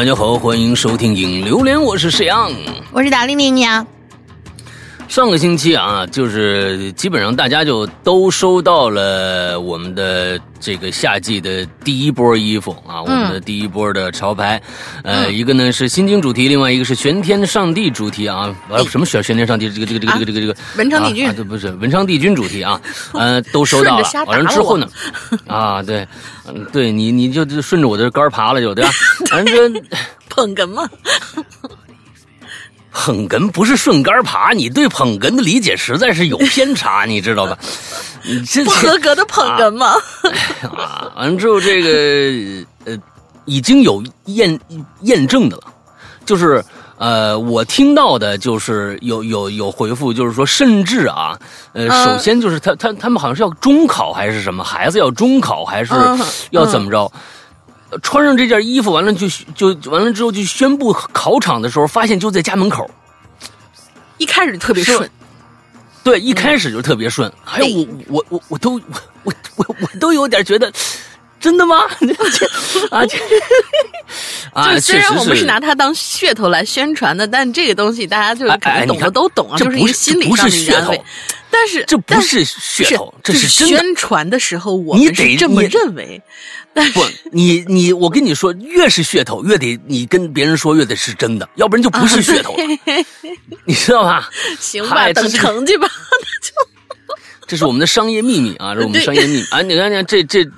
大家好，欢迎收听《影榴莲》，我是沈阳，我是大玲玲呀。上个星期啊，就是基本上大家就都收到了我们的这个夏季的第一波衣服啊，我们的第一波的潮牌，呃，一个呢是心经主题，另外一个是玄天上帝主题啊，呃，什么玄玄天上帝？这个这个这个这个这个这个文昌帝君，这不是文昌帝君主题啊，呃，都收到了，完了之后呢，啊，对，嗯，对你你就就顺着我的杆爬了就对吧？反正 捧哏嘛。捧哏不是顺杆爬，你对捧哏的理解实在是有偏差，你知道吧？你这不合格的捧哏吗？啊，完之后这个呃，已经有验验证的了，就是呃，我听到的就是有有有回复，就是说甚至啊，呃，首先就是他他他们好像是要中考还是什么，孩子要中考还是要怎么着？穿上这件衣服完了就就完了之后就宣布考场的时候，发现就在家门口。一开始特别顺，对，一开始就特别顺。还有我我我我都我我我都有点觉得，真的吗？啊，啊，虽然我们是拿它当噱头来宣传的，但这个东西大家就是懂的都懂啊，就是一个心理上的噱头。但是这不是噱头，这是宣传的时候我们是这么认为。不，你你我跟你说，越是噱头，越得你跟别人说，越得是真的，要不然就不是噱头，你知道吧？行吧，等成绩吧，那就。这是我们的商业秘密啊，这是我们的商业秘密啊！你看，看这这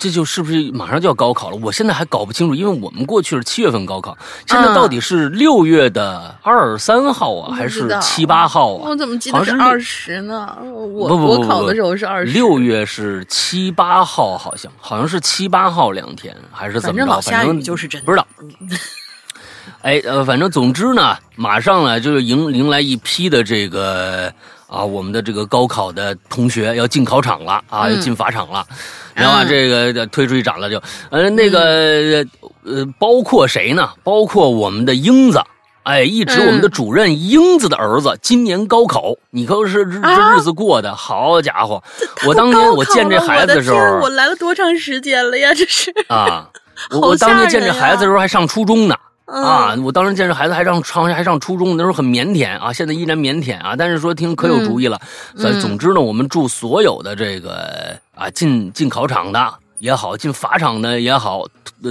这就是不是马上就要高考了？我现在还搞不清楚，因为我们过去是七月份高考，现在到底是六月的二三号啊，还是七八号啊？我怎么记得是二十呢？我我考的时候是二十，六月是七八号，好像好像是七八号两天，还是怎么着？反正就是真不知道。哎呃，反正总之呢，马上呢就是迎迎来一批的这个。啊，我们的这个高考的同学要进考场了啊，要进法场了，然后这个推出去斩了就，呃，那个呃，包括谁呢？包括我们的英子，哎，一直我们的主任英子的儿子，今年高考，你可是这日子过的好家伙！我当年我见这孩子的时候，我来了多长时间了呀？这是。啊，我 当年见这孩子的时候还上初中呢。啊！我当时见着孩子还上上还上初中，那时候很腼腆啊，现在依然腼腆啊。但是说听可有主意了，以总之呢，我们祝所有的这个啊进进考场的也好，进法场的也好，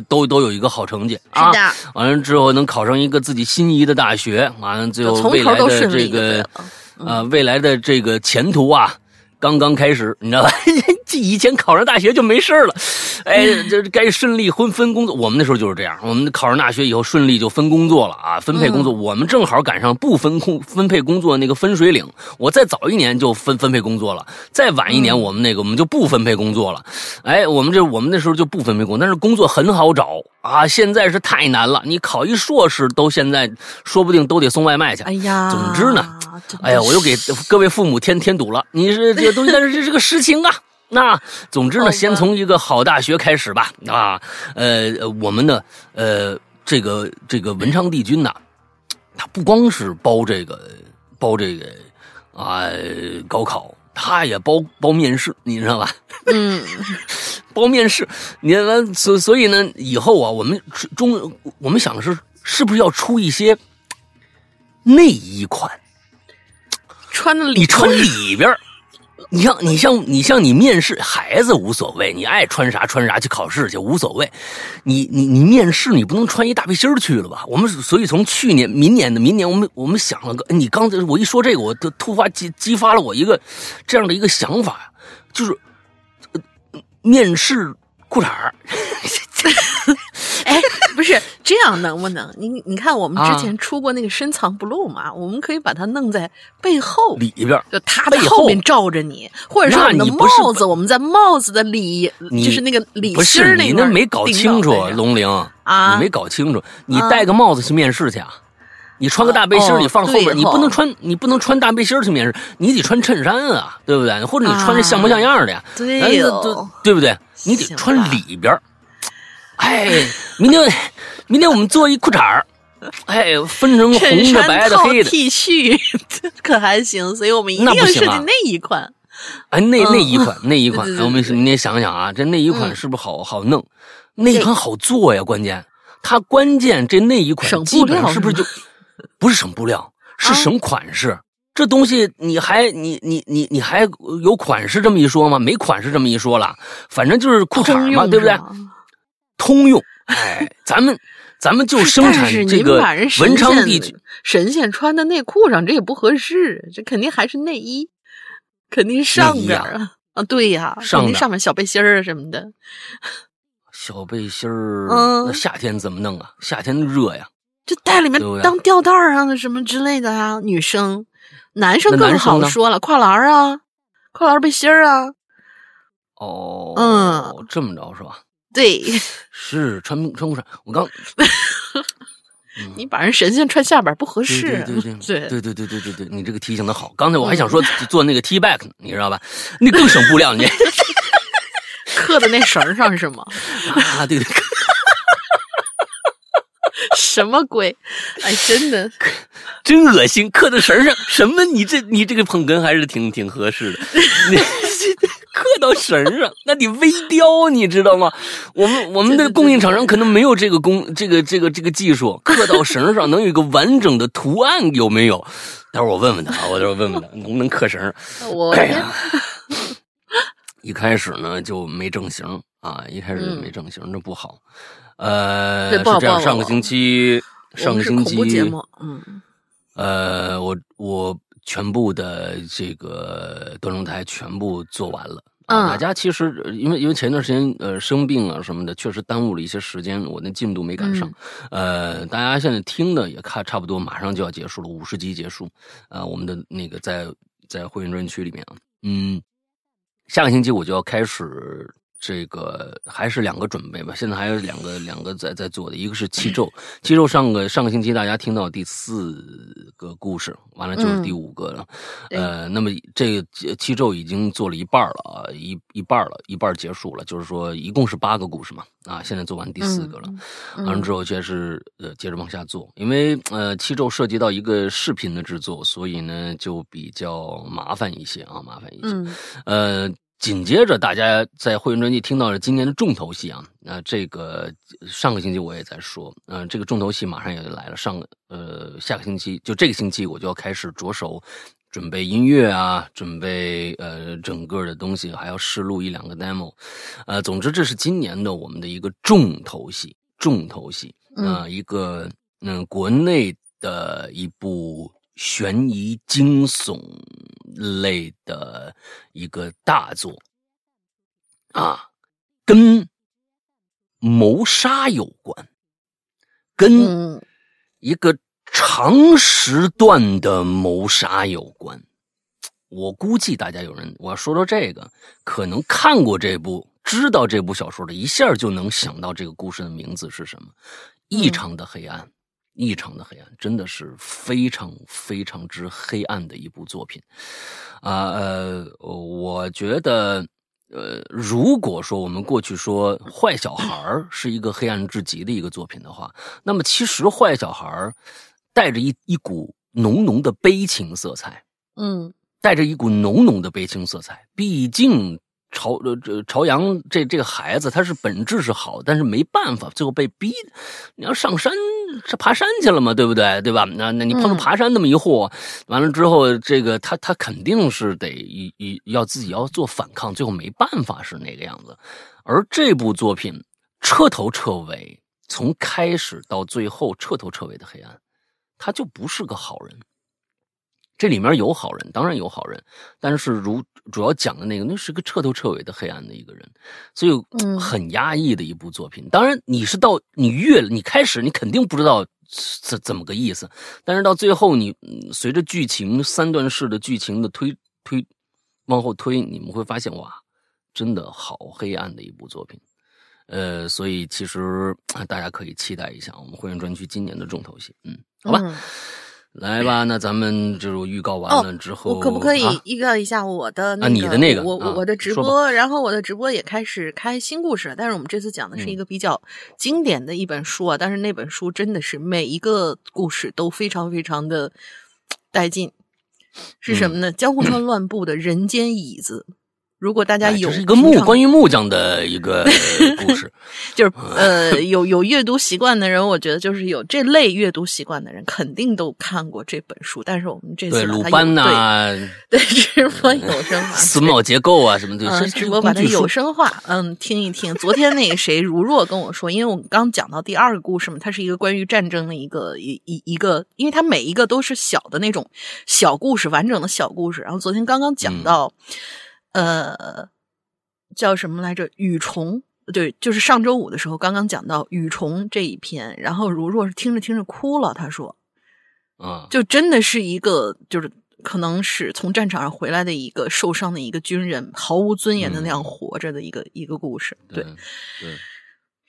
都都有一个好成绩啊。完了之后能考上一个自己心仪的大学，完了最后未来的这个啊未来的这个前途啊。刚刚开始，你知道吧？以前考上大学就没事了，哎，这该顺利分分工作。我们那时候就是这样，我们考上大学以后顺利就分工作了啊，分配工作。我们正好赶上不分工分配工作那个分水岭。我再早一年就分分配工作了，再晚一年我们那个我们就不分配工作了。哎，我们这我们那时候就不分配工，但是工作很好找啊。现在是太难了，你考一硕士都现在说不定都得送外卖去。哎呀，总之呢，哎呀，我又给各位父母添添堵了。你是这。东西，但是这是个实情啊。那总之呢，先从一个好大学开始吧。啊，呃，我们呢呃，这个这个文昌帝君呐，他不光是包这个包这个啊高考，他也包包面试，你知道吧？嗯，包面试。你完所所以呢，以后啊，我们中我们想的是，是不是要出一些内衣款，穿的你穿里边。你像你像你像你面试孩子无所谓，你爱穿啥穿啥去考试去无所谓。你你你面试你不能穿一大背心去了吧？我们所以从去年明年的明年我们我们想了个，你刚才我一说这个，我突突发激激发了我一个这样的一个想法，就是面试裤衩 哎，不是这样，能不能？你你看，我们之前出过那个深藏不露嘛，我们可以把它弄在背后里边，就它的后面罩着你，或者说你的帽子，我们在帽子的里，就是那个里心那你那没搞清楚，龙玲啊，你没搞清楚，你戴个帽子去面试去啊？你穿个大背心你放后边，你不能穿，你不能穿大背心去面试，你得穿衬衫啊，对不对？或者你穿着像模像样的呀？对，对不对？你得穿里边。哎，明天，明天我们做一裤衩儿，哎，分成红的、白的、黑的 T 恤，可还行？所以我们一定要设计那一款。哎，那那一款，那一款，我们明天想想啊，这那一款是不是好好弄？那一款好做呀，关键它关键这那一款基本上是不是就 不是省布料，是省款式？这东西你还你你你你还有款式这么一说吗？没款式这么一说了，反正就是裤衩嘛，对不对？通用，哎，咱们咱们就生产这个文昌地区神仙穿的内裤上，这也不合适，这肯定还是内衣，肯定上边啊啊，对呀，肯定上面小背心儿啊什么的。小背心儿，嗯，那夏天怎么弄啊？夏天热呀，就带里面当吊带啊，什么之类的啊。女生。男生更好说了，跨栏啊，跨栏背心儿啊。哦，嗯，这么着是吧？对，是穿穿裤衩。我刚，你把人神仙穿下边不合适。对对对 对对对对对对，你这个提醒的好。刚才我还想说做那个 T back 呢，你知道吧？那更省布料，你刻的那绳上是吗？啊，对对。什么鬼？哎，真的，真恶心！刻在绳上，什么？你这你这个捧哏还是挺挺合适的。你刻到绳上，那得微雕，你知道吗？我们我们的供应厂商可能没有这个工这个这个这个技术，刻到绳上能有一个完整的图案，有没有？待会儿我问问他啊，我待会儿问问他能不能刻绳。我一开始呢就没正形啊，一开始就没正形，这不好。呃，是这样，上个星期，上个星期，嗯，呃，我我全部的这个端中台全部做完了。啊，大家其实因为因为前段时间呃生病啊什么的，确实耽误了一些时间，我那进度没赶上。呃，大家现在听的也看差不多，马上就要结束了，五十集结束。啊，我们的那个在在会员专区里面啊，嗯，下个星期我就要开始。这个还是两个准备吧，现在还有两个两个在在做的，一个是七咒，七咒上个上个星期大家听到第四个故事，完了就是第五个了，呃，那么这个七咒已经做了一半了啊，一一半了，一半结束了，就是说一共是八个故事嘛，啊，现在做完第四个了，完了之后就是呃接着往下做，因为呃七咒涉及到一个视频的制作，所以呢就比较麻烦一些啊，麻烦一些，呃。紧接着，大家在会员专辑听到了今年的重头戏啊！那这个上个星期我也在说，嗯，这个重头戏马上也就来了。上呃，下个星期就这个星期，我就要开始着手准备音乐啊，准备呃整个的东西，还要试录一两个 demo。呃，总之这是今年的我们的一个重头戏，重头戏啊，一个嗯国内的一部。悬疑惊悚类的一个大作。啊，跟谋杀有关，跟一个长时段的谋杀有关。我估计大家有人，我要说说这个，可能看过这部、知道这部小说的，一下就能想到这个故事的名字是什么，《异常的黑暗》。异常的黑暗，真的是非常非常之黑暗的一部作品，啊呃，我觉得，呃，如果说我们过去说坏小孩是一个黑暗至极的一个作品的话，那么其实坏小孩带着一一股浓浓的悲情色彩，嗯，带着一股浓浓的悲情色彩，毕竟。朝呃这朝阳这这个孩子他是本质是好，但是没办法，最后被逼，你要上山是爬山去了嘛，对不对？对吧？那那你碰上爬山那么一户，完了之后，这个他他肯定是得一一要自己要做反抗，最后没办法是那个样子。而这部作品彻头彻尾，从开始到最后彻头彻尾的黑暗，他就不是个好人。这里面有好人，当然有好人，但是如主要讲的那个，那是个彻头彻尾的黑暗的一个人，所以很压抑的一部作品。当然，你是到你越你开始，你肯定不知道怎怎么个意思，但是到最后，你随着剧情三段式的剧情的推推往后推，你们会发现哇，真的好黑暗的一部作品。呃，所以其实大家可以期待一下我们会员专区今年的重头戏。嗯，好吧。来吧，那咱们就预告完了之后，我可不可以预告一下我的那个？你的那个，我我的直播，然后我的直播也开始开新故事了，但是我们这次讲的是一个比较经典的一本书啊，但是那本书真的是每一个故事都非常非常的 带劲，是什么呢？江户川 乱步的人间椅子。如果大家有是一个木关于木匠的一个 故事，就是呃有 有阅读习惯的人，我觉得就是有这类阅读习惯的人，肯定都看过这本书。但是我们这次对鲁班呐，对直播有声化，榫卯结构啊什么的，直播把它有声化，嗯，听一听。昨天那个谁如若跟我说，因为我们刚讲到第二个故事嘛，它是一个关于战争的一个一一一个，因为它每一个都是小的那种小故事，完整的小故事。然后昨天刚刚讲到。呃，叫什么来着？雨虫，对，就是上周五的时候刚刚讲到雨虫这一篇，然后如若是听着听着哭了，他说，啊，就真的是一个，就是可能是从战场上回来的一个受伤的一个军人，毫无尊严的那样活着的一个一个故事，对对。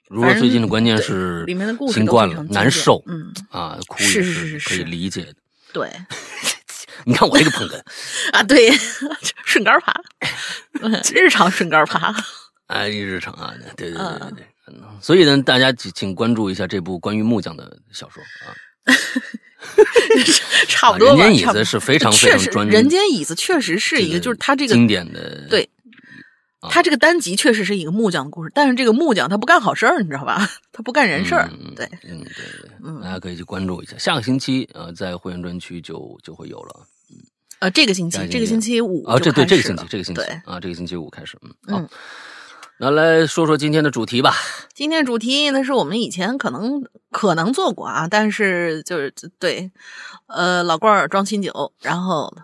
如果最近的关键是里面的故事新冠了，难受，嗯啊，哭是是是可以理解的，对。你看我这个捧哏 啊，对，顺杆爬，日常顺杆爬，哎，日常啊，对对对对对，所以呢，大家请请关注一下这部关于木匠的小说啊，差不多吧。人间椅子是非常非常专，人间椅子确实是一个，就是它这个经典的对。他这个单集确实是一个木匠的故事，但是这个木匠他不干好事儿，你知道吧？他不干人事儿。对，嗯，对对，嗯，大家可以去关注一下。下个星期呃，在会员专区就就会有了。嗯，呃，这个星期，这个星期五啊，这对这个星期，这个星期啊，这个星期五开始。嗯，好，那来说说今天的主题吧。今天主题那是我们以前可能可能做过啊，但是就是对，呃，老罐儿装新酒，然后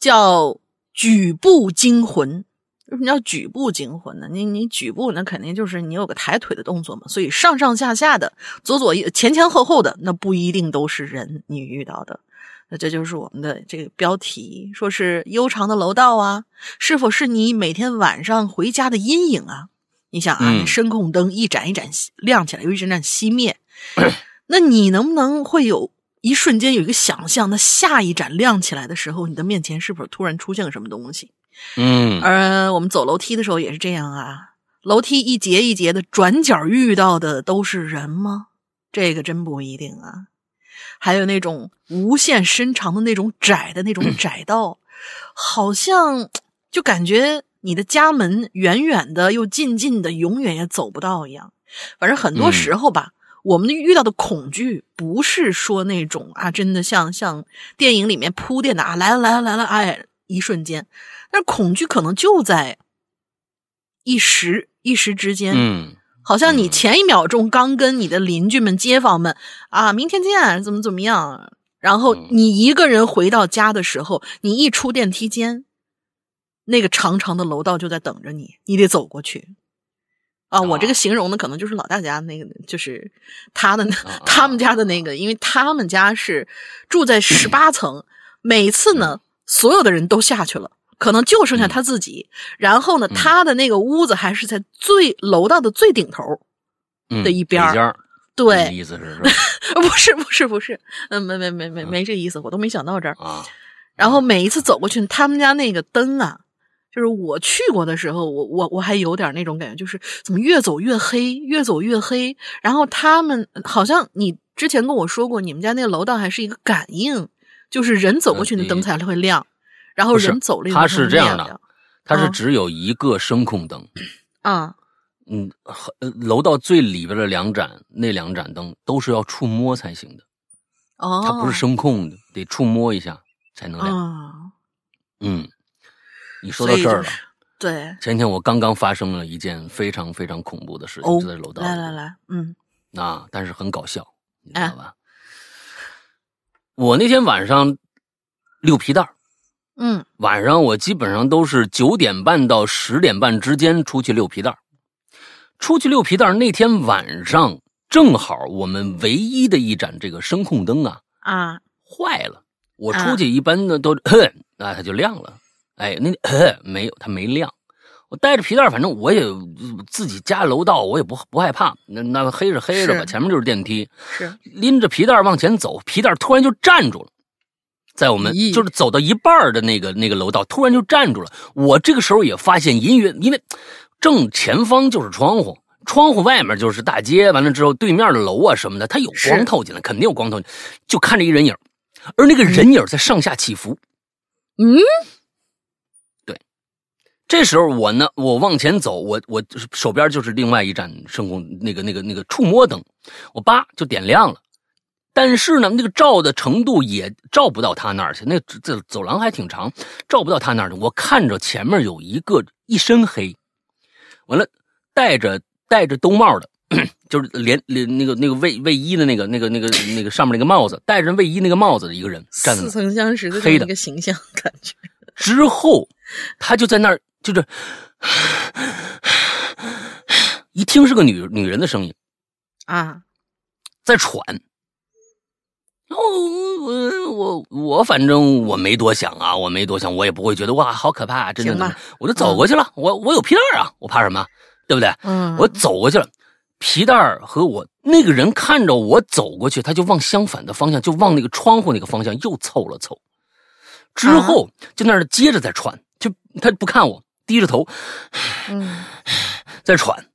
叫举步惊魂。为什么叫举步惊魂呢？你你举步，那肯定就是你有个抬腿的动作嘛。所以上上下下的、左左前前后后的，那不一定都是人。你遇到的，那这就是我们的这个标题，说是悠长的楼道啊，是否是你每天晚上回家的阴影啊？你想啊，声控灯一盏一盏亮起来，又一盏盏熄灭，那你能不能会有一瞬间有一个想象？那下一盏亮起来的时候，你的面前是否突然出现了什么东西？嗯，而我们走楼梯的时候也是这样啊，楼梯一节一节的转角遇到的都是人吗？这个真不一定啊。还有那种无限伸长的那种窄的那种窄道，好像就感觉你的家门远远的又近近的，永远也走不到一样。反正很多时候吧，我们遇到的恐惧不是说那种啊，真的像像电影里面铺垫的啊，来了来了来了，哎，一瞬间。但恐惧可能就在一时一时之间，嗯，好像你前一秒钟刚跟你的邻居们、街坊们啊，明天见，怎么怎么样，然后你一个人回到家的时候，你一出电梯间，那个长长的楼道就在等着你，你得走过去。啊，我这个形容呢可能就是老大家那个，就是他的 他们家的那个，因为他们家是住在十八层，每次呢，所有的人都下去了。可能就剩下他自己，然后呢，他的那个屋子还是在最楼道的最顶头的一边儿。对，意思是 不是不是不是，嗯，没没没没没这意思，我都没想到这儿啊。然后每一次走过去，他们家那个灯啊，就是我去过的时候，我我我还有点那种感觉，就是怎么越走越黑，越走越黑。然后他们好像你之前跟我说过，你们家那个楼道还是一个感应，就是人走过去，那灯才会亮。然后人走了，它是这样的，它是只有一个声控灯，啊，嗯，楼道最里边的两盏，那两盏灯都是要触摸才行的，哦，它不是声控的，得触摸一下才能亮。嗯，你说到这儿了，对，前天我刚刚发生了一件非常非常恐怖的事情，就在楼道，来来来，嗯，啊，但是很搞笑，你知道吧？我那天晚上溜皮带嗯，晚上我基本上都是九点半到十点半之间出去溜皮蛋出去溜皮蛋那天晚上正好我们唯一的一盏这个声控灯啊啊坏了。我出去一般呢都啊 它就亮了，哎那 没有它没亮。我带着皮带，反正我也自己家楼道，我也不不害怕。那那黑是黑着吧，前面就是电梯，是拎着皮带往前走，皮带突然就站住了。在我们就是走到一半的那个那个楼道，突然就站住了。我这个时候也发现隐约，因为正前方就是窗户，窗户外面就是大街，完了之后对面的楼啊什么的，它有光透进来，肯定有光透进来。就看着一人影，而那个人影在上下起伏。嗯，对，这时候我呢，我往前走，我我手边就是另外一盏声控那个那个那个触摸灯，我叭就点亮了。但是呢，那个照的程度也照不到他那儿去。那这走廊还挺长，照不到他那儿去。我看着前面有一个一身黑，完了戴着戴着兜帽的，就是连连那个那个卫卫衣的那个那个那个那个上面那个帽子，戴着卫衣那个帽子的一个人，似曾相识的黑的一个形象感觉。之后他就在那儿，就是一听是个女女人的声音啊，在喘。哦，我我我反正我没多想啊，我没多想，我也不会觉得哇好可怕，真的，我就走过去了。我我有皮带啊，我怕什么？对不对？嗯，我走过去了，皮带和我那个人看着我走过去，他就往相反的方向，就往那个窗户那个方向又凑了凑，之后就那儿接着在喘，就他不看我，低着头，嗯，在喘。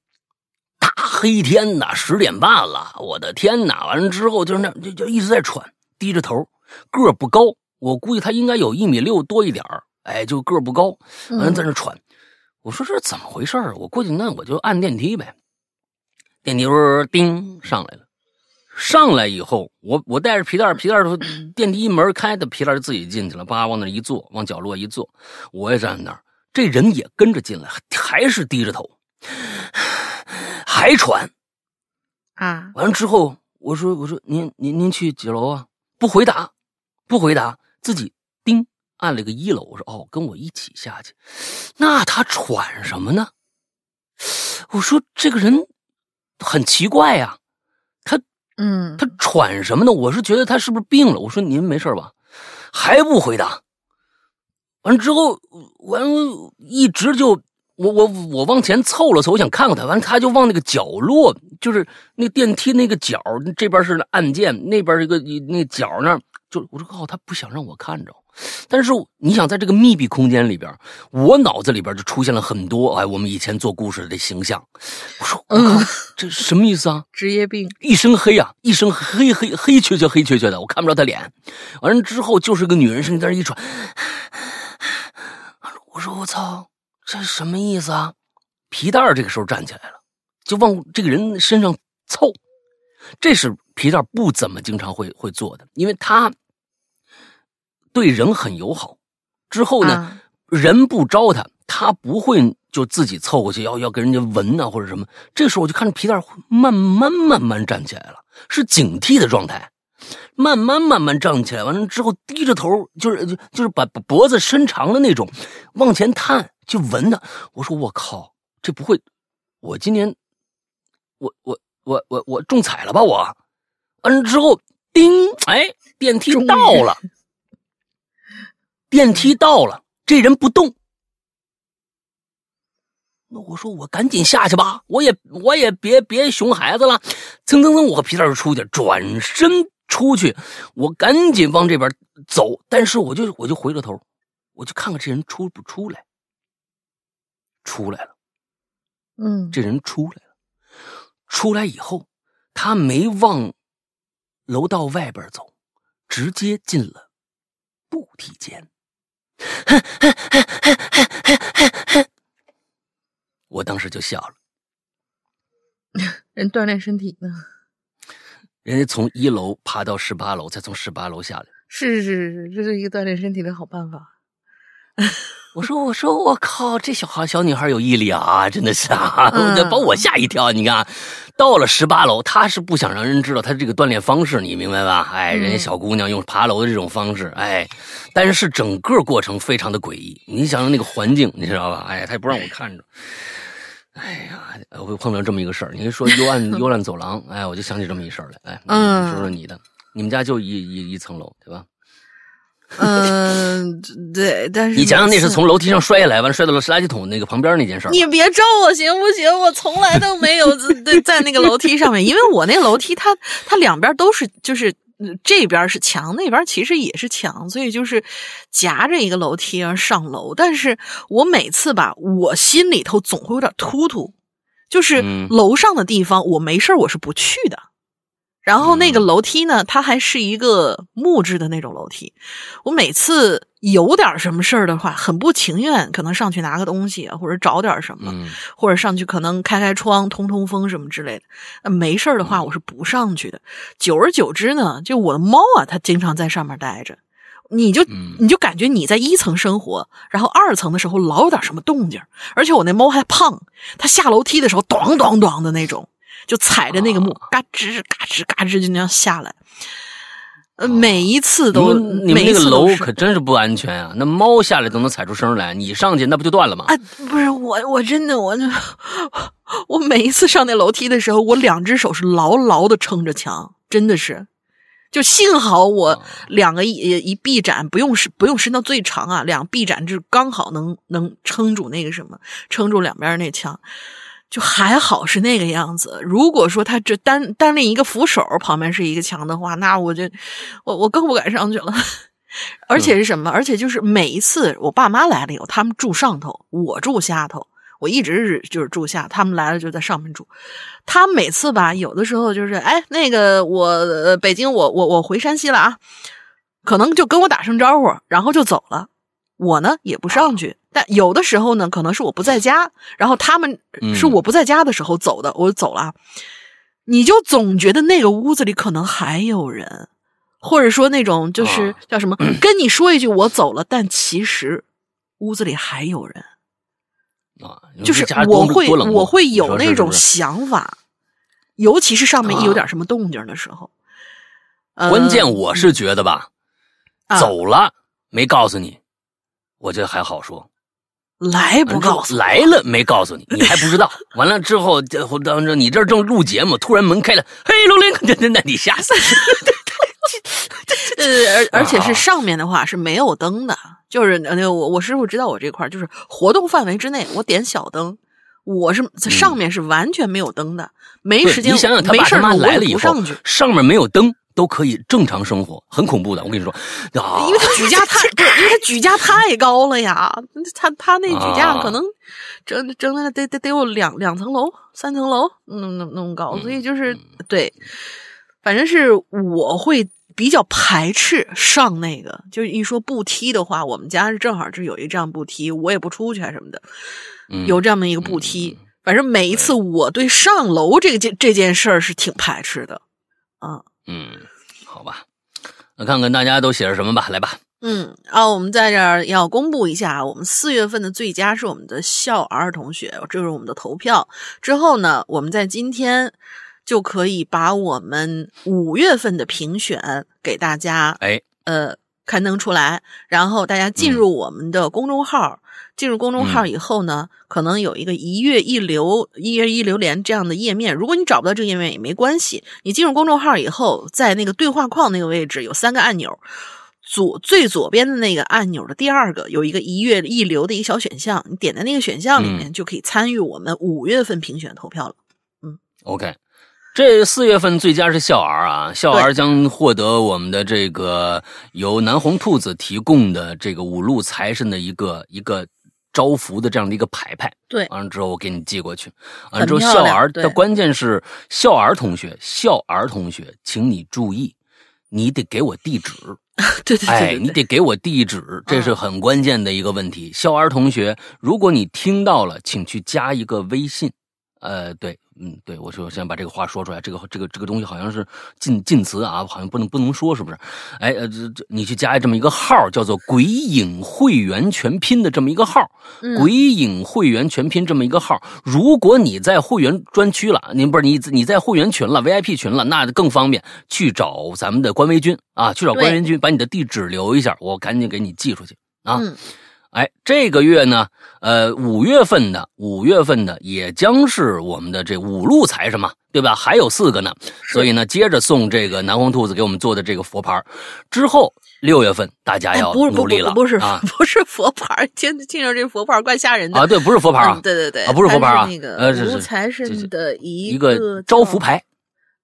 大黑天呐，十点半了，我的天呐！完了之后就是那就就一直在喘，低着头，个儿不高，我估计他应该有一米六多一点哎，就个儿不高，完了在那喘。我说这怎么回事我过去那我就按电梯呗，电梯叮上来了，上来以后我我带着皮带，皮带电梯门开的，皮带就自己进去了，叭往那一坐，往角落一坐，我也站在那儿，这人也跟着进来，还是低着头。还喘，啊！完了之后，我说：“我说您您您去几楼啊？”不回答，不回答，自己叮按了个一楼。我说：“哦，跟我一起下去。”那他喘什么呢？我说：“这个人很奇怪呀，他嗯，他喘什么呢？我是觉得他是不是病了？”我说：“您没事吧？”还不回答。完了之后，完了一直就。我我我往前凑了凑，我想看看他，完他就往那个角落，就是那电梯那个角，这边是按键，那边一个那角那儿，就我说靠，他不想让我看着。但是你想在这个密闭空间里边，我脑子里边就出现了很多哎，我们以前做故事的形象。我说我靠，这什么意思啊？职业病，一身黑啊，一身黑黑黑黢黢黑黢黢的，我看不着他脸。完了之后就是个女人声音在那一喘，我说我操。这什么意思啊？皮蛋这个时候站起来了，就往这个人身上凑。这是皮蛋不怎么经常会会做的，因为他对人很友好。之后呢，人不招他，他不会就自己凑过去要要跟人家闻啊或者什么。这时候我就看着皮蛋慢慢慢慢站起来了，是警惕的状态，慢慢慢慢站起来。完了之后低着头，就是就就是把把脖子伸长的那种，往前探。就闻他，我说我靠，这不会，我今年，我我我我我中彩了吧我，完了之后，叮，哎，电梯到了，电梯到了，这人不动，那我说我赶紧下去吧，我也我也别别熊孩子了，蹭蹭蹭，我和皮蛋就出去，转身出去，我赶紧往这边走，但是我就我就回了头，我就看看这人出不出来。出来了，嗯，这人出来了，出来以后，他没往楼道外边走，直接进了步梯间。我当时就笑了。人锻炼身体呢，人家从一楼爬到十八楼，再从十八楼下来。是是是是，这是一个锻炼身体的好办法。我说我说我靠，这小孩小女孩有毅力啊，真的是啊，把我吓一跳。你看，到了十八楼，她是不想让人知道她这个锻炼方式，你明白吧？哎，人家小姑娘用爬楼的这种方式，哎，但是整个过程非常的诡异。你想想那个环境，你知道吧？哎，她也不让我看着。哎呀，我会碰到这么一个事儿。你说幽暗 幽暗走廊，哎，我就想起这么一事儿来。哎，嗯，说说你的，你们家就一一一层楼，对吧？嗯，对，但是你想想，那是从楼梯上摔下来，完摔到了垃圾桶那个旁边那件事儿你别咒我行不行？我从来都没有在 在那个楼梯上面，因为我那楼梯它它两边都是，就是这边是墙，那边其实也是墙，所以就是夹着一个楼梯上楼。但是我每次吧，我心里头总会有点突突，就是楼上的地方，我没事我是不去的。然后那个楼梯呢，它还是一个木质的那种楼梯。我每次有点什么事儿的话，很不情愿，可能上去拿个东西，或者找点什么，或者上去可能开开窗、通通风什么之类的。没事儿的话，我是不上去的。久而久之呢，就我的猫啊，它经常在上面待着，你就你就感觉你在一层生活，然后二层的时候老有点什么动静，而且我那猫还胖，它下楼梯的时候咚咚咚的那种。就踩着那个木，嘎吱嘎吱嘎吱就那样下来，呃，每一次都，你们那个楼可真是不安全啊！那猫下来都能踩出声来，你上去那不就断了吗？啊，不是我，我真的我，我每一次上那楼梯的时候，我两只手是牢牢的撑着墙，真的是，就幸好我两个一一臂展不用伸不用伸到最长啊，两臂展就刚好能能撑住那个什么，撑住两边那墙。就还好是那个样子。如果说他这单单另一个扶手旁边是一个墙的话，那我就我我更不敢上去了。而且是什么？而且就是每一次我爸妈来了以后，他们住上头，我住下头。我一直是就是住下，他们来了就在上面住。他每次吧，有的时候就是哎，那个我北京，我我我回山西了啊，可能就跟我打声招呼，然后就走了。我呢也不上去。但有的时候呢，可能是我不在家，然后他们是我不在家的时候走的，我走了，你就总觉得那个屋子里可能还有人，或者说那种就是叫什么，跟你说一句我走了，但其实屋子里还有人啊，就是我会我会有那种想法，尤其是上面一有点什么动静的时候，关键我是觉得吧，走了没告诉你，我觉得还好说。来不告诉来了没告诉你，你还不知道。完了之后，当着你这正录节目，突然门开了，嘿，龙林，那那你吓死！呃，而而且是上面的话是没有灯的，就是那个我我师傅知道我这块就是活动范围之内，我点小灯，我是上面是完全没有灯的，没时间。你想想，他爸他妈来了以后，上面没有灯。都可以正常生活，很恐怖的。我跟你说，啊，因为他举架太，对，因为他举架太高了呀。他他那举架可能整整的得得得有两两层楼、三层楼那那那么高，所以就是对，反正是我会比较排斥上那个。就是一说步梯的话，我们家是正好是有一这样步梯，我也不出去啊什么的，有这么一个步梯。反正每一次我对上楼这个件这件事儿是挺排斥的，啊。嗯，好吧，那看看大家都写着什么吧，来吧。嗯，啊，我们在这儿要公布一下，我们四月份的最佳是我们的笑儿同学，这是我们的投票。之后呢，我们在今天就可以把我们五月份的评选给大家，哎，呃，刊登出来，然后大家进入我们的公众号。进入公众号以后呢，可能有一个一月一流、一月一流连这样的页面。如果你找不到这个页面也没关系，你进入公众号以后，在那个对话框那个位置有三个按钮，左最左边的那个按钮的第二个有一个一月一流的一个小选项，你点在那个选项里面就可以参与我们五月份评选投票了。嗯，OK。这四月份最佳是笑儿啊，笑儿将获得我们的这个由南红兔子提供的这个五路财神的一个一个。招福的这样的一个牌牌，对，完了之后我给你寄过去。完了之后，笑儿的关键是笑儿同学，笑儿同学，请你注意，你得给我地址。对对对，哎，你得给我地址，这是很关键的一个问题。笑儿同学，如果你听到了，请去加一个微信。呃，对。嗯，对，我说先把这个话说出来，这个这个这个东西好像是禁禁词啊，好像不能不能说，是不是？哎，呃，这这你去加这么一个号，叫做“鬼影会员全拼”的这么一个号，“鬼影会员全拼”这么一个号。如果你在会员专区了，您不是你你在会员群了，VIP 群了，那更方便去找咱们的官微君啊，去找官微君，把你的地址留一下，我赶紧给你寄出去啊。哎，这个月呢，呃，五月份的五月份的也将是我们的这五路财神嘛，对吧？还有四个呢，所以呢，接着送这个南红兔子给我们做的这个佛牌。之后六月份大家要努力了，不是不是佛牌，听听着这佛牌怪吓人的啊！对，不是佛牌啊，对对对，啊，不是佛牌啊，那个呃，五财神的一个招福牌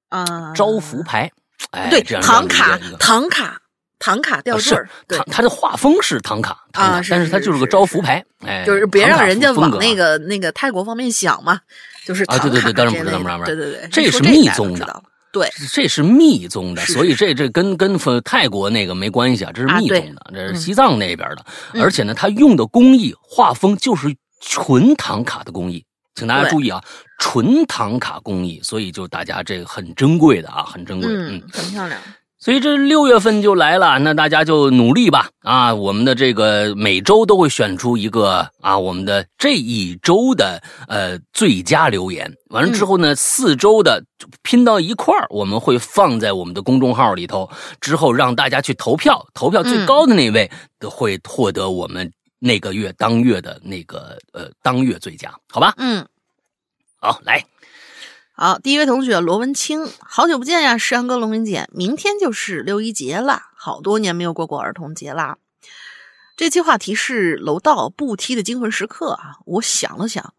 啊，招福牌，哎，对，唐卡，唐卡。唐卡吊坠儿，它它的画风是唐卡啊，但是它就是个招福牌，哎，就是别让人家往那个那个泰国方面想嘛，就是啊，对对对，当然不是，当然不是，对对对，这是密宗的，对，这是密宗的，所以这这跟跟泰国那个没关系啊，这是密宗的，这是西藏那边的，嗯。而且呢，它用的工艺画风就是纯唐卡的工艺，请大家注意啊，纯唐卡工艺，所以就大家这个很珍贵的啊，很珍贵，嗯嗯，很漂亮。所以这六月份就来了，那大家就努力吧啊！我们的这个每周都会选出一个啊，我们的这一周的呃最佳留言。完了之后呢，四周的拼到一块儿，我们会放在我们的公众号里头，之后让大家去投票，投票最高的那位都会获得我们那个月当月的那个呃当月最佳，好吧？嗯，好，来，好，第一位同学罗文清，好久不见呀，诗阳哥、龙明姐，明天就是六一节啦，好多年没有过过儿童节啦。这期话题是楼道步梯的惊魂时刻啊，我想了想，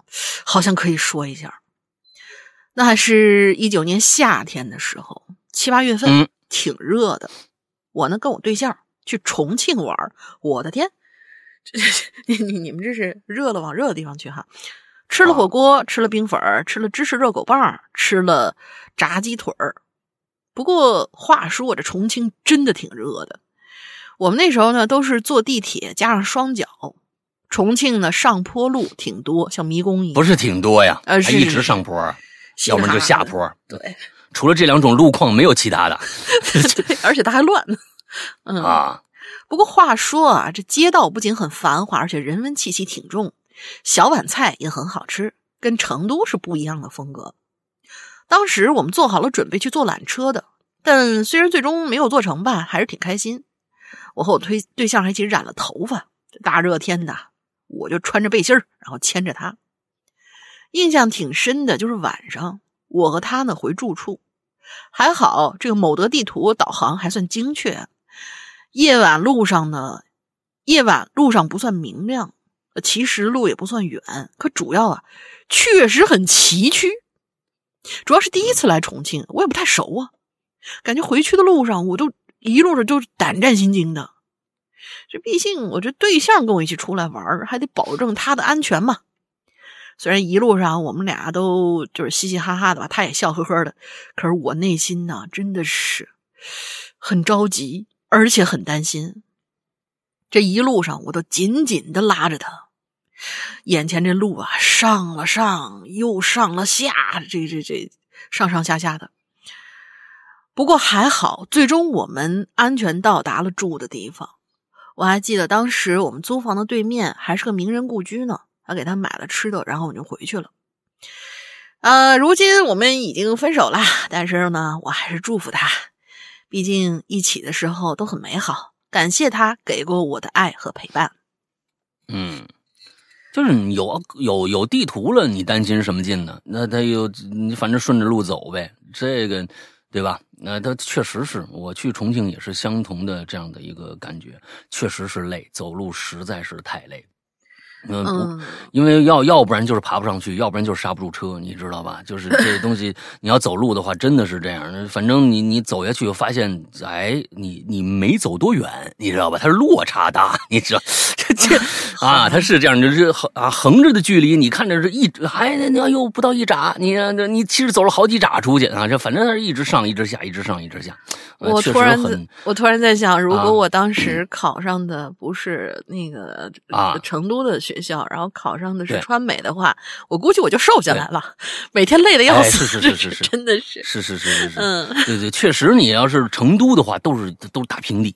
好像可以说一下。那还是一九年夏天的时候，七八月份，嗯挺热的。我呢跟我对象去重庆玩，我的天，这你你你们这是热了往热的地方去哈。吃了火锅，吃了冰粉儿，吃了芝士热狗棒，吃了炸鸡腿儿。不过话说，我这重庆真的挺热的。我们那时候呢，都是坐地铁加上双脚。重庆呢，上坡路挺多，像迷宫一样。不是挺多呀，呃是还一直上坡要么就下坡。对除了这两种路况，没有其他的对，而且它还乱。嗯啊。不过话说啊，这街道不仅很繁华，而且人文气息挺重，小碗菜也很好吃，跟成都是不一样的风格。当时我们做好了准备去坐缆车的，但虽然最终没有做成吧，还是挺开心。我和我推对象还一起染了头发，大热天的，我就穿着背心儿，然后牵着他。印象挺深的，就是晚上我和他呢回住处，还好这个某德地图导航还算精确。夜晚路上呢，夜晚路上不算明亮，其实路也不算远，可主要啊，确实很崎岖。主要是第一次来重庆，我也不太熟啊，感觉回去的路上我都一路上就胆战心惊的。这毕竟我这对象跟我一起出来玩，还得保证他的安全嘛。虽然一路上我们俩都就是嘻嘻哈哈的吧，他也笑呵呵的，可是我内心呢真的是很着急，而且很担心。这一路上我都紧紧的拉着他，眼前这路啊，上了上，又上了下，这这这上上下下的。不过还好，最终我们安全到达了住的地方。我还记得当时我们租房的对面还是个名人故居呢，还给他买了吃的，然后我就回去了。呃，如今我们已经分手了，但是呢，我还是祝福他，毕竟一起的时候都很美好。感谢他给过我的爱和陪伴。嗯，就是你有有有地图了，你担心什么劲呢？那他有你反正顺着路走呗，这个对吧？那他确实是我去重庆也是相同的这样的一个感觉，确实是累，走路实在是太累。嗯，不，嗯，因为要要不然就是爬不上去，要不然就是刹不住车，你知道吧？就是这东西，你要走路的话，真的是这样。反正你你走下去，发现哎，你你没走多远，你知道吧？它是落差大，你知道 啊，它是这样，就是横啊横着的距离，你看着是一还那那又不到一拃，你你其实走了好几拃出去啊，这反正它是一直上一直下，一直上一直下。呃我突然我突然在想，如啊果我当时考上的不是那个啊。成都的学校，然后考上的是川美的话，我估计我就瘦下来了，每天累的要哎死，是是是是 是。真的是，是是是是是，嗯，对对，确实，你要是成都的话，都是都是大平地。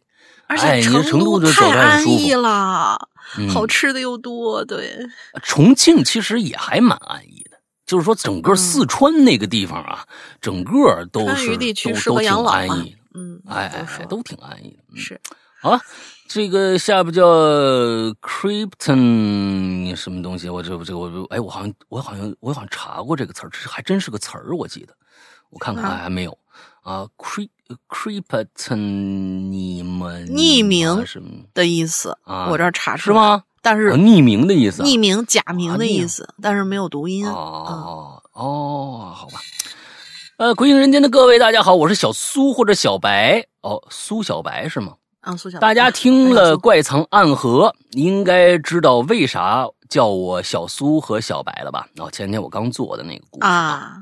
而哎且你成都太安逸了，嗯好吃的又多，对，重庆其实也还蛮安逸的，就是说整个四川那个地方啊，整个都是地区都都挺安逸的，嗯，哎都都挺安逸的。嗯是好了，这个下边叫 Krypton 什么东西？我这这个我哎，我好像我好像我好像查过这个词儿，这还真是个词儿，我记得，我看看啊还还没有啊。Cry Krypton 你们匿名的意思，啊？我这儿查出是？吗？但是哦匿名的意思啊？匿名、假名的意思，但是没有读音。嗯，哦哦，好吧。呃，鬼影人间的各位，大家好，我是小苏或者小白哦，苏小白是吗？啊，苏小，大家听了《怪藏暗河》，应该知道为啥叫我小苏和小白了吧？哦，前天我刚做的那个故事，啊，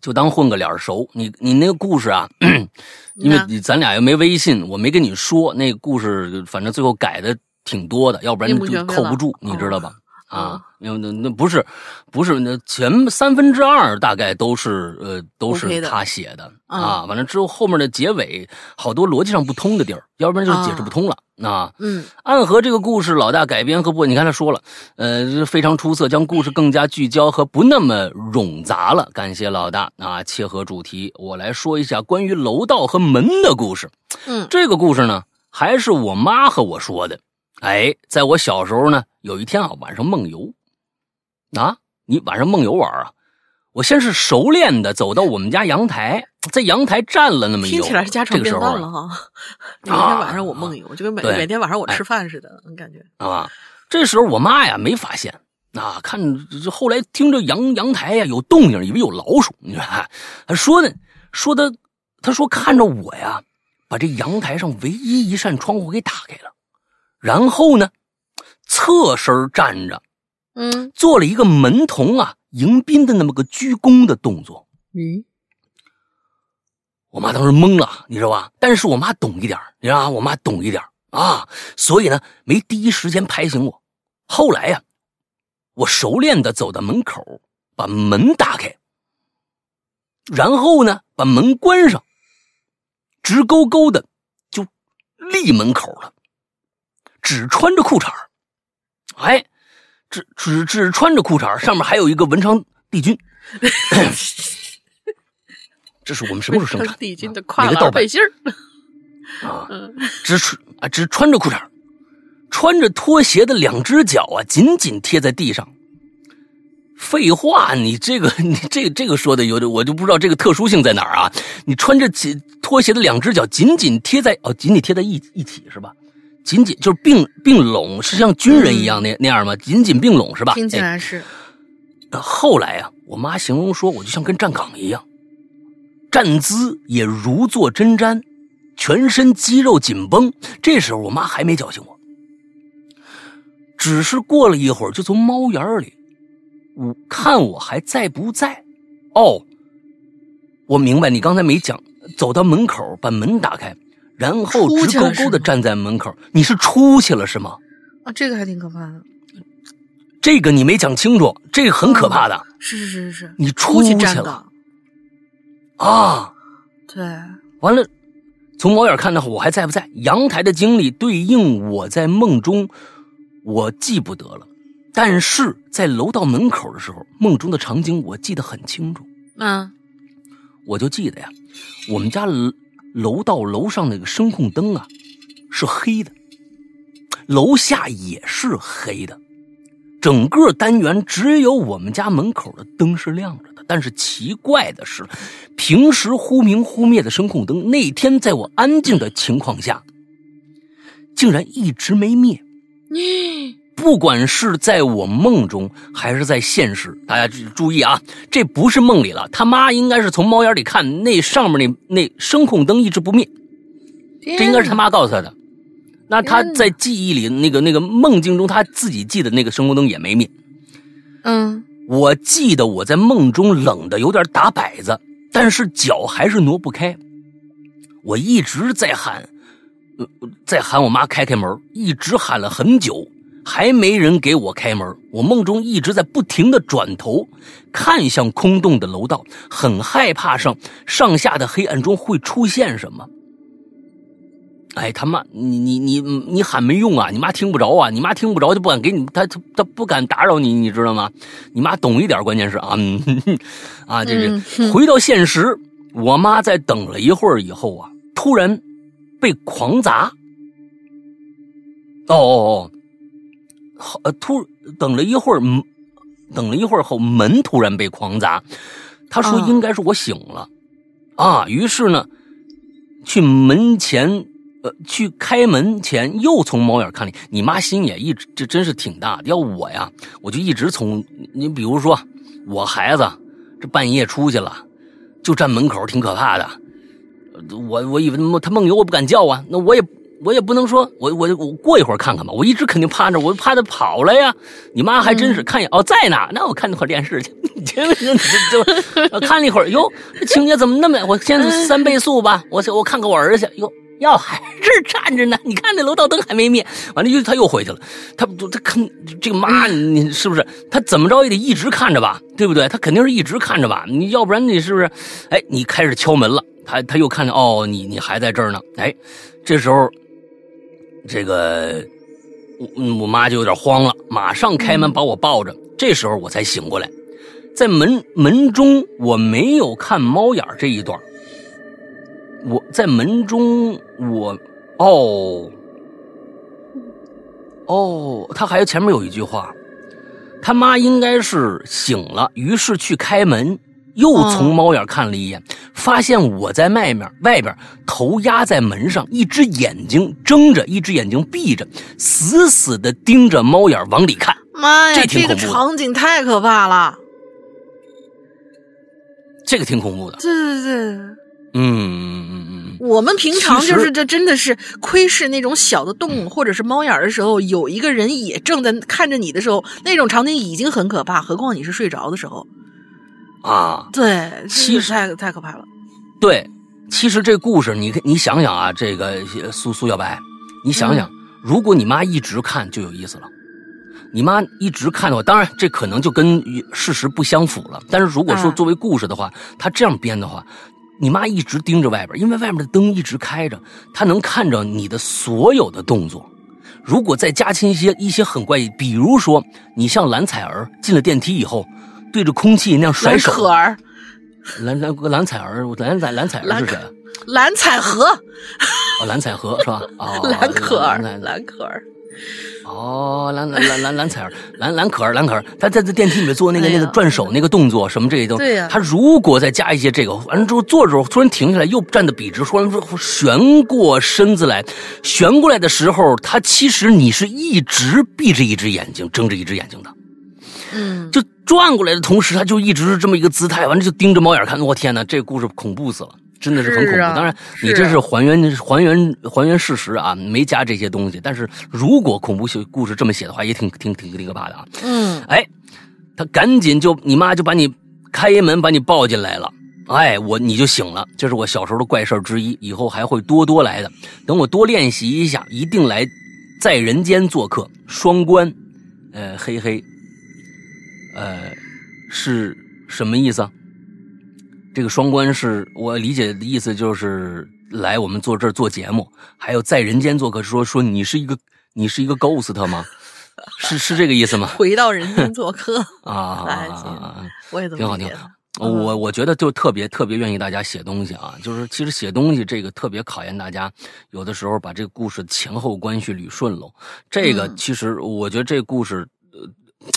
就当混个脸熟。你你那个故事啊，因为咱俩又没微信，我没跟你说那个故事，反正最后改的挺多的，要不然就扣不住，你知道吧？啊，那那那不是，不是那前三分之二大概都是呃都是他写的啊，完了之后后面的结尾好多逻辑上不通的地儿，要不然就是解释不通了啊。嗯，暗河这个故事老大改编和不，你看他说了，呃非常出色，将故事更加聚焦和不那么冗杂了。感谢老大啊，切合主题，我来说一下关于楼道和门的故事。嗯，这个故事呢还是我妈和我说的。哎，在我小时候呢，有一天啊，晚上梦游，啊，你晚上梦游玩啊？我先是熟练的走到我们家阳台，在阳台站了那么一听起来是家常便饭了哈。每天晚上我梦游，就跟每每天晚上我吃饭似的，感觉啊。这时候我妈呀没发现啊，看后来听着阳阳台呀有动静，以为有老鼠。你看，她说呢，说的，她说看着我呀，把这阳台上唯一一扇窗户给打开了。然后呢，侧身站着，嗯，做了一个门童啊迎宾的那么个鞠躬的动作。嗯，我妈当时懵了，你知道吧？但是我妈懂一点，你知道吗？我妈懂一点啊，所以呢，没第一时间拍醒我。后来呀，我熟练的走到门口，把门打开，然后呢，把门关上，直勾勾的就立门口了。只穿着裤衩哎，只只只穿着裤衩上面还有一个文昌帝君。这是我们什么时候生产？帝君的跨栏背心啊，只穿啊只穿着裤衩穿着拖鞋的两只脚啊紧紧贴在地上。废话，你这个你这这个说的有点，我就不知道这个特殊性在哪儿啊？你穿着紧拖鞋的两只脚紧紧贴在哦，紧紧贴在一一起是吧？紧紧就是并并拢，是像军人一样那那样吗？紧紧并拢是吧？听起来是。后来啊，我妈形容说，我就像跟站岗一样，站姿也如坐针毡，全身肌肉紧绷。这时候我妈还没叫醒我，只是过了一会儿，就从猫眼里，我看我还在不在。哦，我明白，你刚才没讲，走到门口把门打开。然后直勾勾的站在门口，你是出去了是吗？啊，这个还挺可怕的。这个你没讲清楚，这个很可怕的。是是是是是，你出去了啊？对。完了，从猫眼看的话，我还在不在？阳台的经历对应我在梦中，我记不得了。但是在楼道门口的时候，梦中的场景我记得很清楚。嗯，我就记得呀，我们家。楼道楼上那个声控灯啊，是黑的，楼下也是黑的，整个单元只有我们家门口的灯是亮着的。但是奇怪的是，平时忽明忽灭的声控灯，那天在我安静的情况下，竟然一直没灭。不管是在我梦中还是在现实，大家注意啊，这不是梦里了。他妈应该是从猫眼里看那上面那那声控灯一直不灭，这应该是他妈告诉他的。那他在记忆里那个那个梦境中，他自己记得那个声控灯也没灭。嗯，我记得我在梦中冷的有点打摆子，但是脚还是挪不开。我一直在喊，在喊我妈开开门，一直喊了很久。还没人给我开门，我梦中一直在不停的转头看向空洞的楼道，很害怕上上下的黑暗中会出现什么。哎，他妈，你你你你喊没用啊！你妈听不着啊！你妈听不着就不敢给你，他他他不敢打扰你，你知道吗？你妈懂一点，关键是啊，啊，这是回到现实，我妈在等了一会儿以后啊，突然被狂砸。哦哦哦。呃，突等了一会儿，等了一会儿后，门突然被狂砸。他说：“应该是我醒了。”啊，于是呢，去门前，呃，去开门前又从猫眼看你。你妈心也一直这真是挺大的。要我呀，我就一直从你比如说，我孩子这半夜出去了，就站门口，挺可怕的。我我以为他梦游，我不敢叫啊。那我也我也不能说我我我过一会儿看看吧，我一直肯定趴着，我怕他跑了呀。你妈还真是看一眼哦，在呢，那我看那会儿电视去，就就看了一会儿，哟，这情节怎么那么……我先三倍速吧，我我看看我儿子去，哟。哟，还是站着呢！你看那楼道灯还没灭，完了又他又回去了。他他看这个妈，你是不是？他怎么着也得一直看着吧，对不对？他肯定是一直看着吧，你要不然你是不是？哎，你开始敲门了，他他又看见哦，你你还在这儿呢。哎，这时候这个我我妈就有点慌了，马上开门把我抱着。这时候我才醒过来，在门门中我没有看猫眼这一段。我在门中，我哦哦，他还有前面有一句话，他妈应该是醒了，于是去开门，又从猫眼看了一眼，发现我在外面，外边头压在门上，一只眼睛睁着，一只眼睛闭着，死死的盯着猫眼往里看。妈呀，这个场景太可怕了，这个挺恐怖的。对对对。嗯嗯嗯嗯，我们平常就是这真的是窥视那种小的动物或者是猫眼的时候，有一个人也正在看着你的时候，那种场景已经很可怕，何况你是睡着的时候啊？对，其实太太可怕了。对，其实这故事，你你想想啊，这个苏苏小白，你想想，如果你妈一直看就有意思了。你妈一直看的话，当然这可能就跟事实不相符了。但是如果说作为故事的话，他这样编的话。你妈一直盯着外边，因为外面的灯一直开着，她能看着你的所有的动作。如果再加进一些一些很怪异，比如说你像蓝采儿进了电梯以后，对着空气那样甩手。蓝可儿，蓝蓝蓝采儿，蓝蓝蓝彩儿是谁？蓝采和。哦，蓝采和是吧？哦，蓝可儿，蓝可儿。哦，蓝蓝蓝蓝蓝彩儿，蓝蓝可儿，蓝可儿，他在在电梯里面做那个那个转手那个动作，什么这些都，对呀。他如果再加一些这个，完了之后坐着时候突然停下来，又站得笔直，突然说旋过身子来，旋过来的时候，他其实你是一直闭着一只眼睛，睁着一只眼睛的，嗯，就转过来的同时，他就一直是这么一个姿态，完了就盯着猫眼看，我天哪，这个故事恐怖死了。真的是很恐怖。当然，你这是还原还原还原事实啊，没加这些东西。但是如果恐怖故事这么写的话，也挺挺挺挺可怕的啊。嗯，哎，他赶紧就你妈就把你开门把你抱进来了。哎，我你就醒了。这是我小时候的怪事之一，以后还会多多来的。等我多练习一下，一定来在人间做客。双关，呃，嘿嘿，呃，是什么意思？这个双关是我理解的意思，就是来我们做这儿做节目，还有在人间做客，说说你是一个你是一个 ghost 吗？是是这个意思吗？回到人间做客 啊，我也挺好挺好。我我觉得就特别特别愿意大家写东西啊，就是其实写东西这个特别考验大家，有的时候把这个故事前后关系捋顺喽。这个其实我觉得这个故事，呃，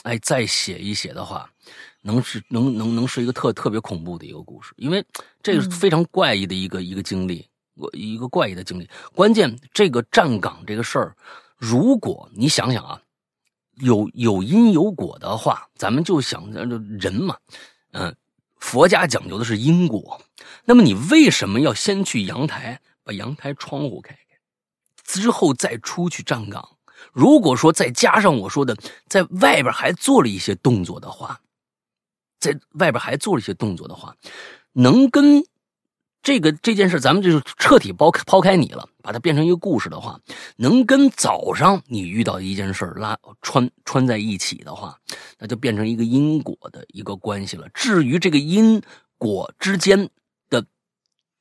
哎，再写一写的话。能是能能能是一个特特别恐怖的一个故事，因为这个是非常怪异的一个一个经历，我一个怪异的经历。关键这个站岗这个事儿，如果你想想啊，有有因有果的话，咱们就想着人嘛，嗯，佛家讲究的是因果。那么你为什么要先去阳台把阳台窗户开开，之后再出去站岗？如果说再加上我说的，在外边还做了一些动作的话。在外边还做了一些动作的话，能跟这个这件事，咱们就是彻底抛开抛开你了，把它变成一个故事的话，能跟早上你遇到一件事拉穿穿在一起的话，那就变成一个因果的一个关系了。至于这个因果之间的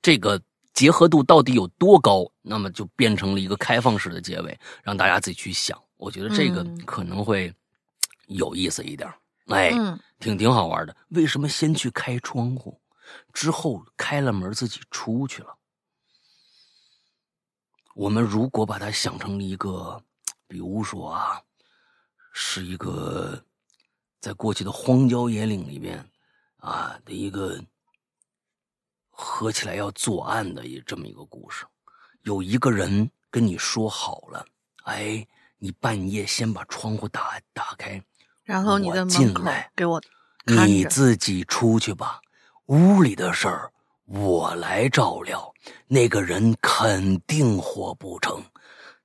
这个结合度到底有多高，那么就变成了一个开放式的结尾，让大家自己去想。我觉得这个可能会有意思一点。哎，挺挺好玩的。为什么先去开窗户，之后开了门自己出去了？我们如果把它想成一个，比如说啊，是一个在过去的荒郊野岭里边啊的一个合起来要作案的一这么一个故事，有一个人跟你说好了，哎，你半夜先把窗户打打开。然后你在门口给我，你自己出去吧。屋里的事儿我来照料。那个人肯定活不成。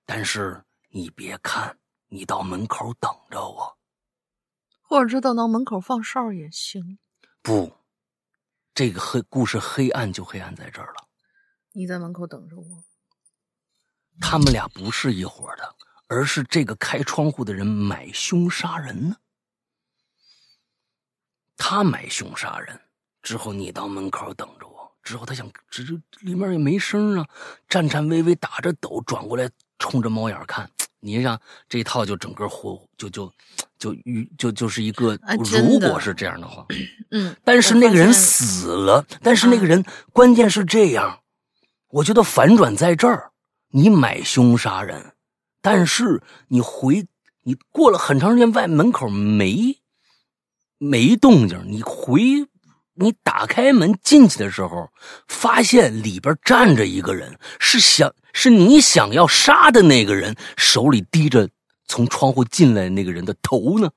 但是你别看，你到门口等着我，或者等到门口放哨也行。不，这个黑故事黑暗就黑暗在这儿了。你在门口等着我。他们俩不是一伙的，而是这个开窗户的人买凶杀人呢。他买凶杀人之后，你到门口等着我。之后他想，这这里面也没声啊，颤颤巍巍打着抖转过来，冲着猫眼看。你让这一套就整个活就就就遇就就是一个，如果是这样的话，嗯，但是那个人死了，但是那个人关键是这样，我觉得反转在这儿。你买凶杀人，但是你回你过了很长时间，外门口没没动静。你回你打开门进去的时候，发现里边站着一个人，是想是你想要杀的那个人，手里提着从窗户进来那个人的头呢。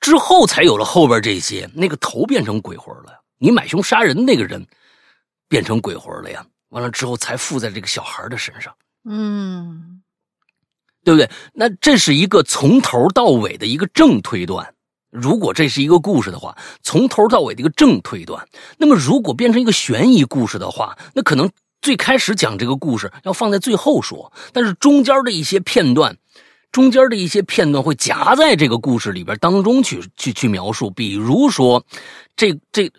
之后才有了后边这些，那个头变成鬼魂了。你买凶杀人那个人变成鬼魂了呀。完了之后才附在这个小孩的身上，嗯，对不对？那这是一个从头到尾的一个正推断。如果这是一个故事的话，从头到尾的一个正推断。那么如果变成一个悬疑故事的话，那可能最开始讲这个故事要放在最后说，但是中间的一些片段，中间的一些片段会夹在这个故事里边当中去去去描述。比如说，这这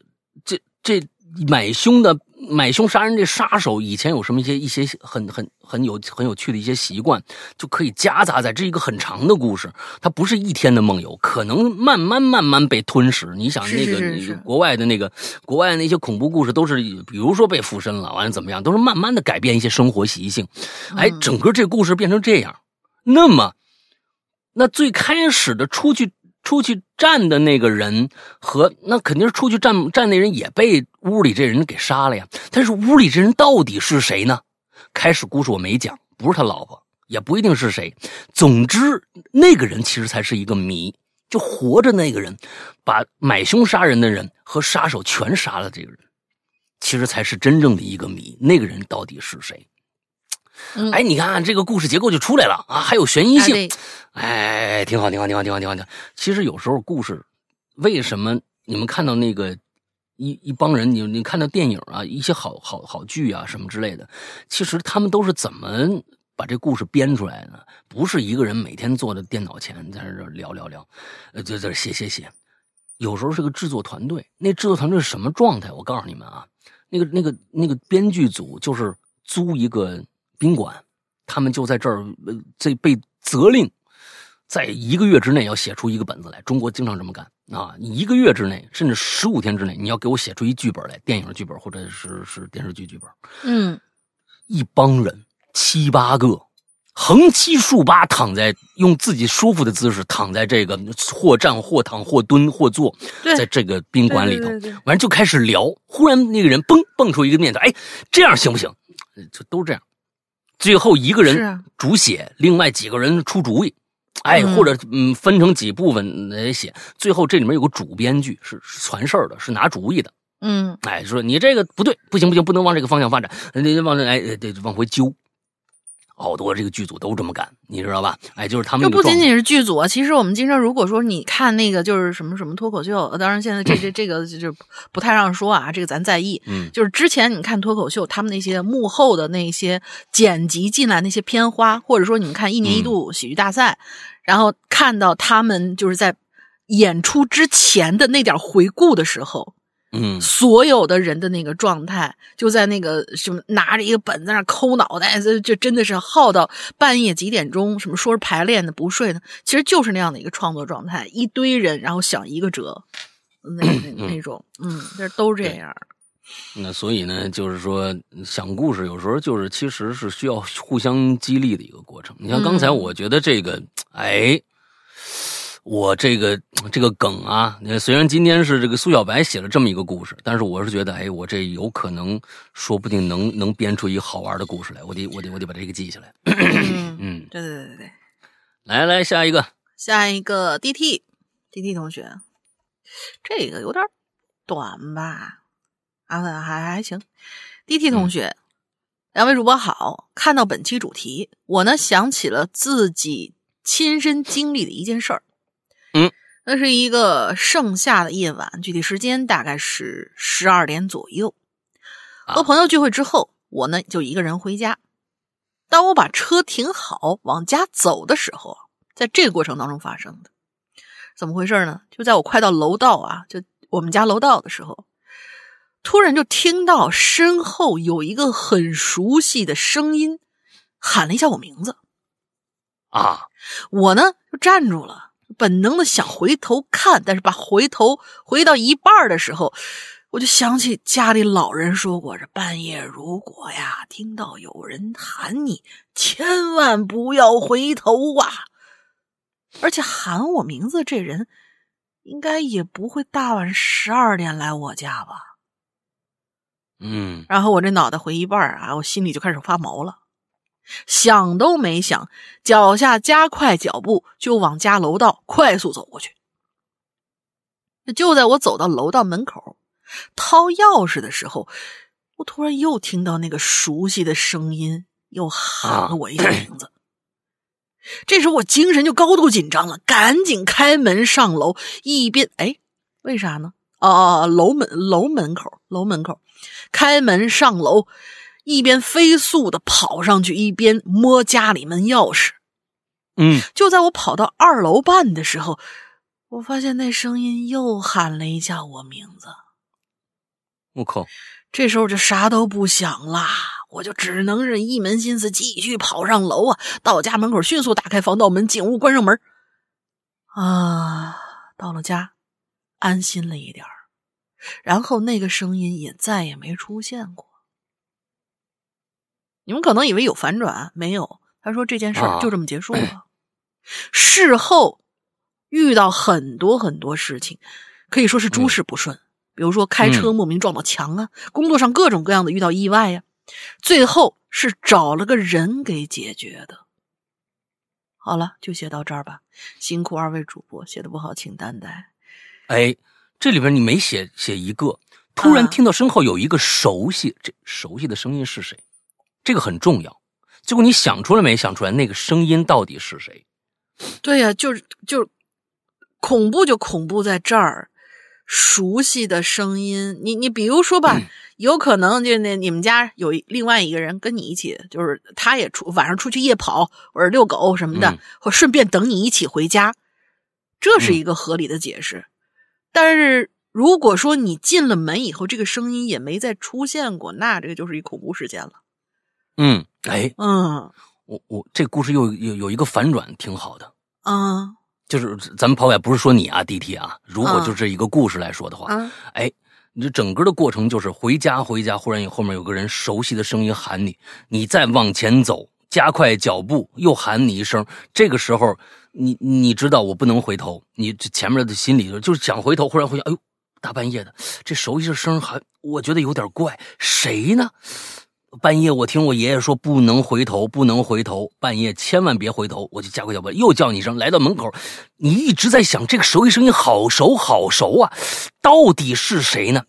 这这买凶的。买凶杀人这杀手以前有什么一些一些很很很有很有趣的一些习惯，就可以夹杂在这一个很长的故事。它不是一天的梦游，可能慢慢慢慢被吞噬。你想那个国外的那个国外那些恐怖故事，都是比如说被附身了，完了怎么样，都是慢慢的改变一些生活习性。哎，整个这故事变成这样，那么那最开始的出去。出去站的那个人和那肯定是出去站站那人也被屋里这人给杀了呀。但是屋里这人到底是谁呢？开始故事我没讲，不是他老婆，也不一定是谁。总之，那个人其实才是一个谜。就活着那个人，把买凶杀人的人和杀手全杀了，这个人其实才是真正的一个谜。那个人到底是谁？哎，你看这个故事结构就出来了啊，还有悬疑性，哎，挺好，挺好，挺好，挺好，挺好。其实有时候故事，为什么你们看到那个一一帮人，你你看到电影啊，一些好好好剧啊什么之类的，其实他们都是怎么把这故事编出来的？不是一个人每天坐在电脑前在这聊聊聊，呃，在这写写写。有时候是个制作团队，那制作团队是什么状态？我告诉你们啊，那个那个那个编剧组就是租一个。宾馆，他们就在这儿，这被责令在一个月之内要写出一个本子来。中国经常这么干啊！你一个月之内，甚至十五天之内，你要给我写出一剧本来，电影剧本或者是是电视剧剧本。嗯，一帮人七八个，横七竖八躺在用自己舒服的姿势躺在这个或站或躺或蹲或坐，在这个宾馆里头，完就开始聊。忽然那个人嘣蹦出一个念头，哎，这样行不行？就都这样。最后一个人主写，另外几个人出主意，哎，或者嗯分成几部分来写。最后这里面有个主编剧是传事儿的，是拿主意的。嗯，哎，说你这个不对，不行不行，不能往这个方向发展，得往这哎得往回揪。好多这个剧组都这么干，你知道吧？哎，就是他们。就不仅仅是剧组啊，其实我们经常如果说你看那个就是什么什么脱口秀，当然现在这 这这个就不太让说啊，这个咱在意。嗯，就是之前你看脱口秀，他们那些幕后的那些剪辑进来那些片花，或者说你们看一年一度喜剧大赛，然后看到他们就是在演出之前的那点回顾的时候。嗯，所有的人的那个状态，就在那个什么拿着一个本在那抠脑袋，这这真的是耗到半夜几点钟，什么说是排练的不睡呢？其实就是那样的一个创作状态，一堆人然后想一个辙，那那那种，嗯，这都这样。那所以呢，就是说想故事有时候就是其实是需要互相激励的一个过程。你像刚才，我觉得这个，哎。我这个这个梗啊，虽然今天是这个苏小白写了这么一个故事，但是我是觉得，哎，我这有可能，说不定能能编出一个好玩的故事来。我得我得我得把这个记下来。嗯，对对对对对。来来，下一个，下一个 D T D T 同学，这个有点短吧？啊，还还行。D T 同学，两位主播好，看到本期主题，我呢想起了自己亲身经历的一件事儿。嗯，那是一个盛夏的夜晚，具体时间大概是十二点左右。和朋友聚会之后，我呢就一个人回家。当我把车停好往家走的时候，在这个过程当中发生的，怎么回事呢？就在我快到楼道啊，就我们家楼道的时候。突然就听到身后有一个很熟悉的声音，喊了一下我名字。啊！我呢就站住了，本能的想回头看，但是把回头回到一半的时候，我就想起家里老人说过：这半夜如果呀听到有人喊你，千万不要回头啊！而且喊我名字这人，应该也不会大晚十二点来我家吧？嗯，然后我这脑袋回一半啊，我心里就开始发毛了，想都没想，脚下加快脚步就往家楼道快速走过去。就在我走到楼道门口，掏钥匙的时候，我突然又听到那个熟悉的声音，又喊了我一下名字。这时候我精神就高度紧张了，赶紧开门上楼，一边哎，为啥呢？哦，楼门楼门口，楼门口。开门上楼，一边飞速的跑上去，一边摸家里门钥匙。嗯，就在我跑到二楼半的时候，我发现那声音又喊了一下我名字。我靠！这时候就啥都不想啦，我就只能是一门心思继续跑上楼啊！到家门口，迅速打开防盗门，进屋，关上门。啊，到了家，安心了一点然后那个声音也再也没出现过。你们可能以为有反转，没有。他说这件事就这么结束了。事后遇到很多很多事情，可以说是诸事不顺。比如说开车莫名撞到墙啊，工作上各种各样的遇到意外呀，最后是找了个人给解决的。好了，就写到这儿吧。辛苦二位主播，写的不好请担待。哎。这里边你没写写一个，突然听到身后有一个熟悉，这熟悉的声音是谁？这个很重要。结果你想出来没？想出来那个声音到底是谁？对呀，就是就是恐怖就恐怖在这儿，熟悉的声音。你你比如说吧，有可能就那你们家有另外一个人跟你一起，就是他也出晚上出去夜跑或者遛狗什么的，或顺便等你一起回家，这是一个合理的解释。但是如果说你进了门以后，这个声音也没再出现过，那这个就是一恐怖事件了。嗯，哎，嗯，我我这故事又有有一个反转，挺好的。嗯，就是咱们抛开不是说你啊，弟弟啊，如果就这一个故事来说的话，哎，你这整个的过程就是回家回家，忽然有后面有个人熟悉的声音喊你，你再往前走，加快脚步，又喊你一声，这个时候。你你知道我不能回头，你这前面的心里就是想回头，忽然回想，哎呦，大半夜的，这熟悉的声还我觉得有点怪，谁呢？半夜我听我爷爷说不能回头，不能回头，半夜千万别回头，我就加快脚步，又叫你一声，来到门口，你一直在想这个熟悉声音好熟好熟啊，到底是谁呢？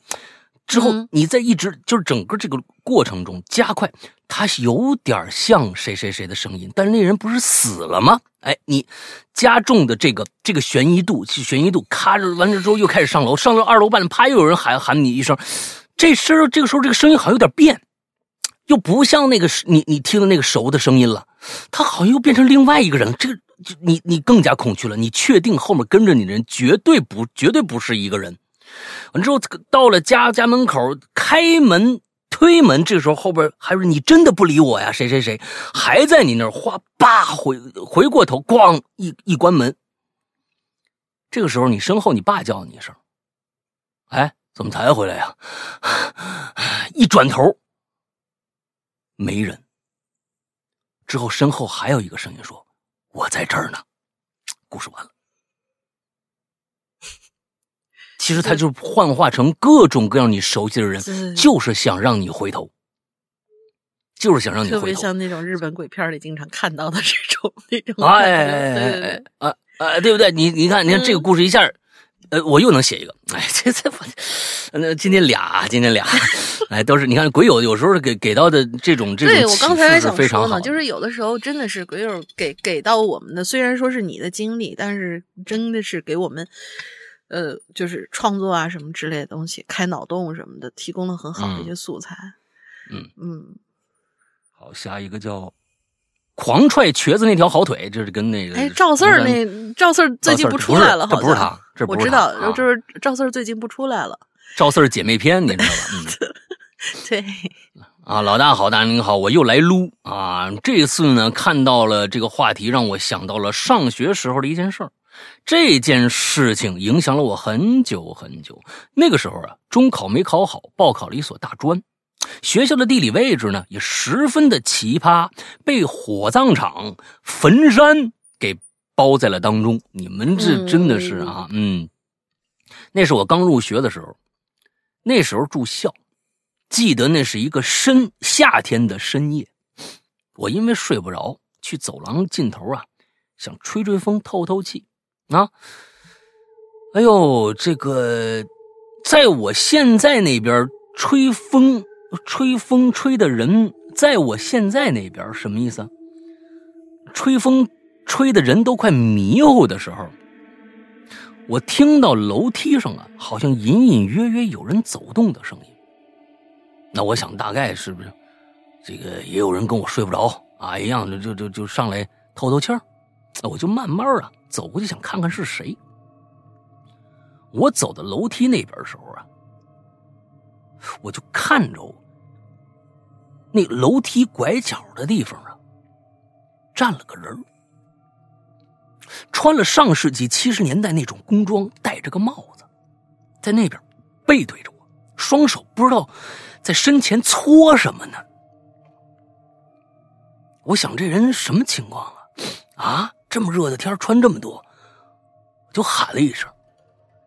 之后你在一直就是整个这个过程中加快。他有点像谁谁谁的声音，但是那人不是死了吗？哎，你加重的这个这个悬疑度，悬疑度，咔着完了之后又开始上楼，上到二楼半，啪又有人喊喊你一声，这声这个时候这个声音好像有点变，又不像那个你你听的那个熟的声音了，他好像又变成另外一个人，这个你你更加恐惧了，你确定后面跟着你的人绝对不绝对不是一个人，完之后到了家家门口开门。推门，这个时候后边还是你真的不理我呀？谁谁谁还在你那儿？哗，叭回回过头，咣一一关门。这个时候你身后你爸叫你一声：“哎，怎么才回来呀？”一转头，没人。之后身后还有一个声音说：“我在这儿呢。”故事完了。其实他就幻化成各种各样你熟悉的人，就是想让你回头，就是想让你回头。特别像那种日本鬼片里经常看到的这种那种。哎哎哎啊啊！对不对？你你看，你看这个故事一下，呃，我又能写一个，哎，这这我，那今天俩，今天俩，哎，都是你看鬼友有时候给给到的这种这种对我刚才还想说呢，就是有的时候真的是鬼友给给到我们的，虽然说是你的经历，但是真的是给我们，呃，就是创作啊什么之类的东西，开脑洞什么的，提供了很好的一些素材。嗯嗯，好，下一个叫。狂踹瘸子那条好腿，这是跟那个哎赵四儿那赵四儿最近不出来了，这不是他，这我知道，就是 赵四儿最近不出来了。赵四儿姐妹篇，你知道吧？嗯，对啊，老大好，大您好，我又来撸啊！这次呢，看到了这个话题，让我想到了上学时候的一件事儿。这件事情影响了我很久很久。那个时候啊，中考没考好，报考了一所大专。学校的地理位置呢，也十分的奇葩，被火葬场、坟山给包在了当中。你们这真的是啊，嗯，那是我刚入学的时候，那时候住校，记得那是一个深夏天的深夜，我因为睡不着，去走廊尽头啊，想吹吹风、透透气啊。哎呦，这个，在我现在那边吹风。吹风吹的人在我现在那边什么意思？吹风吹的人都快迷糊的时候，我听到楼梯上啊，好像隐隐约约有人走动的声音。那我想大概是不是这个也有人跟我睡不着啊一样的，就就就上来透透气儿。我就慢慢啊走过去想看看是谁。我走到楼梯那边的时候啊。我就看着那楼梯拐角的地方啊，站了个人穿了上世纪七十年代那种工装，戴着个帽子，在那边背对着我，双手不知道在身前搓什么呢。我想这人什么情况啊？啊，这么热的天穿这么多，就喊了一声：“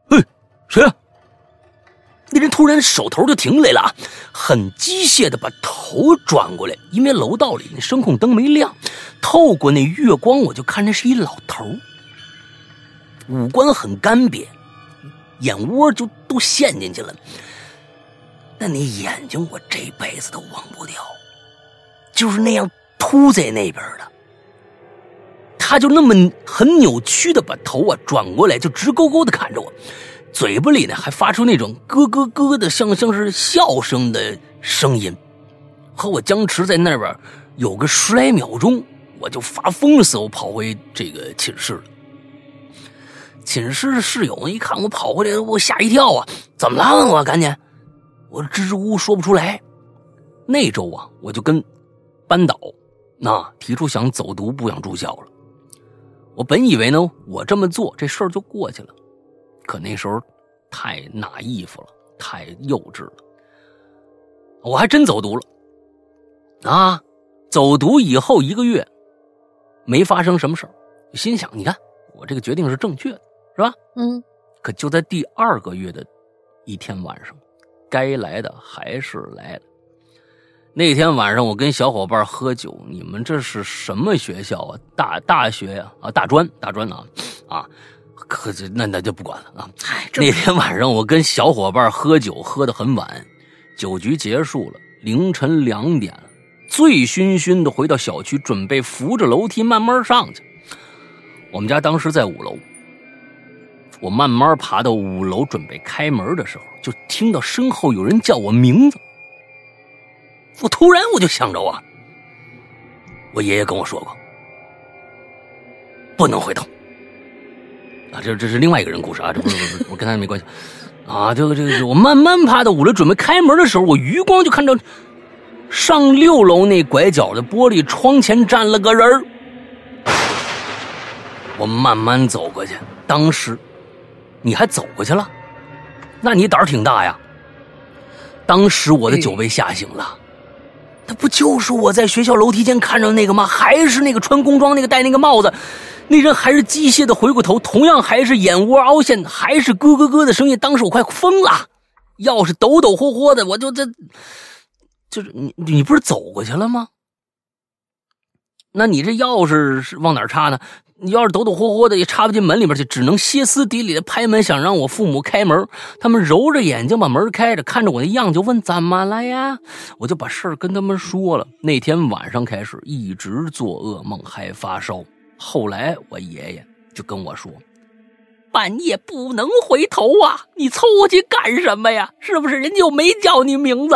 嘿，谁啊？”那人突然手头就停下来了啊，很机械的把头转过来，因为楼道里那声控灯没亮，透过那月光，我就看那是一老头，五官很干瘪，眼窝就都陷进去了。那你眼睛我这辈子都忘不掉，就是那样凸在那边的，他就那么很扭曲的把头啊转过来，就直勾勾的看着我。嘴巴里呢还发出那种咯咯咯的，像像是笑声的声音，和我僵持在那边有个十来秒钟，我就发疯似的跑回这个寝室了。寝室室友一看我跑回来，我吓一跳啊！怎么了？我赶紧，我支支吾吾说不出来。那周啊，我就跟班导那提出想走读，不想住校了。我本以为呢，我这么做这事儿就过去了。可那时候太拿衣服了，太幼稚了。我还真走读了啊！走读以后一个月没发生什么事儿，心想：你看我这个决定是正确的，是吧？嗯。可就在第二个月的一天晚上，该来的还是来了。那天晚上我跟小伙伴喝酒，你们这是什么学校啊？大大学呀？啊，大专，大专啊，啊。可这那那就不管了啊！那天晚上我跟小伙伴喝酒，喝得很晚，酒局结束了，凌晨两点了，醉醺醺的回到小区，准备扶着楼梯慢慢上去。我们家当时在五楼，我慢慢爬到五楼准备开门的时候，就听到身后有人叫我名字。我突然我就想着啊，我爷爷跟我说过，不能回头。啊，这这是另外一个人故事啊，这不是不是，我跟他没关系啊。这个这个，我慢慢爬到五楼准备开门的时候，我余光就看到上六楼那拐角的玻璃窗前站了个人儿。我慢慢走过去，当时你还走过去了，那你胆儿挺大呀。当时我的酒被吓醒了，不就是我在学校楼梯间看着那个吗？还是那个穿工装那个戴那个帽子。那人还是机械的回过头，同样还是眼窝凹陷，还是咯咯咯的声音。当时我快疯了，要是抖抖霍霍的，我就这，就是你你不是走过去了吗？那你这钥匙是往哪插呢？你要是抖抖霍霍的也插不进门里边去，只能歇斯底里的拍门，想让我父母开门。他们揉着眼睛把门开着，看着我那样就问怎么了呀？我就把事儿跟他们说了。那天晚上开始一直做噩梦，还发烧。后来我爷爷就跟我说。半夜不能回头啊！你凑过去干什么呀？是不是人家又没叫你名字？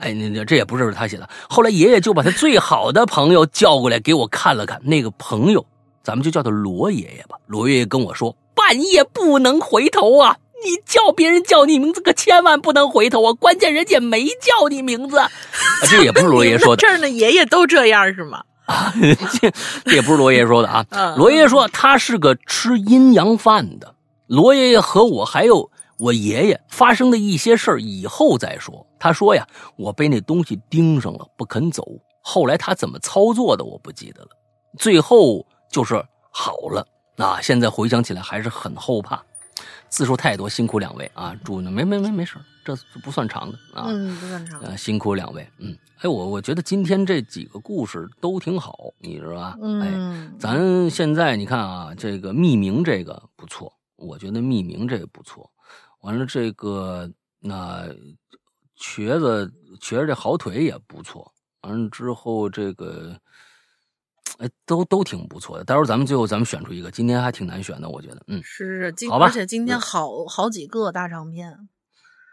哎，那这也不是他写的。后来爷爷就把他最好的朋友叫过来给我看了看。那个朋友，咱们就叫他罗爷爷吧。罗爷爷跟我说，半夜不能回头啊！你叫别人叫你名字可千万不能回头啊！关键人家没叫你名字。这也不是罗爷爷说的。这儿的爷爷都这样是吗？啊，这这也不是罗爷爷说的啊。罗爷爷说他是个吃阴阳饭的。罗爷爷和我还有我爷爷发生的一些事儿以后再说。他说呀，我被那东西盯上了，不肯走。后来他怎么操作的我不记得了。最后就是好了。啊，现在回想起来还是很后怕。字数太多，辛苦两位啊！祝呢，没没没没事，这不算长的啊，嗯，不算长。呃，辛苦两位，嗯，哎，我我觉得今天这几个故事都挺好，你知道吧？嗯，哎，咱现在你看啊，这个匿名这个不错，我觉得匿名这个不错。完了，这个那瘸子瘸着这好腿也不错。完了之后，这个。哎，都都挺不错的。待会儿咱们最后咱们选出一个，今天还挺难选的，我觉得。嗯，是，好吧。而且今天好好几个大长篇。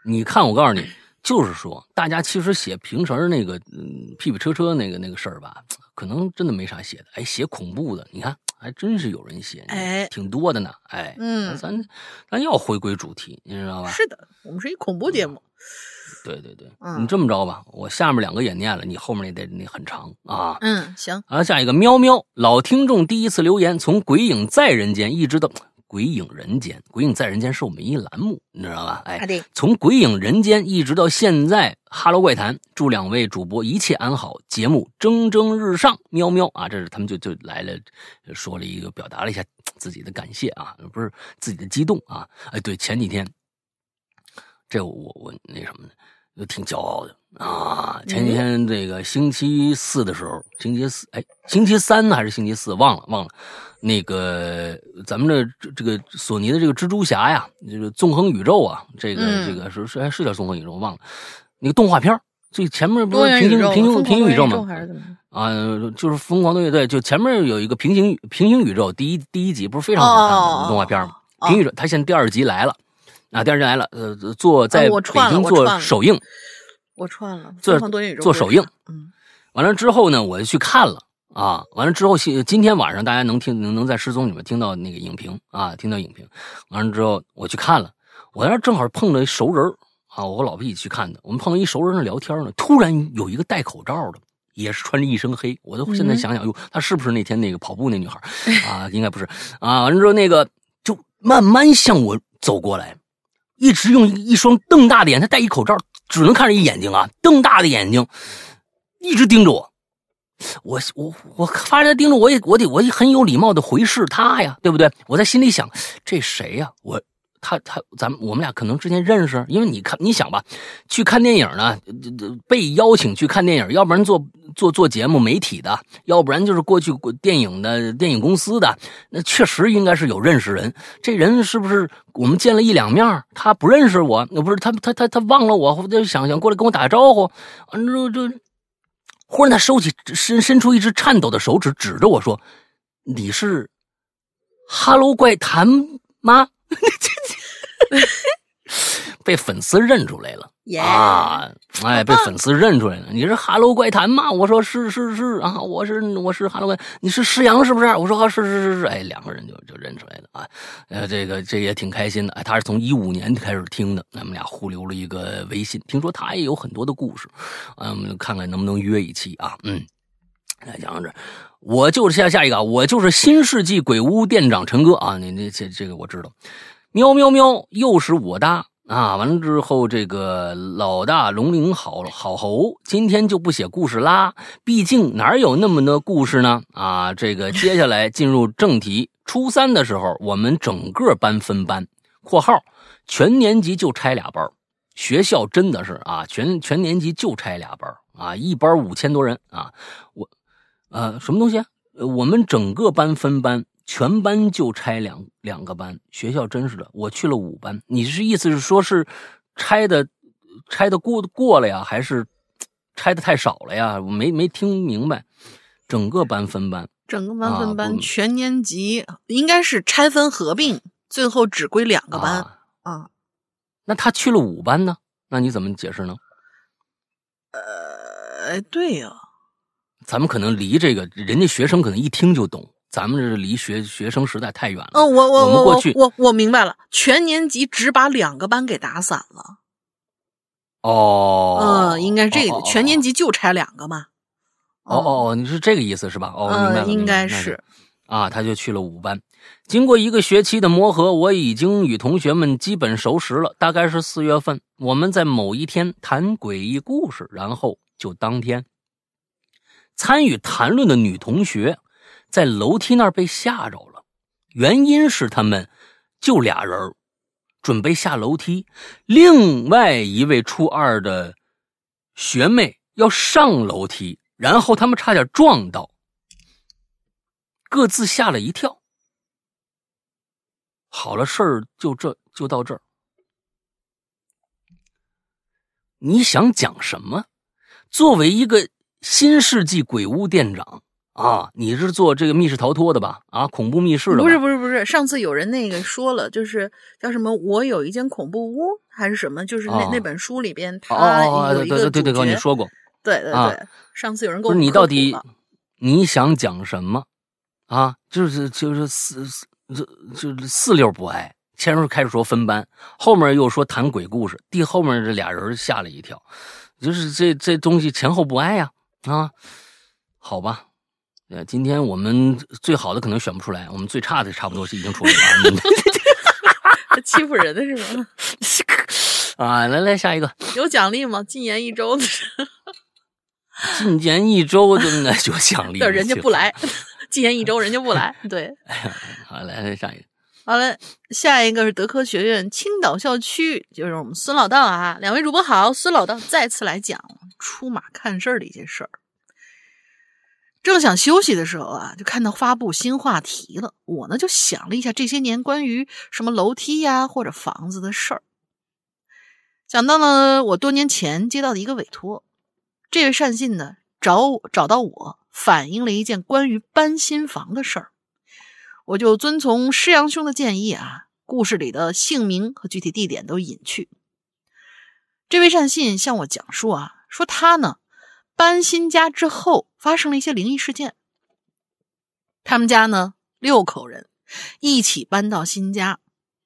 你看，我告诉你，就是说，大家其实写平时那个嗯屁屁车车那个那个事儿吧，可能真的没啥写的。哎，写恐怖的，你看还真是有人写，哎，挺多的呢。哎，嗯，咱咱要回归主题，你知道吧？是的，我们是一恐怖节目。对对对，你这么着吧，我下面两个也念了，你后面那得那很长啊。嗯，行。啊，下一个喵喵老听众第一次留言，从鬼影在人间一直到鬼影人间，鬼影在人间是我们一栏目，你知道吧？哎，从鬼影人间一直到现在，哈喽怪谈，祝两位主播一切安好，节目蒸蒸日上。喵喵啊，这是他们就就来了，说了一个表达了一下自己的感谢啊，不是自己的激动啊。哎，对，前几天。这我我那什么呢，就挺骄傲的啊！前几天这个星期四的时候，星期四哎，星期三还是星期四，忘了忘了。那个咱们这这个索尼的这个蜘蛛侠呀，这个纵横宇宙啊，这个这个是是是叫纵横宇宙，忘了。那个动画片最前面不是平行平行平行宇宙吗？啊，就是疯狂的乐队，就前面有一个平行平行宇宙，第一第一集不是非常好看的动画片吗？平行宇宙，它现在第二集来了。啊，第二集来了，呃，做在北京做首映，我串了，做做首映，嗯，完了之后呢，我就去看了啊，完了之后，今今天晚上大家能听能能在失踪里面听到那个影评啊，听到影评，完了之后我去看了，我那正好碰到一熟人啊，我和老婆一起去看的，我们碰到一熟人那聊天呢，突然有一个戴口罩的，也是穿着一身黑，我都现在想想，哟，她是不是那天那个跑步那女孩啊？应该不是。啊，完了之后那个就慢慢向我走过来。一直用一双瞪大的眼，他戴一口罩，只能看着一眼睛啊，瞪大的眼睛，一直盯着我。我我我发现盯着我，也我得我也很有礼貌的回视他呀，对不对？我在心里想，这谁呀？我。他他，咱们我们俩可能之前认识，因为你看，你想吧，去看电影呢，被邀请去看电影，要不然做做做节目媒体的，要不然就是过去电影的电影公司的，那确实应该是有认识人。这人是不是我们见了一两面，他不认识我？那不是他他他他忘了我，就想想过来跟我打个招呼。完之后就忽然他收起伸伸出一只颤抖的手指，指着我说：“你是哈喽怪谈吗？” 被粉丝认出来了啊！哎，被粉丝认出来了。你是哈喽怪谈吗？我说是是是啊，我是我是哈喽怪。你是石阳是不是？我说啊，是是是是。哎，两个人就就认出来了啊。呃，这个这也挺开心的。哎，他是从一五年开始听的，咱们俩互留了一个微信。听说他也有很多的故事，嗯，看看能不能约一期啊。嗯，来讲着，我就是下下一个，我就是新世纪鬼屋店长陈哥啊。你那这这个我知道。喵喵喵，又是我的啊！完了之后，这个老大龙鳞好好猴，今天就不写故事啦，毕竟哪有那么多故事呢？啊，这个接下来进入正题。初三的时候，我们整个班分班（括号全年级就拆俩班学校真的是啊，全全年级就拆俩班啊，一班五千多人啊，我。呃，什么东西啊？我们整个班分班，全班就拆两两个班。学校真是的，我去了五班。你是意思是说是拆的拆的过过了呀，还是拆的太少了呀？我没没听明白。整个班分班，整个班分班，全年级应该是拆分合并，最后只归两个班啊。那他去了五班呢？那你怎么解释呢？呃，对呀。咱们可能离这个人家学生可能一听就懂，咱们这离学学生时代太远了。嗯，我我我过去我我明白了，全年级只把两个班给打散了。哦，嗯，应该是这个全年级就拆两个嘛。哦哦哦，你是这个意思是吧？哦，明白了，应该是。啊，他就去了五班。经过一个学期的磨合，我已经与同学们基本熟识了。大概是四月份，我们在某一天谈诡异故事，然后就当天。参与谈论的女同学，在楼梯那儿被吓着了。原因是他们就俩人准备下楼梯，另外一位初二的学妹要上楼梯，然后他们差点撞到，各自吓了一跳。好了，事儿就这就到这儿。你想讲什么？作为一个。新世纪鬼屋店长啊，你是做这个密室逃脱的吧？啊，恐怖密室的？不是不是不是，上次有人那个说了，就是叫什么？我有一间恐怖屋还是什么？就是那那本书里边他有一个对对对，你说过，对对对，上次有人跟我你到底你想讲什么啊？就是就是四四就就是四六不挨，前面开始说分班，后面又说谈鬼故事，第后面这俩人吓了一跳，就是这这东西前后不挨呀。啊，好吧，呃，今天我们最好的可能选不出来，我们最差的差不多是已经出来了。欺负人的是吗？啊，来来，下一个有奖励吗？禁言一周的，禁言一周的那有奖励，人家不来，禁言一周人家不来，对。好，来来下一个。好了，下一个是德科学院青岛校区，就是我们孙老道啊，两位主播好，孙老道再次来讲。出马看事儿的一些事儿，正想休息的时候啊，就看到发布新话题了。我呢就想了一下这些年关于什么楼梯呀或者房子的事儿，想到了我多年前接到的一个委托。这位善信呢找找到我，反映了一件关于搬新房的事儿，我就遵从师阳兄的建议啊，故事里的姓名和具体地点都隐去。这位善信向我讲述啊。说他呢，搬新家之后发生了一些灵异事件。他们家呢六口人一起搬到新家，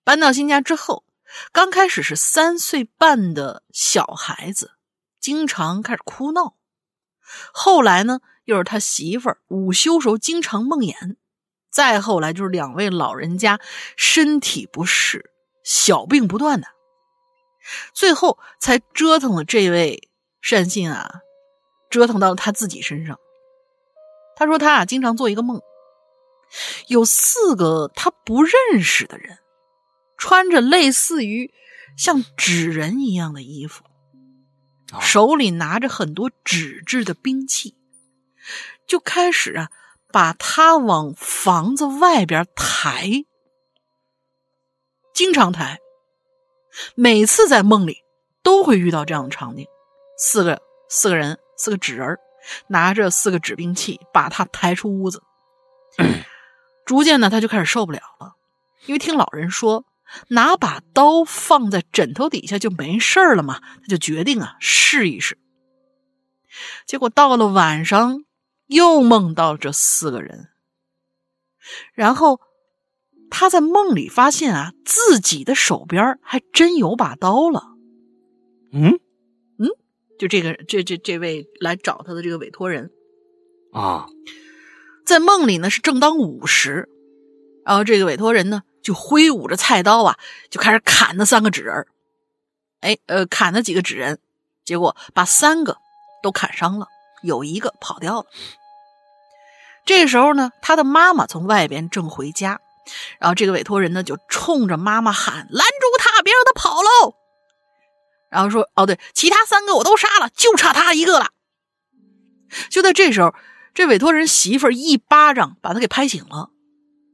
搬到新家之后，刚开始是三岁半的小孩子，经常开始哭闹。后来呢，又是他媳妇儿午休时候经常梦魇。再后来就是两位老人家身体不适，小病不断的，最后才折腾了这位。善信啊，折腾到了他自己身上。他说他啊，经常做一个梦，有四个他不认识的人，穿着类似于像纸人一样的衣服，手里拿着很多纸质的兵器，就开始啊，把他往房子外边抬，经常抬。每次在梦里都会遇到这样的场景。四个四个人，四个纸人拿着四个纸兵器，把他抬出屋子。逐渐呢，他就开始受不了了，因为听老人说，拿把刀放在枕头底下就没事了嘛，他就决定啊试一试。结果到了晚上，又梦到这四个人，然后他在梦里发现啊，自己的手边还真有把刀了。嗯。就这个，这这这位来找他的这个委托人，啊，在梦里呢是正当午时，然后这个委托人呢就挥舞着菜刀啊，就开始砍那三个纸人哎，呃，砍了几个纸人，结果把三个都砍伤了，有一个跑掉了。这时候呢，他的妈妈从外边正回家，然后这个委托人呢就冲着妈妈喊：“拦住他，别让他跑喽！”然后说：“哦，对，其他三个我都杀了，就差他一个了。”就在这时候，这委托人媳妇儿一巴掌把他给拍醒了。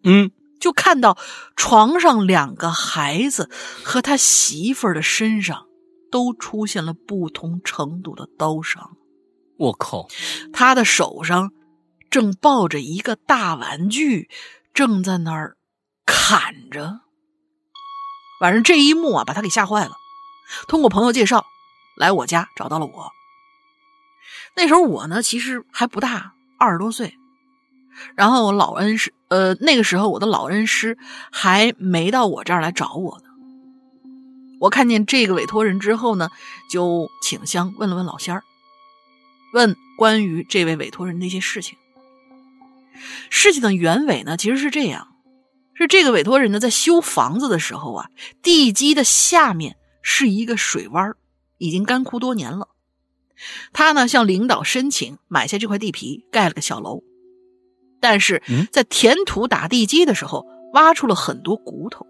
嗯，就看到床上两个孩子和他媳妇儿的身上都出现了不同程度的刀伤。我靠！他的手上正抱着一个大玩具，正在那儿砍着。反正这一幕啊，把他给吓坏了。通过朋友介绍，来我家找到了我。那时候我呢，其实还不大，二十多岁。然后我老恩师，呃，那个时候我的老恩师还没到我这儿来找我呢。我看见这个委托人之后呢，就请香问了问老仙儿，问关于这位委托人的一些事情。事情的原委呢，其实是这样：是这个委托人呢，在修房子的时候啊，地基的下面是一个水洼，已经干枯多年了。他呢，向领导申请买下这块地皮，盖了个小楼。但是在填土打地基的时候，挖出了很多骨头。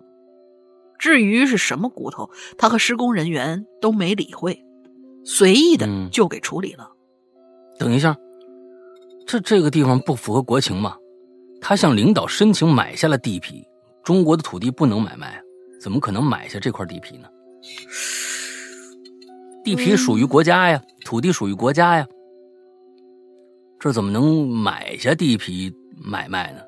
至于是什么骨头，他和施工人员都没理会，随意的就给处理了。等一下，这这个地方不符合国情吗？他向领导申请买下了地皮，中国的土地不能买卖，怎么可能买下这块地皮呢？地皮属于国家呀，土地属于国家呀，这怎么能买下地皮？买卖呢，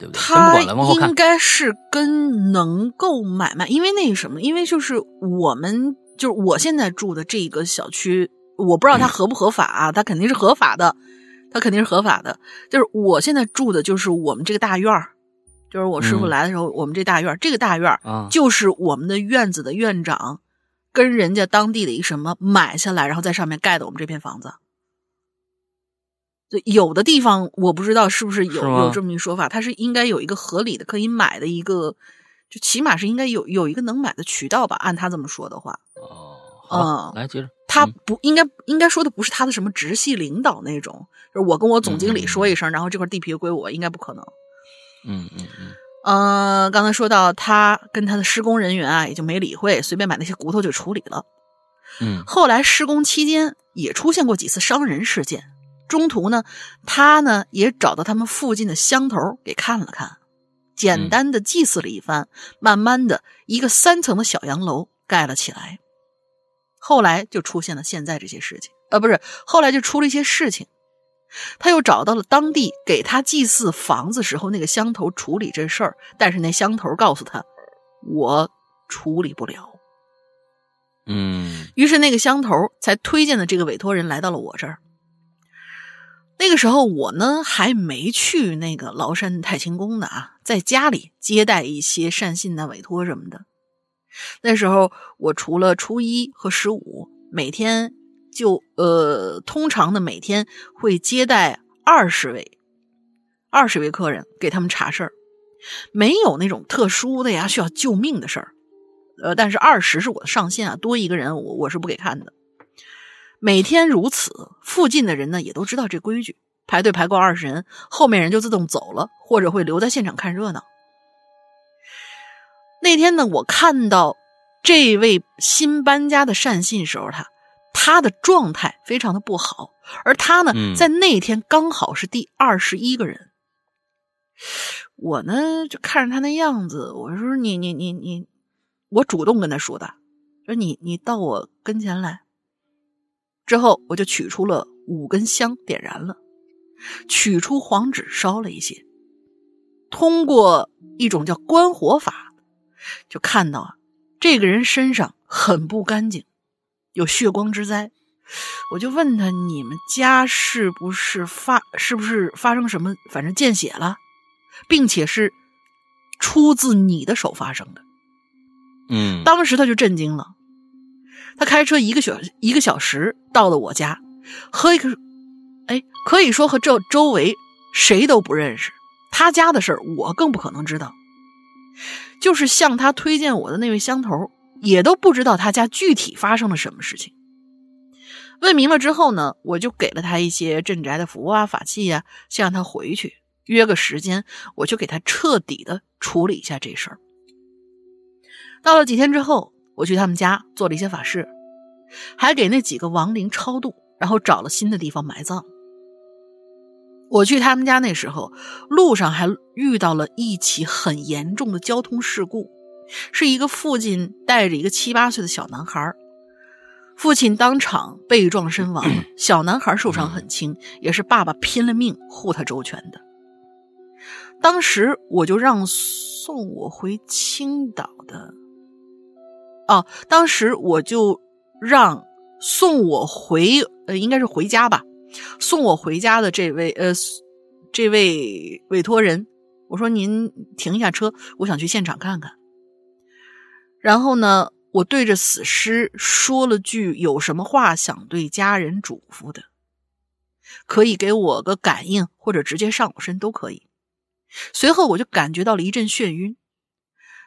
对不对？他应该是跟能够买卖，因为那什么，因为就是我们就是我现在住的这个小区，我不知道它合不合法啊，它肯定是合法的，它肯定是合法的。就是我现在住的就是我们这个大院儿，就是我师傅来的时候，我们这大院儿，这个大院儿就是我们的院子的院长跟人家当地的一什么买下来，然后在上面盖的我们这片房子。有的地方我不知道是不是有有这么一说法，它是应该有一个合理的可以买的一个，就起码是应该有有一个能买的渠道吧。按他这么说的话，哦，嗯来接着，他不应该应该说的不是他的什么直系领导那种，就是我跟我总经理说一声，然后这块地皮归我，应该不可能。嗯嗯嗯。呃，刚才说到他跟他的施工人员啊，也就没理会，随便把那些骨头就处理了。嗯，后来施工期间也出现过几次伤人事件。中途呢，他呢也找到他们附近的乡头给看了看，简单的祭祀了一番，慢慢的一个三层的小洋楼盖了起来。后来就出现了现在这些事情，呃，不是，后来就出了一些事情。他又找到了当地给他祭祀房子时候那个乡头处理这事儿，但是那乡头告诉他，我处理不了。嗯，于是那个乡头才推荐的这个委托人来到了我这儿。那个时候我呢还没去那个崂山太清宫呢啊，在家里接待一些善信的委托什么的。那时候我除了初一和十五，每天就呃通常的每天会接待二十位，二十位客人给他们查事儿，没有那种特殊的呀需要救命的事儿。呃，但是二十是我的上限啊，多一个人我我是不给看的。每天如此，附近的人呢也都知道这规矩，排队排够二十人，后面人就自动走了，或者会留在现场看热闹。那天呢，我看到这位新搬家的善信时候，他他的状态非常的不好，而他呢，在那天刚好是第二十一个人。我呢就看着他那样子，我说你你你你，我主动跟他说的，说你你到我跟前来。之后，我就取出了五根香，点燃了，取出黄纸烧了一些。通过一种叫观火法，就看到啊，这个人身上很不干净，有血光之灾。我就问他：“你们家是不是发是不是发生什么？反正见血了，并且是出自你的手发生的。”嗯，当时他就震惊了。他开车一个小一个小时到了我家，和一个，哎，可以说和这周围谁都不认识。他家的事儿我更不可能知道，就是向他推荐我的那位乡头，也都不知道他家具体发生了什么事情。问明了之后呢，我就给了他一些镇宅的符啊、法器呀，先让他回去约个时间，我就给他彻底的处理一下这事儿。到了几天之后。我去他们家做了一些法事，还给那几个亡灵超度，然后找了新的地方埋葬。我去他们家那时候，路上还遇到了一起很严重的交通事故，是一个父亲带着一个七八岁的小男孩，父亲当场被撞身亡，小男孩受伤很轻，也是爸爸拼了命护他周全的。当时我就让送我回青岛的，哦，当时我就让送我回，呃，应该是回家吧。送我回家的这位呃，这位委托人，我说您停一下车，我想去现场看看。然后呢，我对着死尸说了句：“有什么话想对家人嘱咐的，可以给我个感应，或者直接上我身都可以。”随后我就感觉到了一阵眩晕。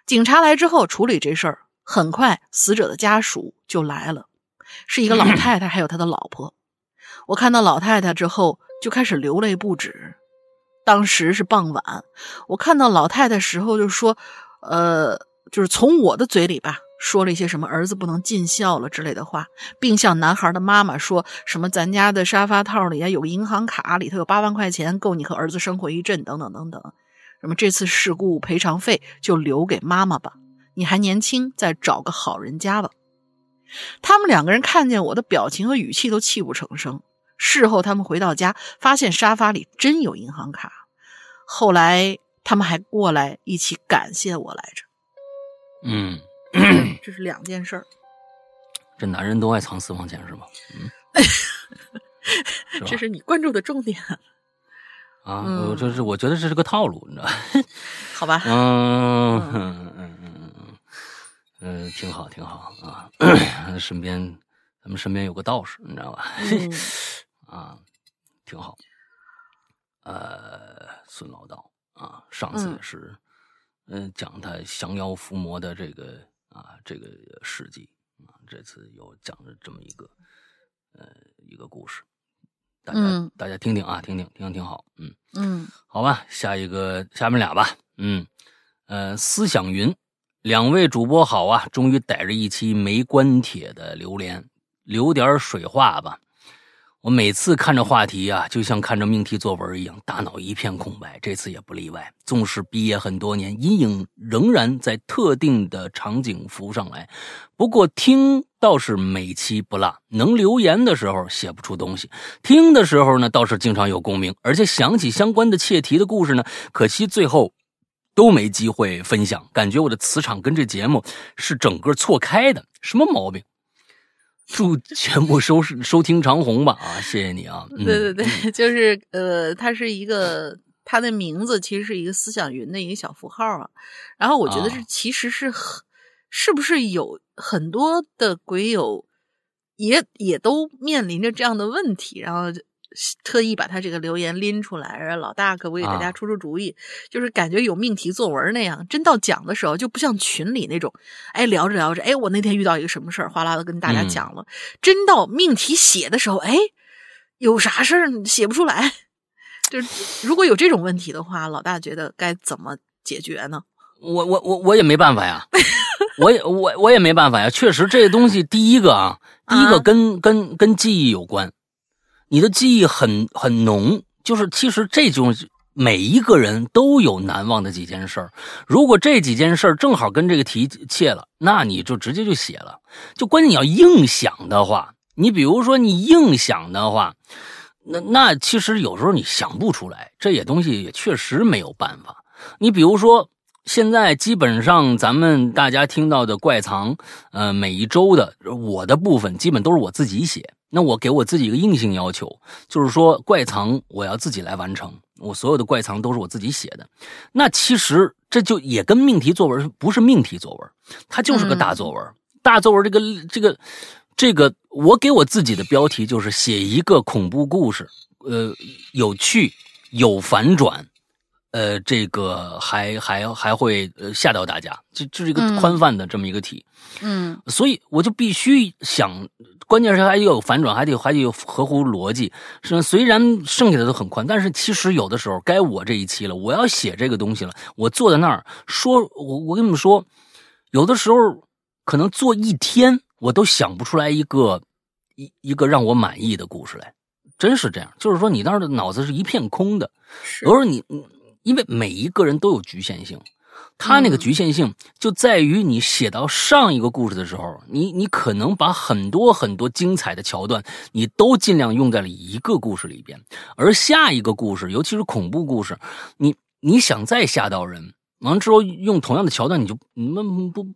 警察来之后处理这事儿，很快死者的家属就来了，是一个老 太太，还有他的老婆。我看到老太太之后，就开始流泪不止。当时是傍晚，我看到老太太时候就说：“呃，就是从我的嘴里吧，说了一些什么儿子不能尽孝了之类的话，并向男孩的妈妈说什么咱家的沙发套里啊有个银行卡，里头有八万块钱，够你和儿子生活一阵，等等等等。什么这次事故赔偿费就留给妈妈吧，你还年轻，再找个好人家吧。”他们两个人看见我的表情和语气都泣不成声。事后，他们回到家，发现沙发里真有银行卡。后来，他们还过来一起感谢我来着。嗯，这是两件事儿。这男人都爱藏私房钱是吧？嗯，这是你关注的重点啊！我这是我觉得这是个套路，你知道 吧？好吧。嗯嗯嗯嗯嗯嗯，挺好挺好啊！身边咱们身边有个道士，你知道吧？啊，挺好。呃，孙老道啊，上次也是，嗯，讲他降妖伏魔的这个啊这个事迹啊，这次又讲了这么一个呃一个故事，大家大家听听啊，听听听听挺好，嗯嗯，好吧，下一个下面俩吧，嗯呃，思想云，两位主播好啊，终于逮着一期没关帖的榴莲，留点水话吧。我每次看着话题啊，就像看着命题作文一样，大脑一片空白。这次也不例外。纵使毕业很多年，阴影仍然在特定的场景浮上来。不过听倒是每期不落，能留言的时候写不出东西，听的时候呢倒是经常有共鸣，而且想起相关的切题的故事呢，可惜最后都没机会分享。感觉我的磁场跟这节目是整个错开的，什么毛病？祝全部收视收听长虹吧啊！谢谢你啊！对对对，就是呃，它是一个，它的名字其实是一个思想云的一个小符号啊。然后我觉得是其实是很，是不是有很多的鬼友也也都面临着这样的问题，然后。特意把他这个留言拎出来，让老大可不可以给大家出出主意？就是感觉有命题作文那样，真到讲的时候就不像群里那种，哎，聊着聊着，哎，我那天遇到一个什么事儿，哗啦的跟大家讲了。真到命题写的时候，哎，有啥事儿写不出来？就是如果有这种问题的话，老大觉得该怎么解决呢？我我我我也没办法呀，我也我我也没办法呀。确实，这个东西第一个啊，第一个跟跟跟记忆有关。你的记忆很很浓，就是其实这种每一个人都有难忘的几件事儿。如果这几件事儿正好跟这个题切了，那你就直接就写了。就关键你要硬想的话，你比如说你硬想的话，那那其实有时候你想不出来，这些东西也确实没有办法。你比如说现在基本上咱们大家听到的怪藏，呃，每一周的我的部分基本都是我自己写。那我给我自己一个硬性要求，就是说怪藏我要自己来完成，我所有的怪藏都是我自己写的。那其实这就也跟命题作文不是命题作文，它就是个大作文。大作文这个这个这个，我给我自己的标题就是写一个恐怖故事，呃，有趣有反转。呃，这个还还还会呃吓到大家，这这是一个宽泛的这么一个题，嗯，所以我就必须想，关键是还得有反转，还得还得有合乎逻辑。是虽然剩下的都很宽，但是其实有的时候该我这一期了，我要写这个东西了，我坐在那儿说，我我跟你们说，有的时候可能坐一天，我都想不出来一个一一个让我满意的故事来。真是这样，就是说你当时的脑子是一片空的。是有时候你，因为每一个人都有局限性，他那个局限性就在于你写到上一个故事的时候，你你可能把很多很多精彩的桥段，你都尽量用在了一个故事里边，而下一个故事，尤其是恐怖故事，你你想再吓到人，完了之后用同样的桥段，你就你们不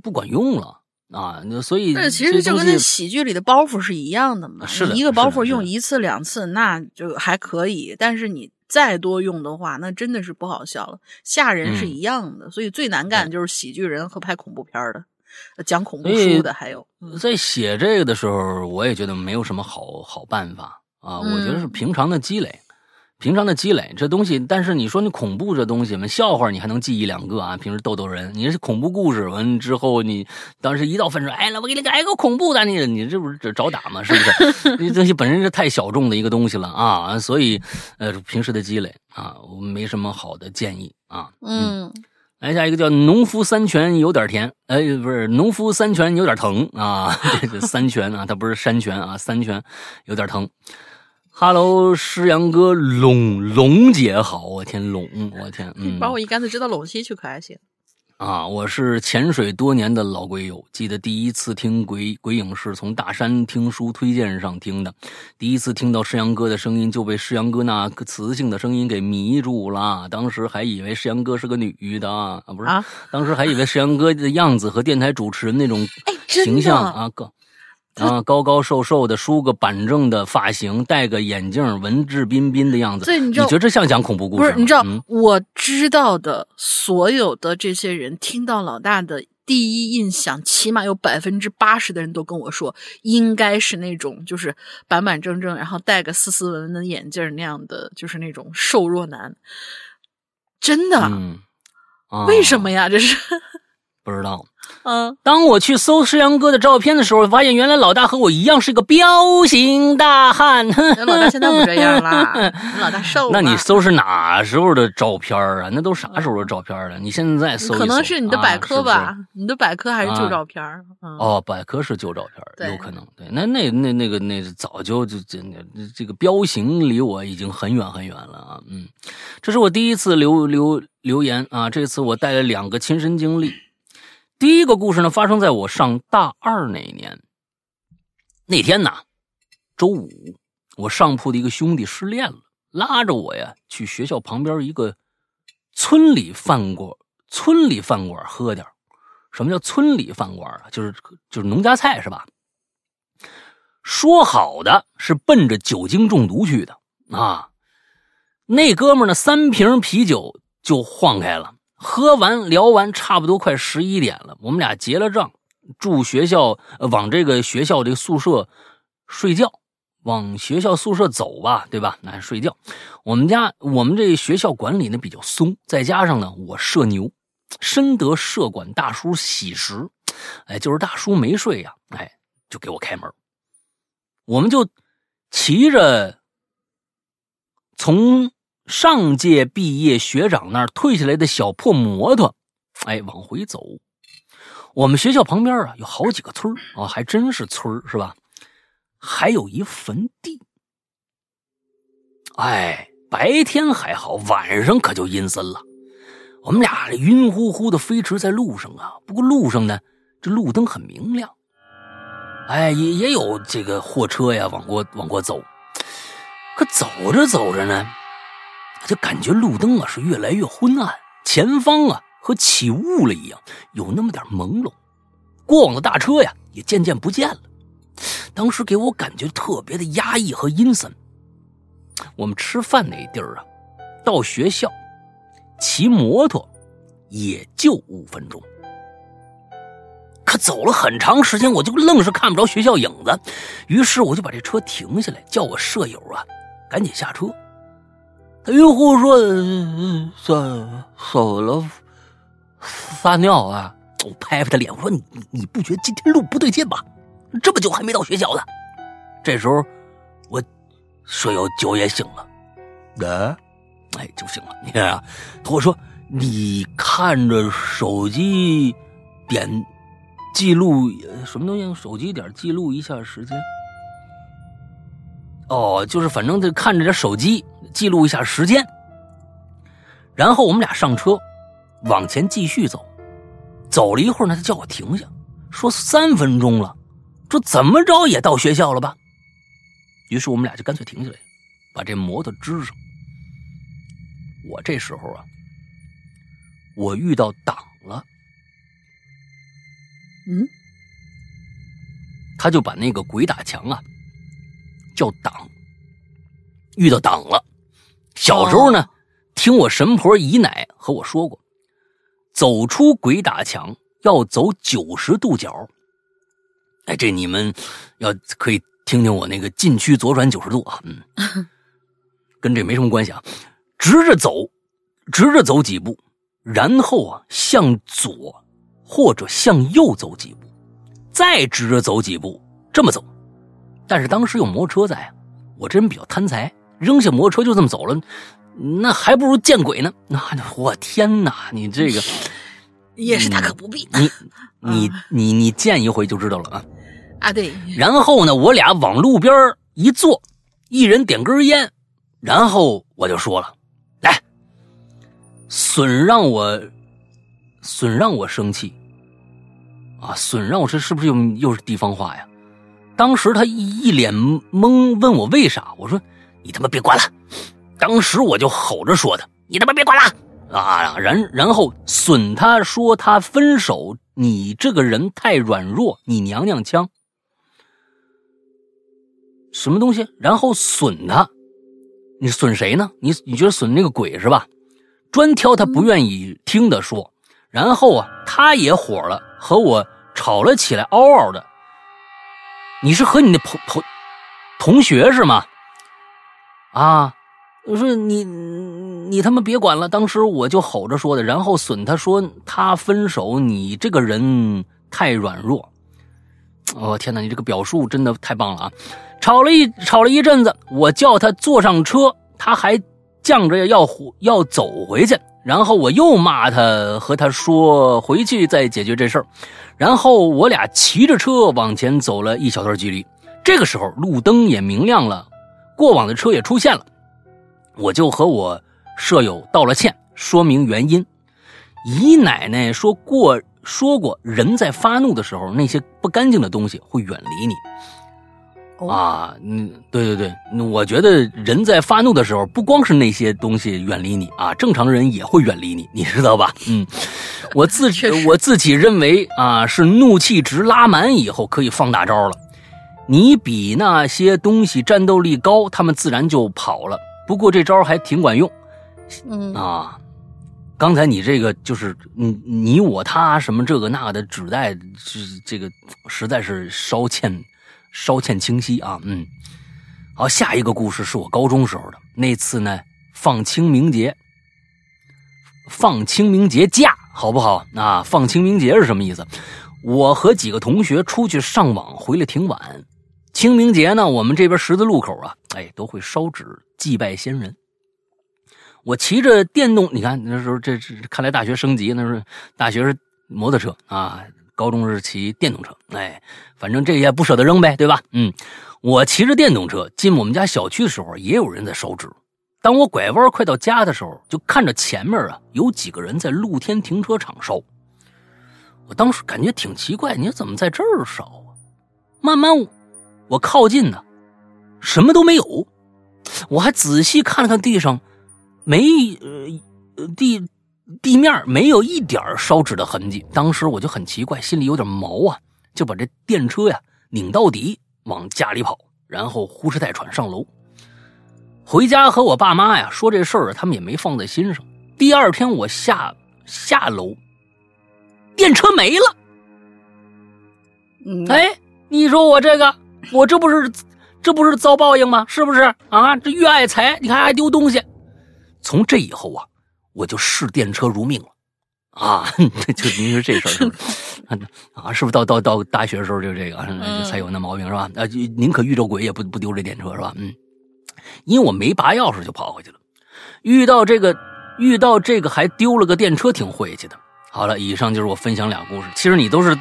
不管用了。啊，那所以，但其实就跟那喜剧里的包袱是一样的嘛。是的，一个包袱用一次两次，那就还可以。但是你再多用的话，那真的是不好笑了。吓人是一样的，所以最难干就是喜剧人和拍恐怖片的，讲恐怖书的还有。在写这个的时候，我也觉得没有什么好好办法啊。我觉得是平常的积累。平常的积累这东西，但是你说你恐怖这东西嘛，笑话你还能记一两个啊，平时逗逗人。你是恐怖故事完之后，你当时一到分手，哎，我给你来个恐怖的，你你这不是找打吗？是不是？这东西本身是太小众的一个东西了啊，所以呃，平时的积累啊，我没什么好的建议啊。嗯，来下一个叫农夫三泉有点甜，哎，不是农夫三泉有点疼啊，这是山泉啊，它不是山泉啊，三泉有点疼。哈喽，诗阳哥，龙龙姐好，我天，龙，我天，嗯，把我一竿子支到陇西去可还行？啊，我是潜水多年的老鬼友，记得第一次听鬼鬼影是从大山听书推荐上听的，第一次听到诗阳哥的声音就被诗阳哥那磁性的声音给迷住了，当时还以为诗阳哥是个女的啊，不是，啊当时还以为诗阳哥的样子和电台主持人那种 形象啊，哥。啊，高高瘦瘦的，梳个板正的发型，戴个眼镜，文质彬彬的样子。对，你知道？你觉得这像讲恐怖故事？不是，你知道，我知道的所有的这些人，听到老大的第一印象，起码有百分之八十的人都跟我说，应该是那种就是板板正正，然后戴个斯斯文文的眼镜那样的，就是那种瘦弱男。真的？嗯，为什么呀？这是不知道。嗯，当我去搜石阳哥的照片的时候，发现原来老大和我一样是个彪形大汉。老大现在不这样了，老大瘦了。那你搜是哪时候的照片啊？那都啥时候的照片了？你现在搜可能是你的百科吧？你的百科还是旧照片？哦，百科是旧照片，有可能。对，那那那那个那早就就这这个彪形离我已经很远很远了啊。嗯，这是我第一次留留留言啊。这次我带了两个亲身经历。第一个故事呢，发生在我上大二那年。那天呢，周五，我上铺的一个兄弟失恋了，拉着我呀去学校旁边一个村里饭馆，村里饭馆喝点什么叫村里饭馆啊？就是就是农家菜是吧？说好的是奔着酒精中毒去的啊。那哥们呢，三瓶啤酒就晃开了。喝完聊完，差不多快十一点了。我们俩结了账，住学校，往这个学校这个宿舍睡觉，往学校宿舍走吧，对吧？那睡觉。我们家我们这学校管理呢比较松，再加上呢我社牛，深得社管大叔喜食。哎，就是大叔没睡呀，哎，就给我开门。我们就骑着从。上届毕业学长那儿退下来的小破摩托，哎，往回走。我们学校旁边啊，有好几个村啊，还真是村是吧？还有一坟地。哎，白天还好，晚上可就阴森了。我们俩晕乎乎的飞驰在路上啊，不过路上呢，这路灯很明亮。哎，也也有这个货车呀，往过往过走。可走着走着呢。就感觉路灯啊是越来越昏暗，前方啊和起雾了一样，有那么点朦胧。过往的大车呀也渐渐不见了。当时给我感觉特别的压抑和阴森。我们吃饭那地儿啊，到学校骑摩托也就五分钟。可走了很长时间，我就愣是看不着学校影子。于是我就把这车停下来，叫我舍友啊赶紧下车。他晕乎说：“怎走了？撒尿啊！”我拍拍他脸，我说：“你你你不觉得今天路不对劲吧？这么久还没到学校呢。”这时候，我舍友酒也醒了，啊，哎，就醒了。你看啊，我说你看着手机点记录什么东西？手机点记录一下时间。哦，就是反正得看着点手机记录一下时间。然后我们俩上车，往前继续走。走了一会儿呢，他叫我停下，说三分钟了，这怎么着也到学校了吧？于是我们俩就干脆停下来，把这摩托支上。我这时候啊，我遇到党了。嗯，他就把那个鬼打墙啊叫党，遇到党了。小时候呢，听我神婆姨奶和我说过，走出鬼打墙要走九十度角。哎，这你们要可以听听我那个禁区左转九十度啊，嗯，跟这没什么关系啊。直着走，直着走几步，然后啊向左或者向右走几步，再直着走几步，这么走。但是当时有摩托车在啊，我这人比较贪财，扔下摩托车就这么走了，那还不如见鬼呢。那我天哪，你这个 也是大可不必。你你你你见一回就知道了啊。啊，对。然后呢，我俩往路边一坐，一人点根烟，然后我就说了。来损让我，损让我生气，啊，损让我这是不是又又是地方话呀？当时他一脸懵，问我为啥？我说你他妈别管了。当时我就吼着说的，你他妈别管了啊！然然后损他说他分手，你这个人太软弱，你娘娘腔，什么东西？然后损他，你损谁呢？你你觉得损那个鬼是吧？专挑他不愿意听的说，然后啊，他也火了，和我吵了起来，嗷嗷的。你是和你的朋朋同学是吗？啊，我说你你他妈别管了，当时我就吼着说的，然后损他说他分手，你这个人太软弱。哦天哪，你这个表述真的太棒了啊！吵了一吵了一阵子，我叫他坐上车，他还。犟着要要走回去，然后我又骂他，和他说回去再解决这事儿。然后我俩骑着车往前走了一小段距离，这个时候路灯也明亮了，过往的车也出现了。我就和我舍友道了歉，说明原因。姨奶奶说过说过，人在发怒的时候，那些不干净的东西会远离你。啊，嗯，对对对，我觉得人在发怒的时候，不光是那些东西远离你啊，正常人也会远离你，你知道吧？嗯，我自我自己认为啊，是怒气值拉满以后可以放大招了。你比那些东西战斗力高，他们自然就跑了。不过这招还挺管用。嗯啊，刚才你这个就是你你我他什么这个那的指代，是这个实在是稍欠。稍欠清晰啊，嗯，好，下一个故事是我高中时候的那次呢，放清明节，放清明节假，好不好？啊，放清明节是什么意思？我和几个同学出去上网，回来挺晚。清明节呢，我们这边十字路口啊，哎，都会烧纸祭拜先人。我骑着电动，你看那时候这这看来大学升级，那是大学是摩托车啊。高中是骑电动车，哎，反正这也不舍得扔呗，对吧？嗯，我骑着电动车进我们家小区的时候，也有人在烧纸。当我拐弯快到家的时候，就看着前面啊有几个人在露天停车场烧。我当时感觉挺奇怪，你怎么在这儿烧啊？慢慢我靠近呢，什么都没有。我还仔细看了看地上，没呃地。地面没有一点烧纸的痕迹，当时我就很奇怪，心里有点毛啊，就把这电车呀拧到底，往家里跑，然后呼哧带喘上楼。回家和我爸妈呀说这事儿，他们也没放在心上。第二天我下下楼，电车没了。哎，你说我这个，我这不是这不是遭报应吗？是不是啊？这越爱财，你看还丢东西。从这以后啊。我就视电车如命了，啊，就您说这事儿是不是？啊，是不是到到到大学的时候就这个才有那毛病是吧？啊，宁可遇着鬼也不不丢这电车是吧？嗯，因为我没拔钥匙就跑回去了，遇到这个遇到这个还丢了个电车，挺晦气的。好了，以上就是我分享俩故事。其实你都是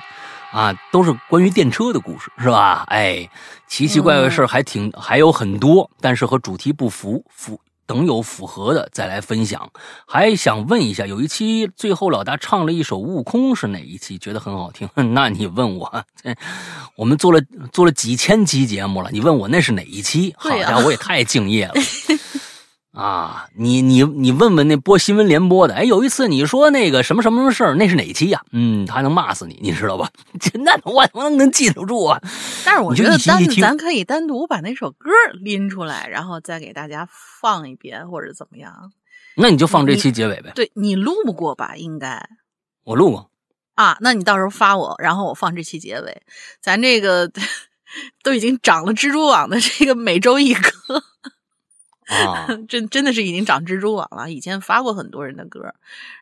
啊，都是关于电车的故事，是吧？哎，奇奇怪怪的事还挺还有很多，但是和主题不符符。等有符合的再来分享。还想问一下，有一期最后老大唱了一首《悟空》，是哪一期？觉得很好听。那你问我，我们做了做了几千期节目了，你问我那是哪一期？好家伙，我也太敬业了。啊，你你你问问那播新闻联播的，哎，有一次你说那个什么什么什么事儿，那是哪期呀？嗯，他还能骂死你，你知道吧？那我我能记得住啊？但是我觉得单咱可以单独把那首歌拎出来，然后再给大家放一遍，或者怎么样？那你就放这期结尾呗。对你录过吧？应该我录过啊。那你到时候发我，然后我放这期结尾。咱这个 都已经长了蜘蛛网的这个每周一歌。啊，真真的是已经长蜘蛛网了。以前发过很多人的歌，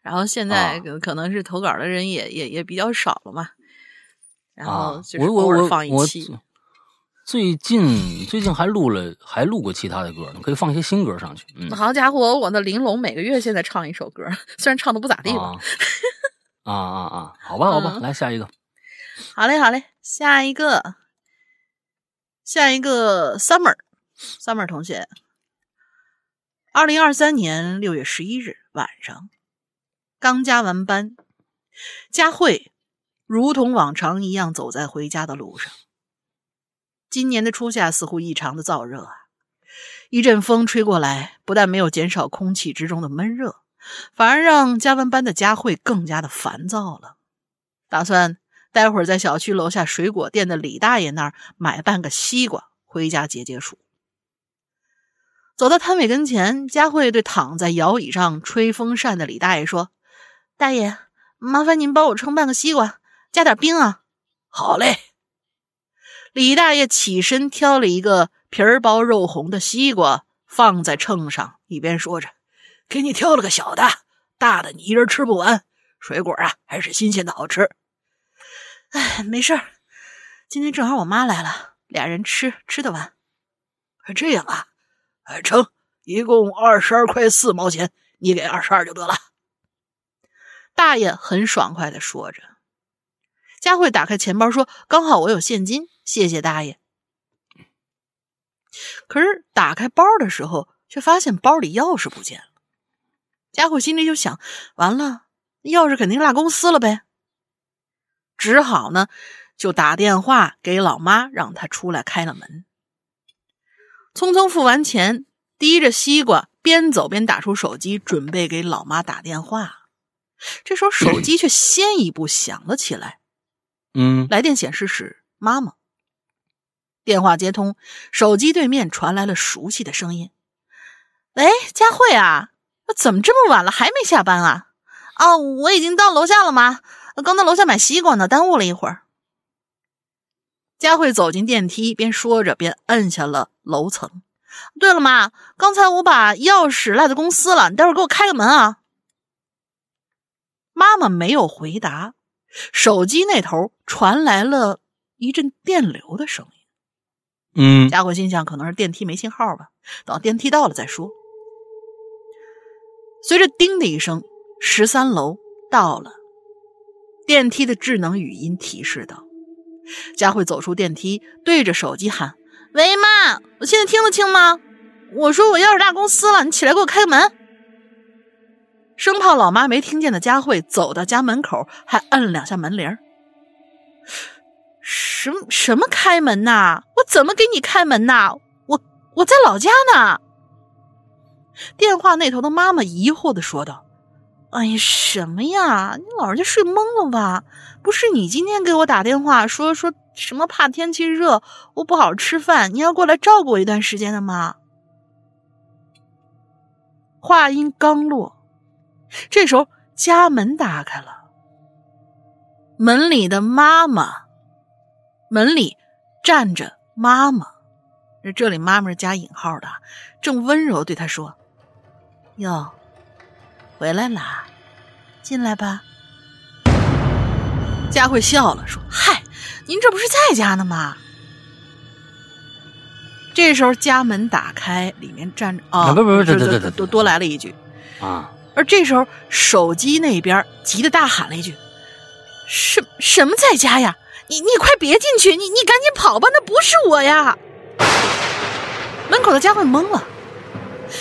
然后现在可能是投稿的人也也也比较少了嘛。然后就是偶尔放一期。最近最近还录了，还录过其他的歌呢，可以放一些新歌上去。嗯，好家伙，我的玲珑每个月现在唱一首歌，虽然唱的不咋地吧。啊啊啊！好吧好吧，来下一个。好嘞好嘞，下一个，下一个，summer summer 同学。二零二三年六月十一日晚上，刚加完班，佳慧如同往常一样走在回家的路上。今年的初夏似乎异常的燥热啊！一阵风吹过来，不但没有减少空气之中的闷热，反而让加完班的佳慧更加的烦躁了。打算待会儿在小区楼下水果店的李大爷那儿买半个西瓜回家解解暑。走到摊位跟前，佳慧对躺在摇椅上吹风扇的李大爷说：“大爷，麻烦您帮我称半个西瓜，加点冰啊。”“好嘞。”李大爷起身挑了一个皮儿薄肉红的西瓜放在秤上，一边说着：“给你挑了个小的，大的你一人吃不完。水果啊，还是新鲜的好吃。”“哎，没事儿，今天正好我妈来了，俩人吃吃得完。”“这样啊。”哎，成，一共二十二块四毛钱，你给二十二就得了。大爷很爽快的说着。佳慧打开钱包说：“刚好我有现金，谢谢大爷。”可是打开包的时候，却发现包里钥匙不见了。佳慧心里就想：完了，钥匙肯定落公司了呗。只好呢，就打电话给老妈，让她出来开了门。匆匆付完钱，提着西瓜，边走边打出手机，准备给老妈打电话。这时候，手机却先一步响了起来。嗯，来电显示是妈妈。电话接通，手机对面传来了熟悉的声音：“喂，佳慧啊，怎么这么晚了还没下班啊？哦，我已经到楼下了吗？刚到楼下买西瓜呢，耽误了一会儿。”佳慧走进电梯，边说着边摁下了楼层。对了，妈，刚才我把钥匙落在公司了，你待会儿给我开个门啊。妈妈没有回答，手机那头传来了一阵电流的声音。嗯，佳慧心想，可能是电梯没信号吧，等电梯到了再说。随着“叮”的一声，十三楼到了。电梯的智能语音提示道。佳慧走出电梯，对着手机喊：“喂，妈，我现在听得清吗？我说我钥匙落公司了，你起来给我开个门。”生怕老妈没听见的佳慧走到家门口，还摁了两下门铃。什什么开门呐？我怎么给你开门呐？我我在老家呢。电话那头的妈妈疑惑的说道。哎呀，什么呀？你老人家睡懵了吧？不是你今天给我打电话说说什么怕天气热，我不好吃饭，你要过来照顾我一段时间的吗？话音刚落，这时候家门打开了，门里的妈妈，门里站着妈妈，这里妈妈是加引号的，正温柔对他说：“哟。”回来啦，进来吧。佳慧笑了，说：“嗨，您这不是在家呢吗？”这时候家门打开，里面站着啊，不不不，对对对，多多来了一句啊。而这时候手机那边急得大喊了一句：“什什么在家呀？你你快别进去！你你赶紧跑吧，那不是我呀！门口的佳慧懵了，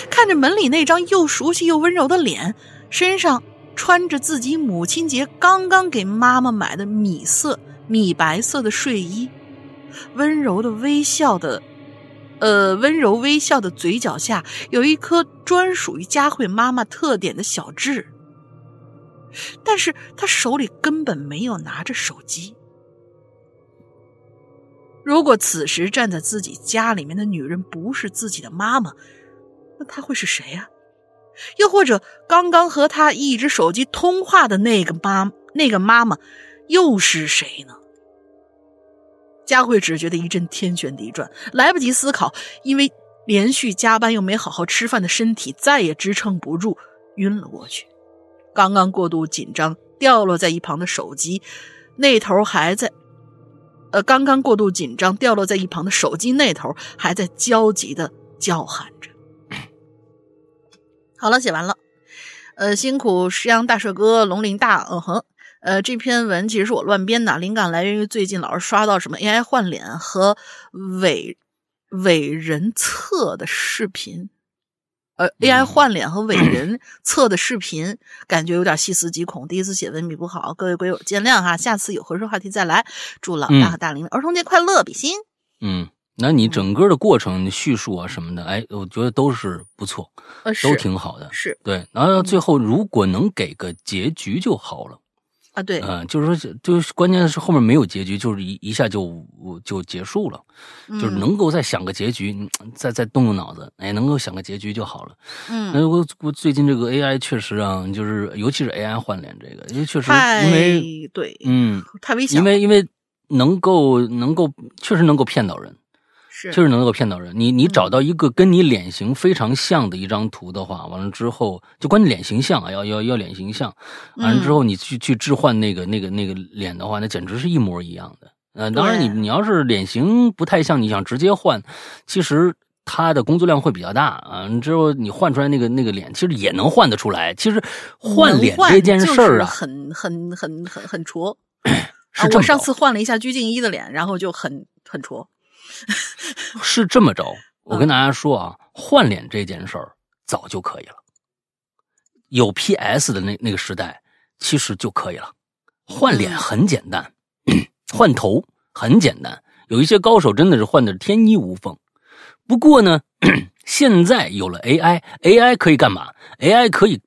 看着门里那张又熟悉又温柔的脸，身上穿着自己母亲节刚刚给妈妈买的米色、米白色的睡衣，温柔的微笑的，呃，温柔微笑的嘴角下有一颗专属于佳慧妈妈特点的小痣，但是她手里根本没有拿着手机。如果此时站在自己家里面的女人不是自己的妈妈，那她会是谁呀？又或者刚刚和她一直手机通话的那个妈，那个妈妈又是谁呢？佳慧只觉得一阵天旋地转，来不及思考，因为连续加班又没好好吃饭的身体再也支撑不住，晕了过去。刚刚过度紧张掉落在一旁的手机，那头还在。呃，刚刚过度紧张，掉落在一旁的手机那头还在焦急的叫喊。好了，写完了。呃，辛苦石羊大帅哥，龙鳞大，嗯哼。呃，这篇文其实是我乱编的，灵感来源于最近老是刷到什么 AI 换脸和伪伪人测的视频。呃，AI 换脸和伪人测的视频，感觉有点细思极恐。第一次写文笔不好，各位鬼友见谅哈。下次有合适话题再来。祝老大和大林儿童节快乐，比心。嗯，那你整个的过程叙述啊什么的，哎，我觉得都是不错，都挺好的。是对，然后最后如果能给个结局就好了。啊，对，嗯，就是说，就是关键是后面没有结局，就是一一下就就结束了，就是能够再想个结局，再再动动脑子，哎，能够想个结局就好了。嗯，那我我最近这个 AI 确实啊，就是尤其是 AI 换脸这个，因为确实因为对，嗯，太危险，因为因为能够能够确实能够骗到人。确实能够骗到人。你你找到一个跟你脸型非常像的一张图的话，完了之后就关键脸型像啊，要要要脸型像。完了之后你去去置换那个那个那个脸的话，那简直是一模一样的。呃，当然你你要是脸型不太像，你想直接换，其实他的工作量会比较大啊。之后你换出来那个那个脸，其实也能换得出来。其实换脸这件事儿啊，很很很很很戳。是我上次换了一下鞠婧祎的脸，然后就很很戳。是这么着，我跟大家说啊，换脸这件事儿早就可以了。有 PS 的那那个时代，其实就可以了。换脸很简单，换头很简单，有一些高手真的是换的天衣无缝。不过呢，现在有了 AI，AI 可以干嘛？AI 可以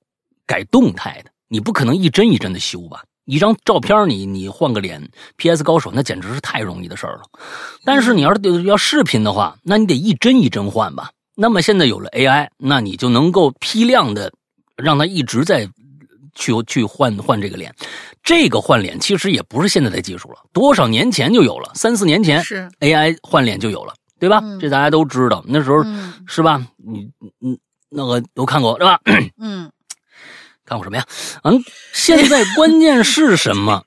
改动态的，你不可能一帧一帧的修吧？一张照片，你你换个脸，PS 高手那简直是太容易的事儿了。但是你要是要视频的话，那你得一帧一帧换吧。那么现在有了 AI，那你就能够批量的让它一直在去去换换这个脸。这个换脸其实也不是现在的技术了，多少年前就有了，三四年前是 AI 换脸就有了，对吧？这大家都知道，那时候是吧？你你那个都看过是吧？嗯。看过什么呀？嗯，现在关键是什么？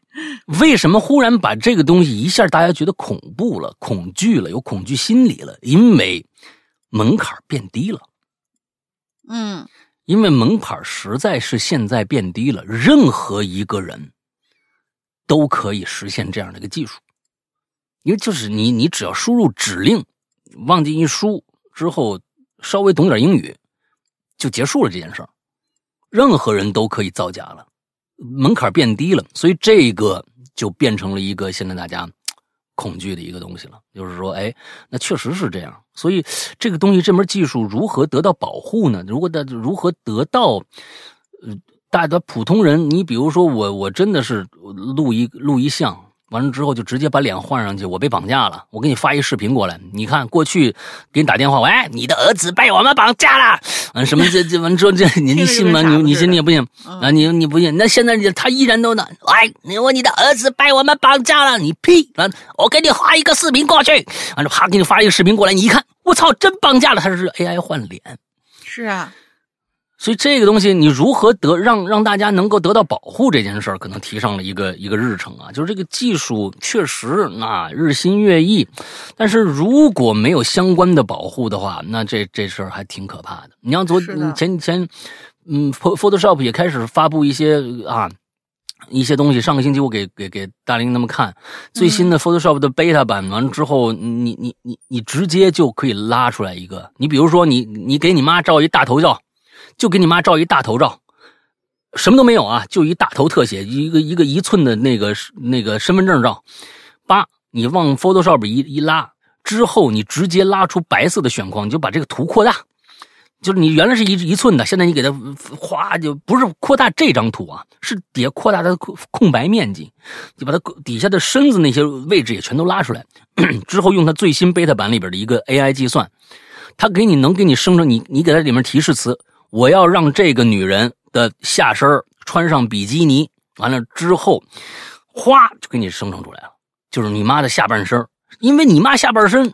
为什么忽然把这个东西一下大家觉得恐怖了、恐惧了、有恐惧心理了？因为门槛变低了。嗯，因为门槛实在是现在变低了，任何一个人都可以实现这样的一个技术。因为就是你，你只要输入指令，忘记一输之后，稍微懂点英语，就结束了这件事儿。任何人都可以造假了，门槛变低了，所以这个就变成了一个现在大家恐惧的一个东西了。就是说，哎，那确实是这样。所以这个东西，这门技术如何得到保护呢？如果的如何得到，呃，大家普通人，你比如说我，我真的是录一录一项。完了之后就直接把脸换上去，我被绑架了。我给你发一视频过来，你看过去给你打电话，喂，你的儿子被我们绑架了，嗯，什么这这完之后这你你信吗？你你信你也不信啊？你你不信？那现在你他依然都呢？喂，你说你的儿子被我们绑架了，你屁！啊，我给你发一个视频过去，完了啪给你发一个视频过来，你一看，我操，真绑架了，他是 AI 换脸，是啊。所以这个东西，你如何得让让大家能够得到保护这件事儿，可能提上了一个一个日程啊。就是这个技术确实那日新月异，但是如果没有相关的保护的话，那这这事儿还挺可怕的。你像昨前前，嗯，Photoshop 也开始发布一些啊一些东西。上个星期我给给给大林他们看最新的 Photoshop 的 beta 版，完了之后，你你你你直接就可以拉出来一个。你比如说，你你给你妈照一大头照，就给你妈照一大头照，什么都没有啊，就一大头特写，一个一个一寸的那个那个身份证照，叭，你往 Photoshop 一一拉之后，你直接拉出白色的选框，你就把这个图扩大。就是你原来是一一寸的，现在你给它哗就不是扩大这张图啊，是底下扩大它的空白面积，就把它底下的身子那些位置也全都拉出来，之后用它最新 beta 版里边的一个 AI 计算，它给你能给你生成你你给它里面提示词，我要让这个女人的下身穿上比基尼，完了之后，哗就给你生成出来了，就是你妈的下半身，因为你妈下半身，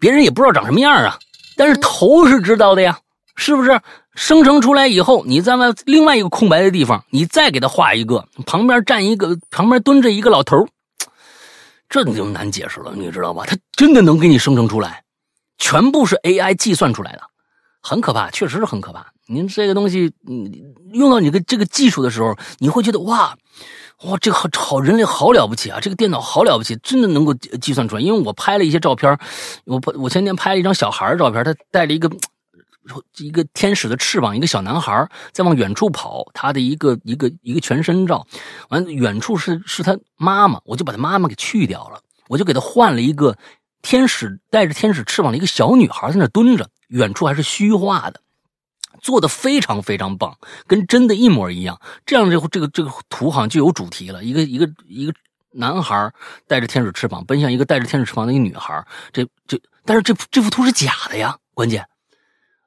别人也不知道长什么样啊。但是头是知道的呀，是不是？生成出来以后，你在外另外一个空白的地方，你再给他画一个，旁边站一个，旁边蹲着一个老头这你就难解释了，你知道吧？他真的能给你生成出来，全部是 AI 计算出来的，很可怕，确实是很可怕。您这个东西，嗯，用到你的这个技术的时候，你会觉得哇。哇，这个好好人类好了不起啊！这个电脑好了不起，真的能够计算出来。因为我拍了一些照片，我我前天拍了一张小孩的照片，他带了一个一个天使的翅膀，一个小男孩在往远处跑，他的一个一个一个全身照。完，远处是是他妈妈，我就把他妈妈给去掉了，我就给他换了一个天使带着天使翅膀的一个小女孩在那蹲着，远处还是虚化的。做的非常非常棒，跟真的一模一样。这样这这个这个图好像就有主题了。一个一个一个男孩带着天使翅膀奔向一个带着天使翅膀的一个女孩。这这，但是这这幅图是假的呀！关键，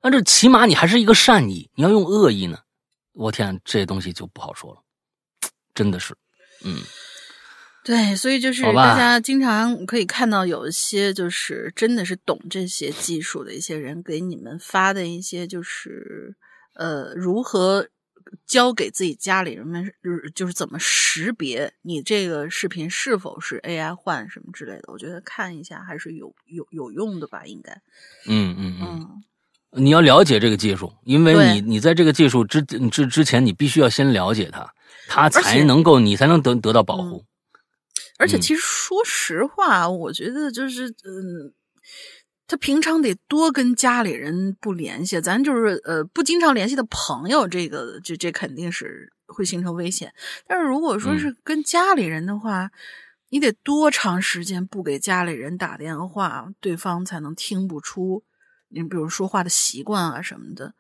那这起码你还是一个善意。你要用恶意呢，我天，这东西就不好说了。真的是，嗯。对，所以就是大家经常可以看到有一些就是真的是懂这些技术的一些人给你们发的一些就是呃如何教给自己家里人们就是怎么识别你这个视频是否是 AI 换什么之类的，我觉得看一下还是有有有用的吧，应该。嗯嗯嗯，你要了解这个技术，因为你你在这个技术之之之前，你必须要先了解它，它才能够你才能得得到保护。而且，其实说实话，我觉得就是，嗯，他平常得多跟家里人不联系，咱就是呃不经常联系的朋友，这个这这肯定是会形成危险。但是如果说是跟家里人的话，你得多长时间不给家里人打电话，对方才能听不出你比如说话的习惯啊什么的，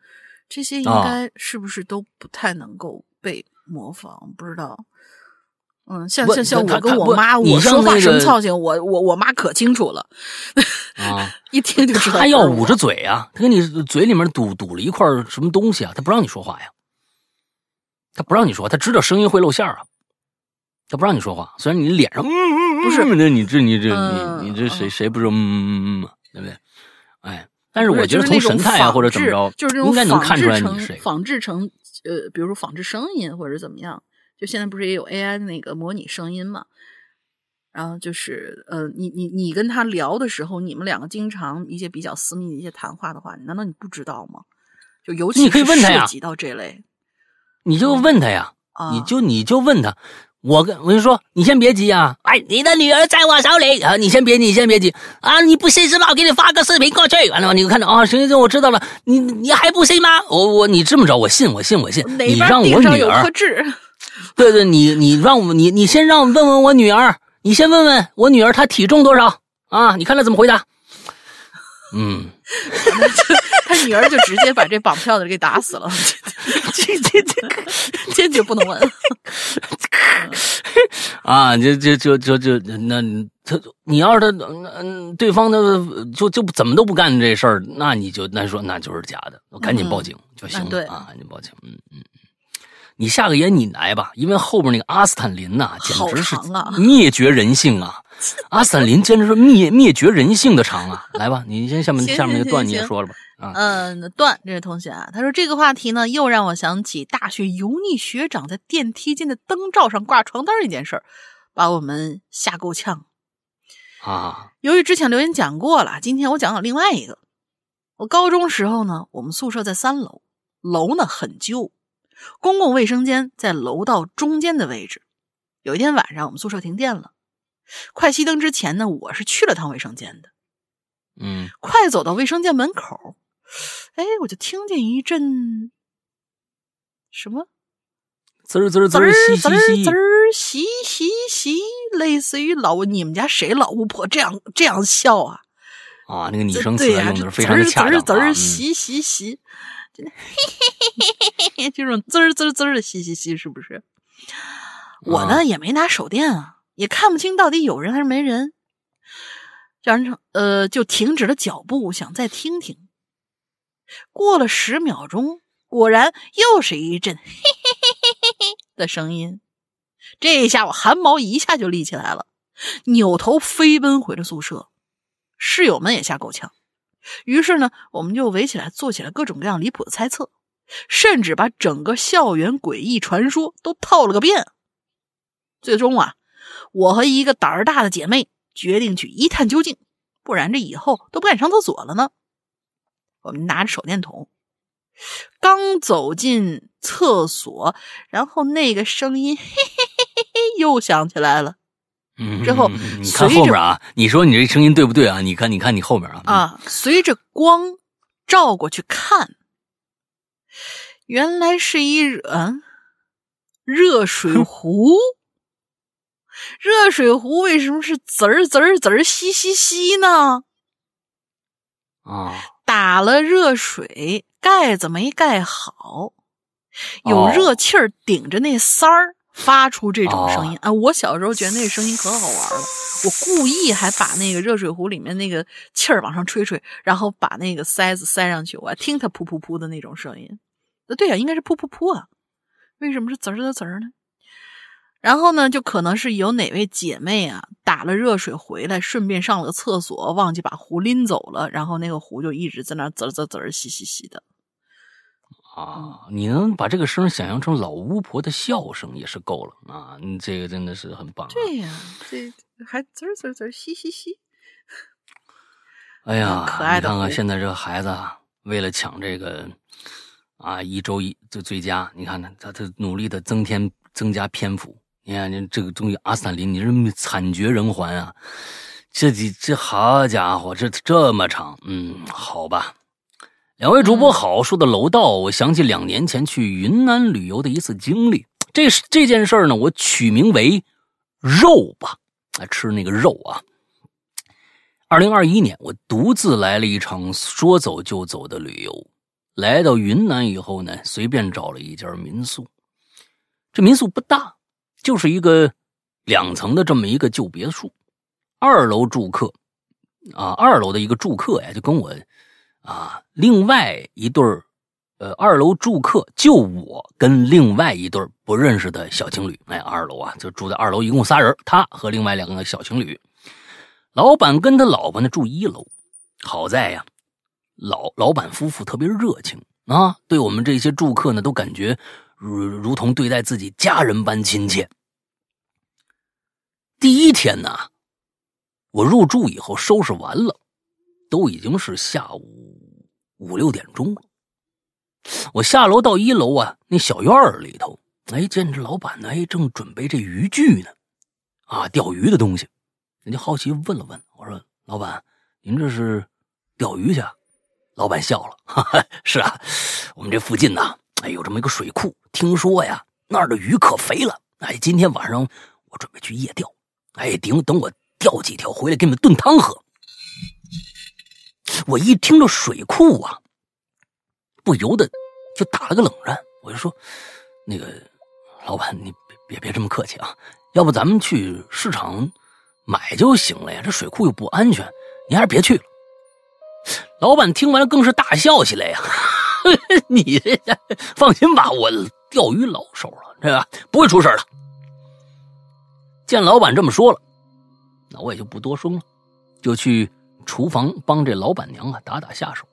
这些应该是不是都不太能够被模仿？不知道。嗯，像像像我跟我妈，我说话什么操性，我我我妈可清楚了，啊，一听就知道。他要捂着嘴啊，他给你嘴里面堵堵了一块什么东西啊，他不让你说话呀，他不让你说，他知道声音会露馅啊，他不让你说话。虽然你脸上嗯嗯不是，那你这你这你你这谁谁不是嗯嗯嗯嗯嘛，对不对？哎，但是我觉得从神态啊或者怎么着，就是应该能看出来你是谁，仿制成呃，比如说仿制声音或者怎么样。就现在不是也有 AI 的那个模拟声音嘛？然后就是呃，你你你跟他聊的时候，你们两个经常一些比较私密的一些谈话的话，难道你不知道吗？就尤其是涉及到这类，你就问他呀，你就你就问他，我跟我跟你说，你先别急啊，哎，你的女儿在我手里啊，你先别你先别急啊，你不信是吧？我给你发个视频过去，完了你看着啊，行行行，我知道了，你你还不信吗？我我你这么着，我信我信我信，你让我女儿。对对，你你让我你你先让问问我女儿，你先问问我女儿她体重多少啊？你看她怎么回答？嗯，他女儿就直接把这绑票的给打死了，这这这坚决不能问啊！就就就就就那他你要是他嗯对方的就就怎么都不干这事儿，那你就那说那就是假的，我赶紧报警就行了啊！赶紧报警，嗯嗯。你下个言你来吧，因为后边那个阿斯坦林呐，简直是灭绝人性啊！阿斯坦林简直是灭灭绝人性的长啊！来吧，你先下面下面那个段你也说了吧啊。嗯，段这位同学啊，他说这个话题呢，又让我想起大学油腻学长在电梯间的灯罩上挂床单一件事儿，把我们吓够呛啊。由于之前留言讲过了，今天我讲讲另外一个。我高中时候呢，我们宿舍在三楼，楼呢很旧。公共卫生间在楼道中间的位置。有一天晚上，我们宿舍停电了，快熄灯之前呢，我是去了趟卫生间的。嗯，快走到卫生间门口，哎，我就听见一阵什么滋儿滋儿滋儿嘻滋儿嘻滋儿嘻嘻嘻，类似于老你们家谁老巫婆这样这样笑啊？啊，那个拟声词用的非常的恰当啊。滋儿滋儿嗯嘻嘻 这种滋儿滋儿滋儿的嘻嘻嘻，是不是？我呢、啊也没拿手电啊，也看不清到底有人还是没人。然后呃，就停止了脚步，想再听听。过了十秒钟，果然又是一阵嘿嘿嘿嘿嘿嘿的声音。这一下我汗毛一下就立起来了，扭头飞奔回了宿舍。室友们也吓够呛，于是呢，我们就围起来做起了各种各样离谱的猜测，甚至把整个校园诡异传说都套了个遍。最终啊，我和一个胆儿大的姐妹决定去一探究竟，不然这以后都不敢上厕所了呢。我们拿着手电筒，刚走进厕所，然后那个声音嘿嘿嘿嘿嘿又响起来了。嗯，之后嗯嗯你看后面啊，你说你这声音对不对啊？你看，你看你后面啊，嗯，啊，随着光照过去看，原来是一嗯热水壶。热水壶为什么是滋儿滋儿滋儿嘻嘻嘻呢？啊，打了热水，盖子没盖好，有哦热气儿顶着那塞儿，发出这种声音、啊！我小时候觉得那个声音可好玩了，我故意还把那个热水壶里面那个气儿往上吹吹，然后把那个塞子塞上去，我还听它噗噗噗的那种声音。那，对呀、应该是噗噗噗啊，为什么是滋儿滋儿滋儿呢？然后呢，就可能是有哪位姐妹啊打了热水回来，顺便上了个厕所，忘记把壶拎走了，然后那个壶就一直在那滋儿滋儿滋儿、嘻嘻嘻的。啊，你能把这个声想象成老巫婆的笑声也是够了啊！你这个真的是很棒、啊。对呀、这还滋儿滋儿滋儿、嘻嘻嘻。哎呀，可爱的你看看现在这个孩子啊，为了抢这个啊一周一就最佳，你看看他他努力的增添增加篇幅。你看你这个东西，阿斯坦林，你是惨绝人寰啊！这几这好家伙，这这么长，嗯，好吧。两位主播好，说到楼道，我想起两年前去云南旅游的一次经历。这是这件事儿呢，我取名为“肉吧”，啊，吃那个肉啊。二零二一年，我独自来了一场说走就走的旅游。来到云南以后呢，随便找了一家民宿。这民宿不大，就是一个两层的这么一个旧别墅。二楼住客啊，二楼的一个住客呀，就跟我啊，另外一对儿，呃，二楼住客就我跟另外一对不认识的小情侣。哎，二楼啊，就住在二楼，一共仨人，他和另外两个小情侣。老板跟他老婆呢住一楼，好在呀，老老板夫妇特别热情啊，对我们这些住客呢都感觉如如同对待自己家人般亲切。第一天呢，我入住以后收拾完了，都已经是下午五六点钟。我下楼到一楼啊，那小院儿里头，哎，见这老板呢，哎，正准备这渔具呢，啊，钓鱼的东西。人家好奇问了问，我说：“老板，您这是钓鱼去？”老板笑了，哈哈，是啊，我们这附近呐，哎，有这么一个水库，听说呀，那儿的鱼可肥了。哎，今天晚上我准备去夜钓，哎，顶等我钓几条回来给你们炖汤喝。我一听到水库啊，不由得就打了个冷战，我就说：“那个老板，你别别别这么客气啊，要不咱们去市场。”买就行了呀，这水库又不安全，你还是别去了。老板听完更是大笑起来呀！你放心吧，我钓鱼老手了，这个不会出事的。见老板这么说了，那我也就不多说了，就去厨房帮这老板娘啊打打下手。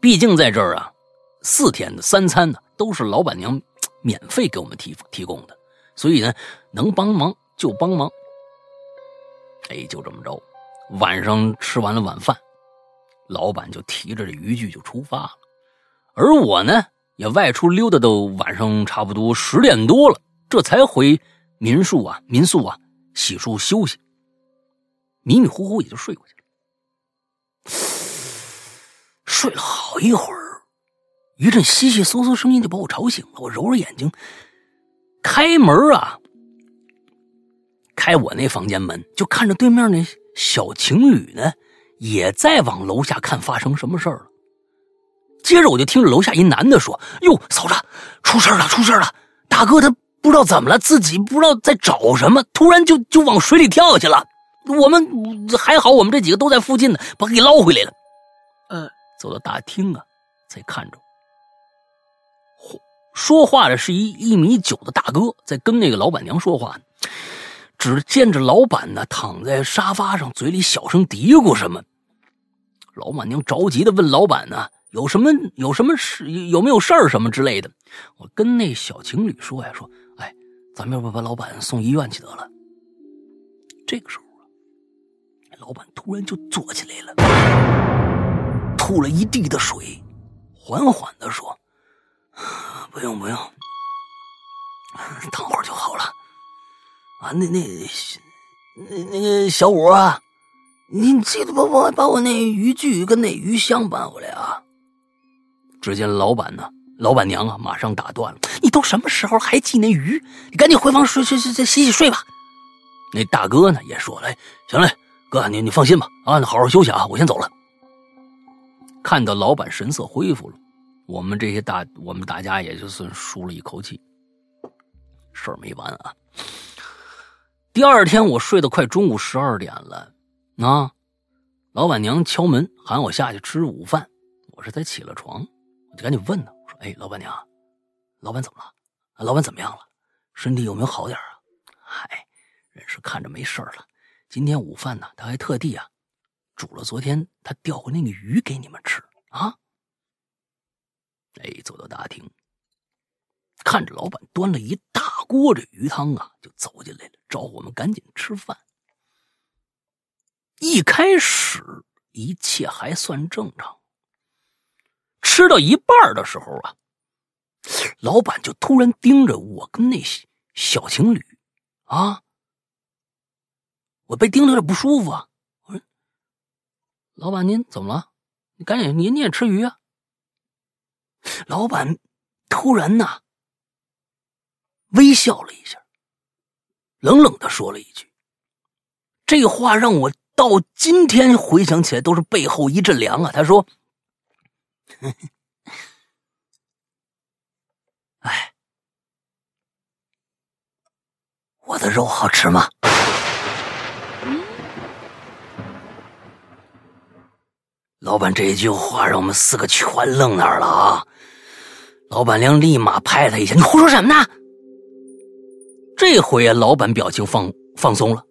毕竟在这儿啊，四天的三餐呢都是老板娘免费给我们提提供的，所以呢，能帮忙就帮忙。哎，就这么着，晚上吃完了晚饭，老板就提着这渔具就出发了。而我呢，也外出溜达，到晚上差不多十点多了，这才回民宿啊，民宿啊，洗漱休息，迷迷糊糊也就睡过去了。睡了好一会儿，一阵悉悉嗦嗦声音就把我吵醒了。我揉揉眼睛，开门啊，开我那房间门，就看着对面那小情侣呢，也在往楼下看，发生什么事儿了。接着我就听着楼下一男的说：“哟，嫂子，出事了，出事了！大哥他不知道怎么了，自己不知道在找什么，突然就就往水里跳去了。我们还好，我们这几个都在附近呢，把他给捞回来了。呃，走到大厅啊，才看着，说话的是一一米九的大哥，在跟那个老板娘说话呢。只见着老板呢躺在沙发上，嘴里小声嘀咕什么。老板娘着急的问老板呢。”有什么有什么事有没有事儿什么之类的？我跟那小情侣说呀，说，哎，咱们要不把老板送医院去得了。这个时候啊，老板突然就坐起来了，吐了一地的水，缓缓的说：“不用不用，躺会儿就好了。啊，那那那那个小五啊，你记得把我把我那渔具跟那鱼箱搬回来啊。”只见老板呢，老板娘啊，马上打断了：“你都什么时候还记那鱼？你赶紧回房睡睡睡洗洗睡吧。”那大哥呢也说：“了：“行嘞，哥，你你放心吧，啊，好好休息啊，我先走了。”看到老板神色恢复了，我们这些大我们大家也就算舒了一口气。事儿没完啊！第二天我睡到快中午十二点了，啊，老板娘敲门喊我下去吃午饭，我这才起了床。我就赶紧问呢，我说：“哎，老板娘，老板怎么了？老板怎么样了？身体有没有好点啊？”嗨，人是看着没事了。今天午饭呢，他还特地啊煮了昨天他钓回那个鱼给你们吃啊。哎，走到大厅，看着老板端了一大锅这鱼汤啊，就走进来了，招呼我们赶紧吃饭。一开始一切还算正常。吃到一半的时候啊，老板就突然盯着我跟那小情侣，啊，我被盯的有点不舒服啊。：“老板您怎么了？你赶紧您你也吃鱼啊。”老板突然呐微笑了一下，冷冷的说了一句：“这话让我到今天回想起来都是背后一阵凉啊。”他说。哎，我的肉好吃吗？老板这一句话让我们四个全愣那儿了啊！老板娘立马拍他一下：“你胡说什么呢？”这回啊，老板表情放放松了。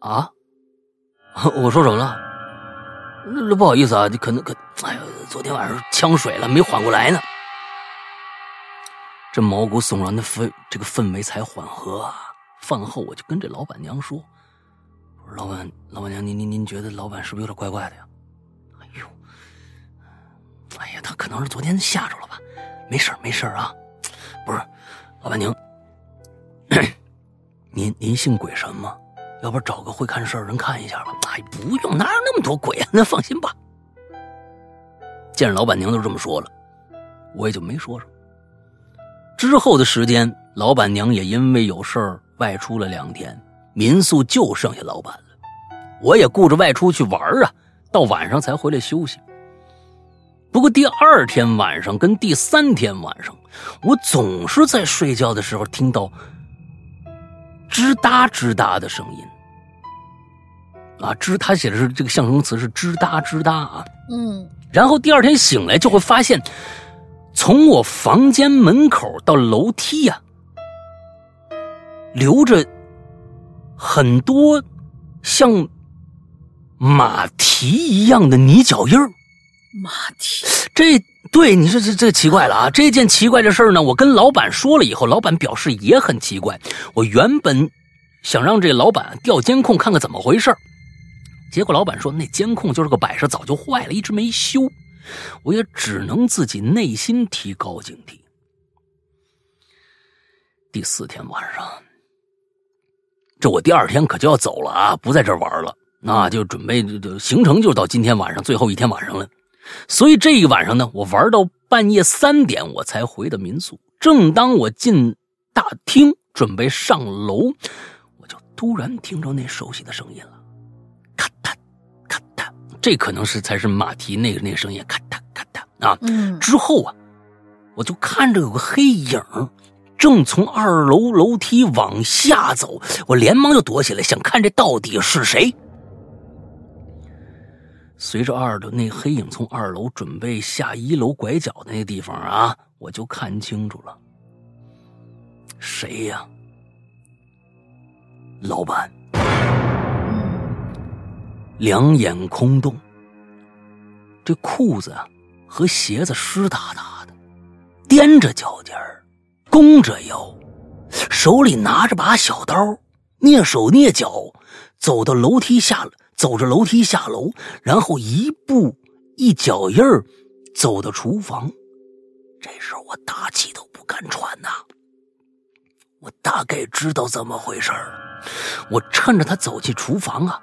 啊，我说什么了？那不好意思啊，你可能可，哎呀，昨天晚上呛水了，没缓过来呢。这毛骨悚然的氛，这个氛围才缓和。啊。饭后我就跟这老板娘说：“我说老板，老板娘，您您您觉得老板是不是有点怪怪的呀？”他可能是昨天吓着了吧？没事没事啊。不是，老板娘，您您信鬼神吗？要不找个会看事儿人看一下吧？哎，不用，哪有那么多鬼啊？那放心吧。见着老板娘都这么说了，我也就没说什么。之后的时间，老板娘也因为有事儿外出了两天，民宿就剩下老板了。我也顾着外出去玩啊，到晚上才回来休息。不过第二天晚上跟第三天晚上，我总是在睡觉的时候听到。吱哒吱哒的声音，啊，吱，他写的是这个象声词是吱哒吱哒啊，嗯，然后第二天醒来就会发现，从我房间门口到楼梯呀，留着很多像马蹄一样的泥脚印儿，妈的，这。对，你说这这奇怪了啊！这件奇怪的事呢，我跟老板说了以后，老板表示也很奇怪。我原本想让这老板调监控看看怎么回事结果老板说那监控就是个摆设，早就坏了，一直没修。我也只能自己内心提高警惕。第四天晚上，这我第二天可就要走了啊，不在这玩了，那就准备行程就到今天晚上最后一天晚上了。所以这一晚上呢，我玩到半夜三点，我才回的民宿。正当我进大厅准备上楼，我就突然听着那熟悉的声音了，咔嗒咔嗒，这可能是才是马蹄那个那个声音，咔嗒咔嗒啊。嗯，之后啊，我就看着有个黑影正从二楼楼梯往下走，我连忙就躲起来，想看这到底是谁。随着二楼那黑影从二楼准备下一楼拐角的那个地方啊，我就看清楚了，谁呀？老板，两眼空洞，这裤子和鞋子湿哒哒的，踮着脚尖儿，弓着腰，手里拿着把小刀，蹑手蹑脚走到楼梯下了。走着楼梯下楼，然后一步一脚印儿走到厨房。这时候我大气都不敢喘呐。我大概知道怎么回事儿我趁着他走进厨房啊，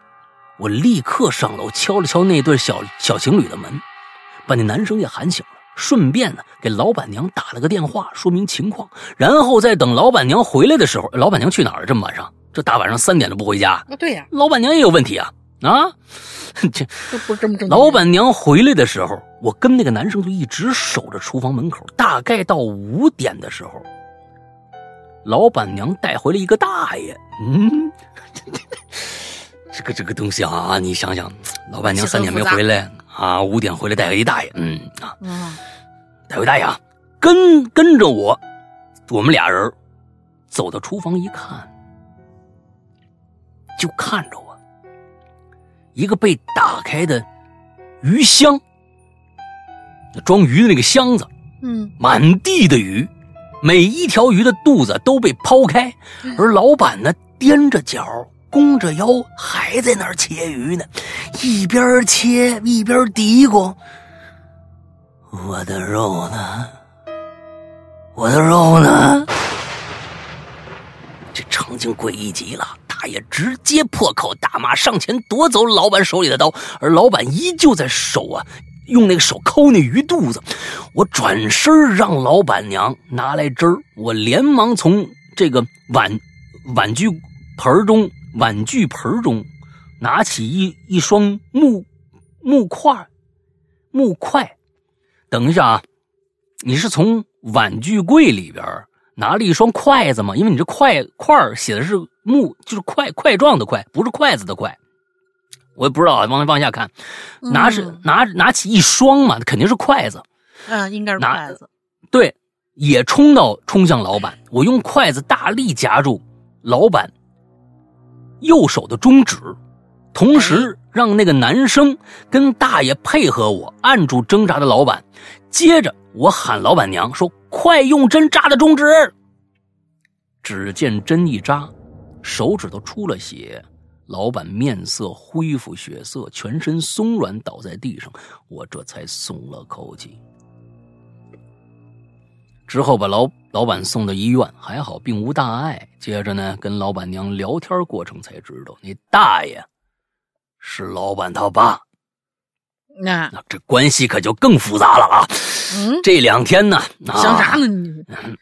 我立刻上楼敲了敲那对小小情侣的门，把那男生也喊醒了，顺便呢给老板娘打了个电话，说明情况。然后再等老板娘回来的时候，老板娘去哪儿了？这么晚上，这大晚上三点都不回家？啊，对呀，老板娘也有问题啊。啊，这这不这么正。老板娘回来的时候，我跟那个男生就一直守着厨房门口。大概到五点的时候，老板娘带回了一个大爷。嗯，这个这个东西啊，你想想，老板娘三点没回来啊，五点回来带回一大爷。嗯啊，带回大爷啊，跟跟着我，我们俩人走到厨房一看，就看着我。一个被打开的鱼箱，装鱼的那个箱子，嗯，满地的鱼，每一条鱼的肚子都被抛开，而老板呢，踮着脚，弓着腰，还在那儿切鱼呢，一边切一边嘀咕：“我的肉呢？我的肉呢？”场景诡异极了。大爷直接破口大骂，上前夺走老板手里的刀，而老板依旧在手啊，用那个手抠那鱼肚子。我转身让老板娘拿来汁儿，我连忙从这个碗碗具盆中碗具盆中拿起一一双木木块木块。等一下啊，你是从碗具柜里边拿了一双筷子嘛？因为你这筷块写的是。木就是块块状的筷，不是筷子的筷。我也不知道啊，往往下看，拿是拿拿起一双嘛，肯定是筷子。嗯，应该是筷子。对，也冲到冲向老板，我用筷子大力夹住老板右手的中指，同时让那个男生跟大爷配合我按住挣扎的老板。接着我喊老板娘说：“快用针扎的中指。”只见针一扎。手指头出了血，老板面色恢复血色，全身松软倒在地上，我这才松了口气。之后把老老板送到医院，还好并无大碍。接着呢，跟老板娘聊天过程才知道，那大爷是老板他爸。那那这关系可就更复杂了啊！嗯，这两天呢，想啥呢你？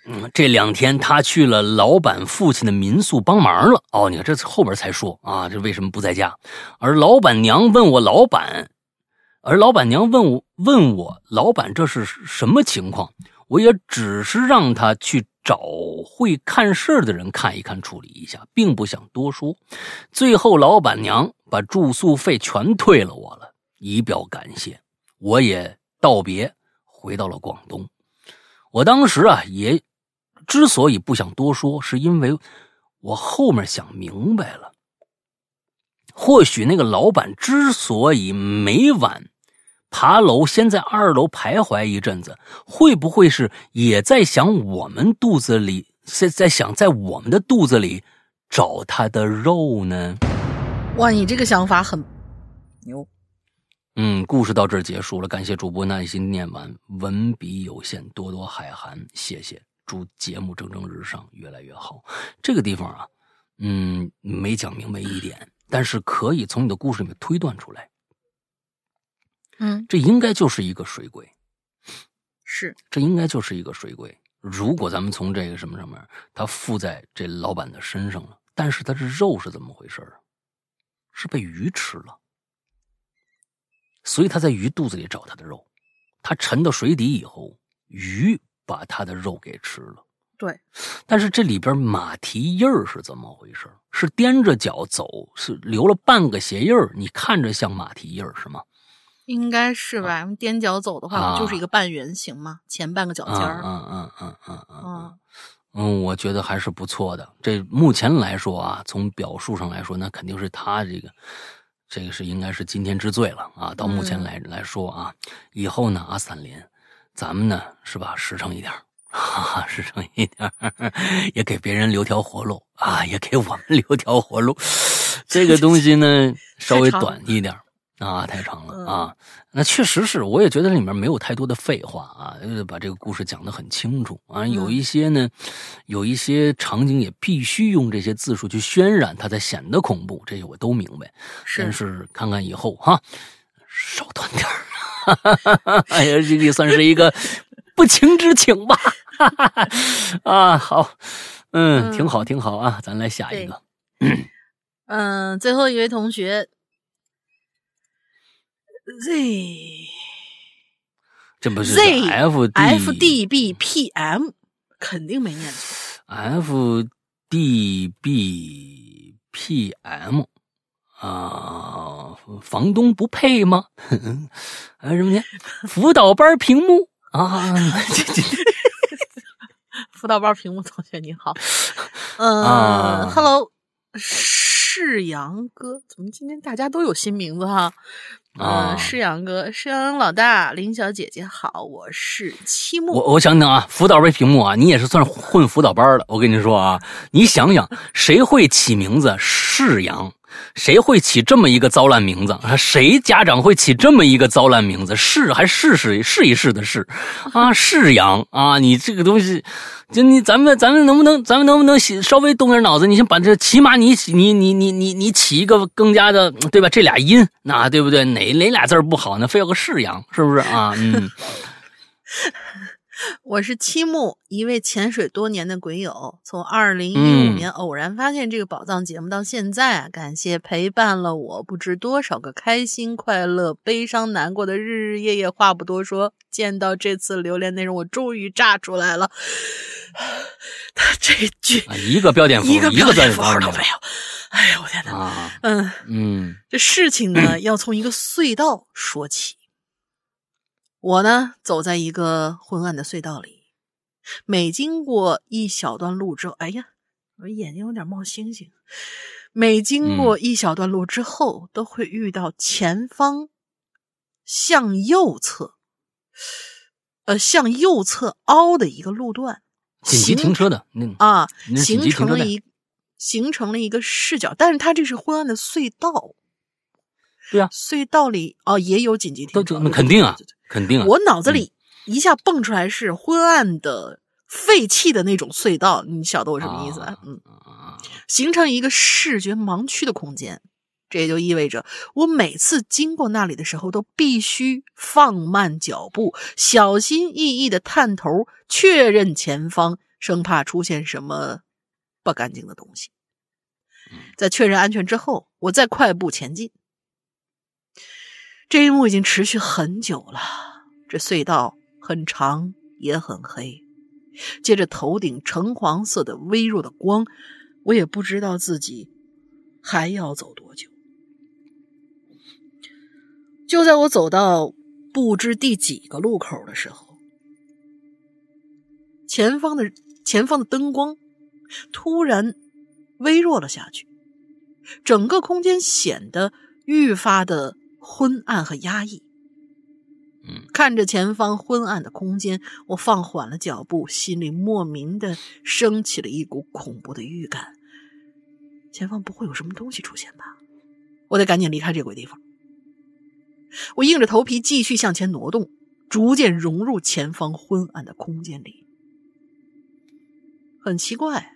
嗯，这两天他去了老板父亲的民宿帮忙了。哦，你看这后边才说啊，这为什么不在家？而老板娘问我老板，而老板娘问我问我老板这是什么情况？我也只是让他去找会看事的人看一看，处理一下，并不想多说。最后老板娘把住宿费全退了我了。以表感谢，我也道别，回到了广东。我当时啊，也之所以不想多说，是因为我后面想明白了。或许那个老板之所以每晚爬楼，先在二楼徘徊一阵子，会不会是也在想我们肚子里，在在想在我们的肚子里找他的肉呢？哇，你这个想法很牛。嗯，故事到这儿结束了，感谢主播耐心念完，文笔有限，多多海涵，谢谢。祝节目蒸蒸日上，越来越好。这个地方啊，嗯，没讲明白一点，但是可以从你的故事里面推断出来。嗯，这应该就是一个水鬼，是，这应该就是一个水鬼。如果咱们从这个什么上面，他附在这老板的身上了，但是他这肉是怎么回事啊？是被鱼吃了，所以他在鱼肚子里找他的肉，他沉到水底以后，鱼把他的肉给吃了。对，但是这里边马蹄印儿是怎么回事？是踮着脚走，是留了半个鞋印儿，你看着像马蹄印儿是吗？应该是吧？踮脚走的话，不就是一个半圆形吗，前半个脚尖儿。嗯嗯嗯嗯嗯嗯嗯，我觉得还是不错的。这目前来说啊，从表述上来说，那肯定是他这个，这个是应该是今天之最了啊。到目前来、来说啊，以后呢，阿三林，咱们呢是吧，实诚一点儿，哈哈，实诚一点儿，也给别人留条活路啊，也给我们留条活路。这个东西呢，稍微短一点儿。啊，太长了啊！那确实是，我也觉得里面没有太多的废话啊，呃把这个故事讲得很清楚啊。有一些呢，有一些场景也必须用这些字数去渲染，它才显得恐怖，这些我都明白。但是看看以后哈，少短点儿。哎呀，这也算是一个不情之请吧。啊，好，嗯，挺好，挺好啊。咱来下一个。嗯，最后一位同学。Z，这不是 Z F D F D B P M，肯定没念错。F D B P M 啊，房东不配吗？还 有什么呢？辅导班屏幕啊，辅导班屏幕同学你好，嗯、啊 h e l l o 世阳哥，怎么今天大家都有新名字哈？啊嗯，世阳哥，世阳老大，林小姐姐好，我是七木。我我想想啊，辅导班屏幕啊，你也是算混辅导班的。我跟你说啊，你想想，谁会起名字世阳？谁会起这么一个糟烂名字？谁家长会起这么一个糟烂名字？试还试试试一试的试啊，世阳啊！你这个东西，就你咱们咱们能不能咱们能不能起稍微动点脑子？你先把这起码你你你你你你起一个更加的对吧？这俩音那对不对？哪哪俩字不好呢？非要个世阳是不是啊？嗯。我是七木，一位潜水多年的鬼友，从二零一嗯五年偶然发现这个宝藏节目到现在啊，感谢陪伴了我不知多少个开心、快乐、悲伤、难过的日日夜夜。话不多说，见到这次留言内容，我终于炸出来了。他这句啊，一个标点符，一个一个标点符号都没有。哎呀，我天哪！啊，嗯，嗯这事情呢，要从一个隧道说起。我呢，走在一个昏暗的隧道里，每经过一小段路之后，哎呀，我眼睛有点冒星星。每经过一小段路之后，都会遇到前方向右侧，呃，向右侧凹的一个路段，紧急停车的，那啊，形成了一形成了一个视角，但是它这是昏暗的隧道，对啊，隧道里哦也有紧急停车，那肯定啊对对对肯定啊。我脑子里一下蹦出来是昏暗的废弃的那种隧道，你晓得我什么意思？啊嗯，啊形成一个视觉盲区的空间，这也就意味着我每次经过那里的时候，都必须放慢脚步，小心翼翼的探头确认前方，生怕出现什么不干净的东西。在确认安全之后，我再快步前进。这一幕已经持续很久了，这隧道很长也很黑，接着头顶橙黄色的微弱的光，我也不知道自己还要走多久。就在我走到不知第几个路口的时候，前方的前方的灯光突然微弱了下去，整个空间显得愈发的昏暗和压抑。嗯，看着前方昏暗的空间，我放缓了脚步，心里莫名的升起了一股恐怖的预感。前方不会有什么东西出现吧？我得赶紧离开这鬼地方。我硬着头皮继续向前挪动，逐渐融入前方昏暗的空间里。很奇怪，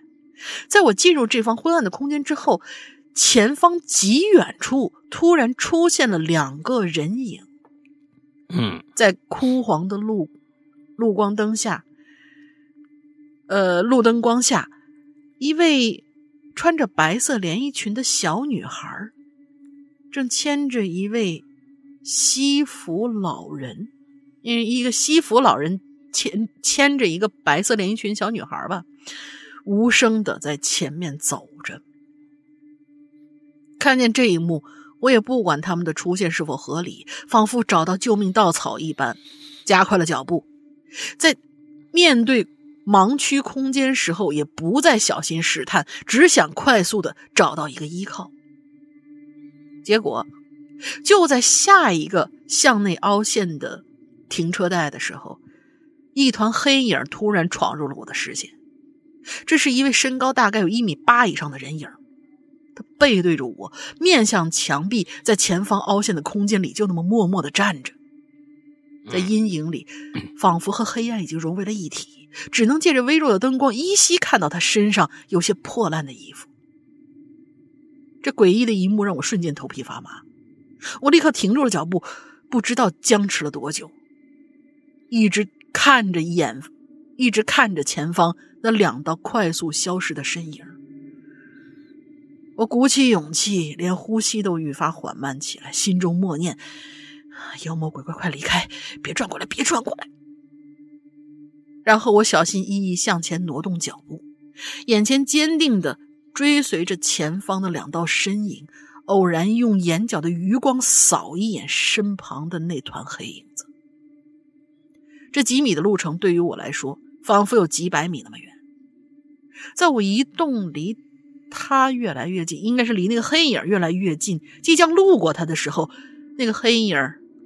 在我进入这方昏暗的空间之后，前方极远处突然出现了两个人影。嗯，在枯黄的路路光灯下，呃，路灯光下，一位穿着白色连衣裙的小女孩正牵着一位西服老人，因为一个西服老人牵牵着一个白色连衣裙小女孩吧，无声的在前面走着。看见这一幕。我也不管他们的出现是否合理，仿佛找到救命稻草一般，加快了脚步。在面对盲区空间时候，也不再小心试探，只想快速的找到一个依靠。结果，就在下一个向内凹陷的停车带的时候，一团黑影突然闯入了我的视线。这是一位身高大概有一米八以上的人影。他背对着我，面向墙壁，在前方凹陷的空间里，就那么默默的站着，在阴影里，仿佛和黑暗已经融为了一体，只能借着微弱的灯光，依稀看到他身上有些破烂的衣服。这诡异的一幕让我瞬间头皮发麻，我立刻停住了脚步，不知道僵持了多久，一直看着眼，一直看着前方那两道快速消失的身影。我鼓起勇气，连呼吸都愈发缓慢起来，心中默念：“妖魔鬼怪，快离开！别转过来，别转过来！”然后我小心翼翼向前挪动脚步，眼前坚定的追随着前方的两道身影，偶然用眼角的余光扫一眼身旁的那团黑影子。这几米的路程对于我来说，仿佛有几百米那么远。在我移动离。他越来越近，应该是离那个黑影越来越近。即将路过他的时候，那个黑影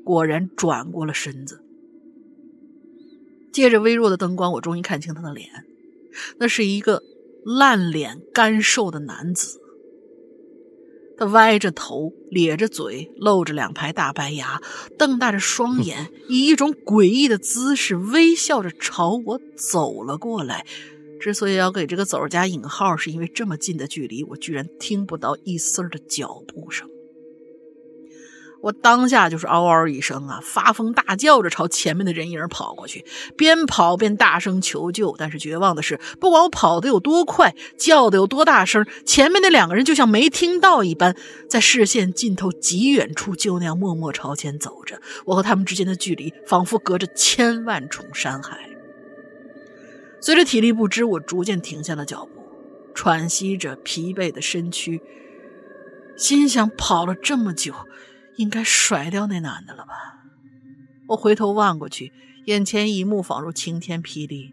果然转过了身子。借着微弱的灯光，我终于看清他的脸，那是一个烂脸、干瘦的男子。他歪着头，咧着嘴，露着两排大白牙，瞪大着双眼，以一种诡异的姿势微笑着朝我走了过来。之所以要给这个“走”加引号，是因为这么近的距离，我居然听不到一丝儿的脚步声。我当下就是嗷嗷一声啊，发疯大叫着朝前面的人影跑过去，边跑边大声求救。但是绝望的是，不管我跑得有多快，叫的有多大声，前面那两个人就像没听到一般，在视线尽头极远处就那样默默朝前走着。我和他们之间的距离，仿佛隔着千万重山海。随着体力不支，我逐渐停下了脚步，喘息着疲惫的身躯，心想：跑了这么久，应该甩掉那男的了吧？我回头望过去，眼前一幕仿如晴天霹雳，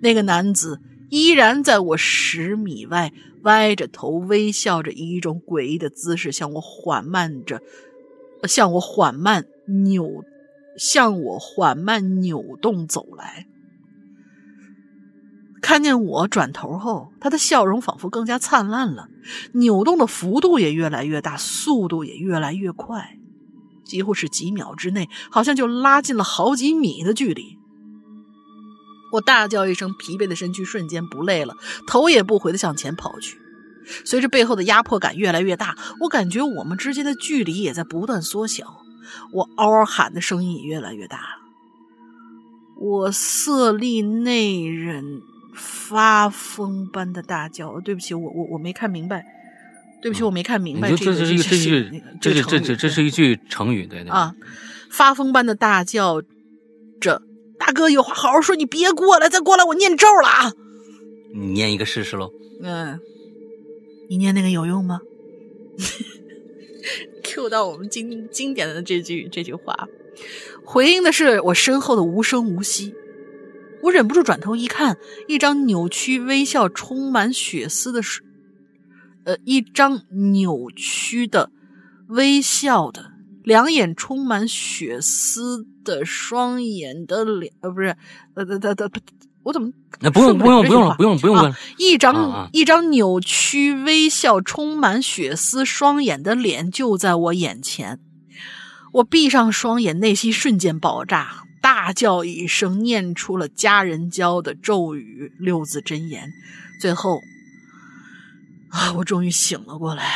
那个男子依然在我十米外，歪着头，微笑着，以一种诡异的姿势向我缓慢着，向我缓慢扭，向我缓慢扭动走来。看见我转头后，他的笑容仿佛更加灿烂了，扭动的幅度也越来越大，速度也越来越快，几乎是几秒之内，好像就拉近了好几米的距离。我大叫一声，疲惫的身躯瞬间不累了，头也不回的向前跑去。随着背后的压迫感越来越大，我感觉我们之间的距离也在不断缩小，我嗷嗷喊的声音也越来越大了。我色厉内荏。发疯般的大叫，对不起，我我我没看明白，对不起，我没看明白。这是一个这句，这这这这是一句成语，对对啊，发疯般的大叫着，大哥有话好好说，你别过来，再过来我念咒了啊！你念一个试试喽。嗯，你念那个有用吗？Q 到我们经经典的这句这句话，回应的是我身后的无声无息。我忍不住转头一看，一张扭曲、微笑、充满血丝的，呃，一张扭曲的、微笑的、两眼充满血丝的双眼的脸，呃，不是，呃，呃，呃，呃，我怎么？那不用，不用，不用了，不用，不用了。一张一张扭曲、微笑、充满血丝双眼的脸就在我眼前。我闭上双眼，内心瞬间爆炸，大叫一声，念出了家人教的咒语六字真言，最后，啊，我终于醒了过来，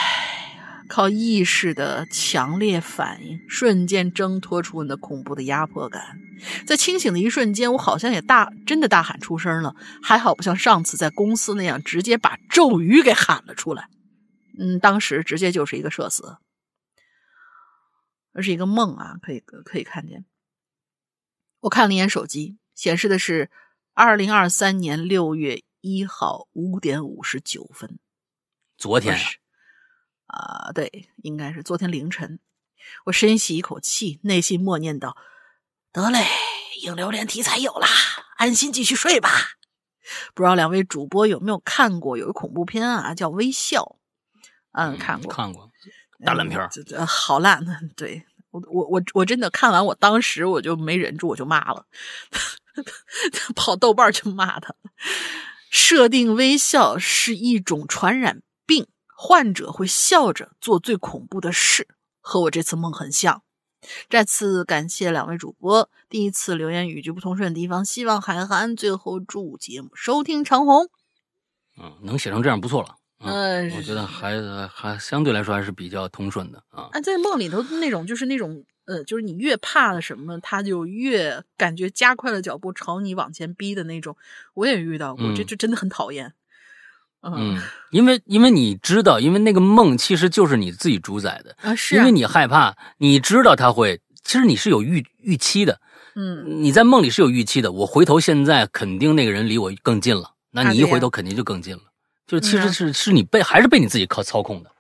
靠意识的强烈反应，瞬间挣脱出那恐怖的压迫感。在清醒的一瞬间，我好像也大真的大喊出声了，还好不像上次在公司那样直接把咒语给喊了出来。嗯，当时直接就是一个社死。而是一个梦啊，可以可以看见。我看了一眼手机，显示的是二零二三年六月一号五点五十九分。昨天啊，对，应该是昨天凌晨。我深吸一口气，内心默念道：“得嘞，影流连题材有啦，安心继续睡吧。”不知道两位主播有没有看过有个恐怖片啊，叫《微笑》。嗯，看过，看过。大烂片儿，好烂！对我，我，我，我真的看完，我当时我就没忍住，我就骂了，跑豆瓣去骂他。设定微笑是一种传染病，患者会笑着做最恐怖的事，和我这次梦很像。再次感谢两位主播，第一次留言语句不通顺的地方，希望海涵。最后祝节目收听长虹。嗯，能写成这样不错了。嗯，我觉得还还相对来说还是比较通顺的啊。啊，在梦里头那种就是那种呃，就是你越怕了什么，他就越感觉加快了脚步朝你往前逼的那种。我也遇到过，这这真的很讨厌。嗯，因为因为你知道，因为那个梦其实就是你自己主宰的啊，是因为你害怕，你知道他会，其实你是有预预期的。嗯，你在梦里是有预期的。我回头现在肯定那个人离我更近了，那你一回头肯定就更近了。就其实是是你被还是被你自己靠操控的，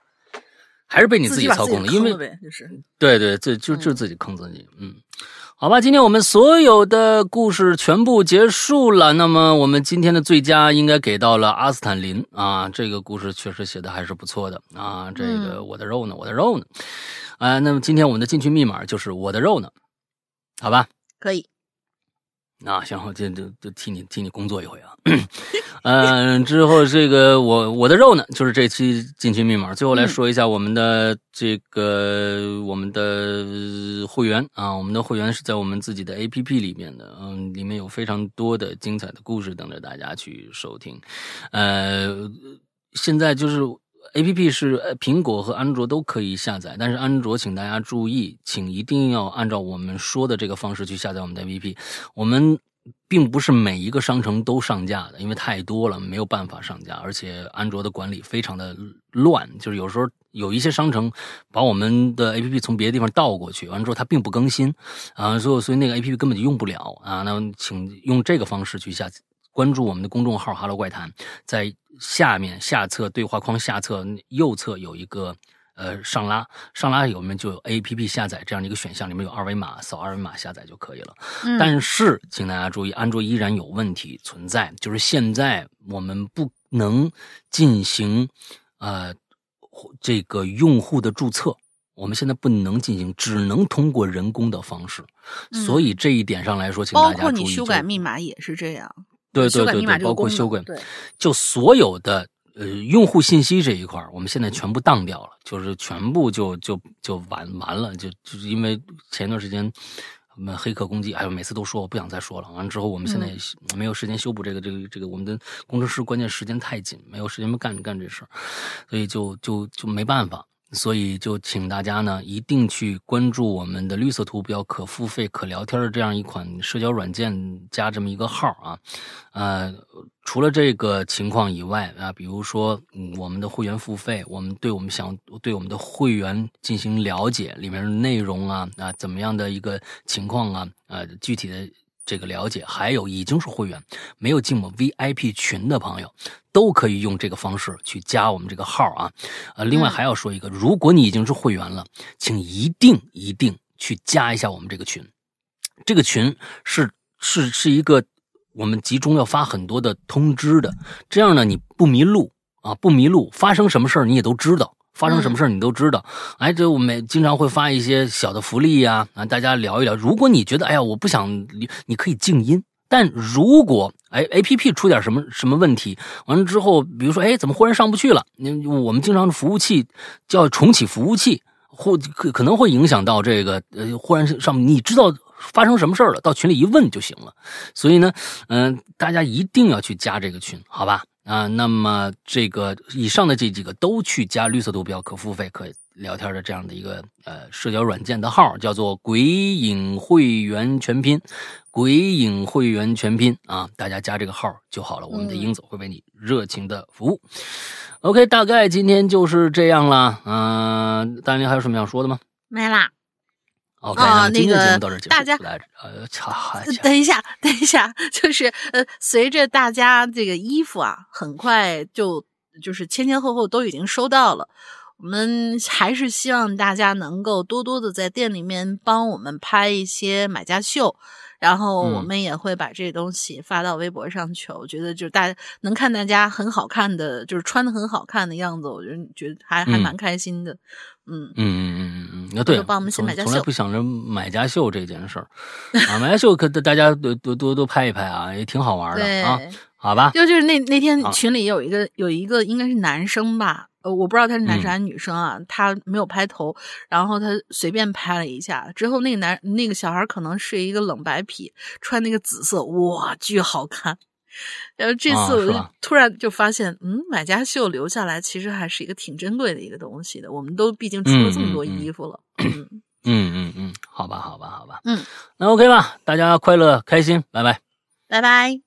还是被你自己操控的，因为就是对对，这就就自己坑自己。嗯，好吧，今天我们所有的故事全部结束了。那么我们今天的最佳应该给到了阿斯坦林啊，这个故事确实写的还是不错的啊。这个我的肉呢，我的肉呢？啊，那么今天我们的进群密码就是我的肉呢，好吧？可以。啊，行，我就就就替你替你工作一回啊，嗯，之后这个我我的肉呢，就是这期进群密码。最后来说一下我们的这个我们的会员啊，我们的会员是在我们自己的 A P P 里面的，嗯，里面有非常多的精彩的故事等着大家去收听。呃，现在就是。A P P 是苹果和安卓都可以下载，但是安卓请大家注意，请一定要按照我们说的这个方式去下载我们的 A P P。我们并不是每一个商城都上架的，因为太多了，没有办法上架。而且安卓的管理非常的乱，就是有时候有一些商城把我们的 A P P 从别的地方盗过去，完了之后它并不更新啊，所以所以那个 A P P 根本就用不了啊。那请用这个方式去下，关注我们的公众号“哈喽怪谈”，在。下面下侧对话框下侧右侧有一个呃上拉上拉里面就有 A P P 下载这样的一个选项，里面有二维码，扫二维码下载就可以了。但是请大家注意，安卓依然有问题存在，就是现在我们不能进行呃这个用户的注册，我们现在不能进行，只能通过人工的方式。所以这一点上来说，请大家注意。包括你修改密码也是这样。对对对对，包括修改，就所有的呃用户信息这一块我们现在全部当掉了，就是全部就就就完完了，就就是因为前一段时间我们黑客攻击，哎呦，每次都说我不想再说了。完了之后，我们现在没有时间修补这个这个这个，我们的工程师关键时间太紧，没有时间干干这事儿，所以就就就没办法。所以就请大家呢，一定去关注我们的绿色图标可付费可聊天的这样一款社交软件，加这么一个号啊。呃，除了这个情况以外啊，比如说我们的会员付费，我们对我们想对我们的会员进行了解里面的内容啊啊怎么样的一个情况啊呃具体的。这个了解，还有已经是会员没有进我们 VIP 群的朋友，都可以用这个方式去加我们这个号啊。呃，另外还要说一个，如果你已经是会员了，请一定一定去加一下我们这个群。这个群是是是一个我们集中要发很多的通知的，这样呢你不迷路啊，不迷路，发生什么事儿你也都知道。发生什么事你都知道，哎，这我们经常会发一些小的福利呀，啊，大家聊一聊。如果你觉得，哎呀，我不想，你可以静音。但如果哎，A P P 出点什么什么问题，完了之后，比如说，哎，怎么忽然上不去了？你我们经常服务器叫重启服务器，或可可能会影响到这个呃，忽然上你知道发生什么事儿了，到群里一问就行了。所以呢，嗯、大家一定要去加这个群，好吧？啊，那么这个以上的这几个都去加绿色图标可付费可聊天的这样的一个呃社交软件的号，叫做“鬼影会员全拼”，鬼影会员全拼啊，大家加这个号就好了，我们的嗯英子会为你热情的服务。OK，大概今天就是这样了。嗯、大林还有什么想说的吗没啦。？OK，啊那个。大家，呃，操，嗨家等一下，等一下，就是呃，随着大家这个衣服啊，很快就就是前前后后都已经收到了。我们还是希望大家能够多多的在店里面帮我们拍一些买家秀，然后我嗯们也会把这东西发到微博上去。我觉得就是大家能看大家很好看的，就是穿的很好看的样子，我觉得觉得还还嗯蛮开心的。嗯，嗯嗯嗯嗯嗯，那对，就帮我们写从买家秀从来不想着买家秀这件事儿啊，买家秀可大家多多多多拍一拍啊，也挺好玩的。啊，好吧？就就是那那天啊群里有一个有一个应该是男生吧，呃，我不知道他是男生嗯还是女生啊，他没有拍头，然后他随便拍了一下，之后那个男那个小孩可能是一个冷白皮，穿那个紫色，哇，巨好看。然后这啊次我就突然就发现，嗯，买家秀留下来其实还是一个挺珍贵的一个东西的。我们都毕竟出了这么多衣服了，嗯嗯嗯嗯，好吧，好吧，好吧。嗯，那 OK 吧，大家快乐开心，拜拜。拜拜。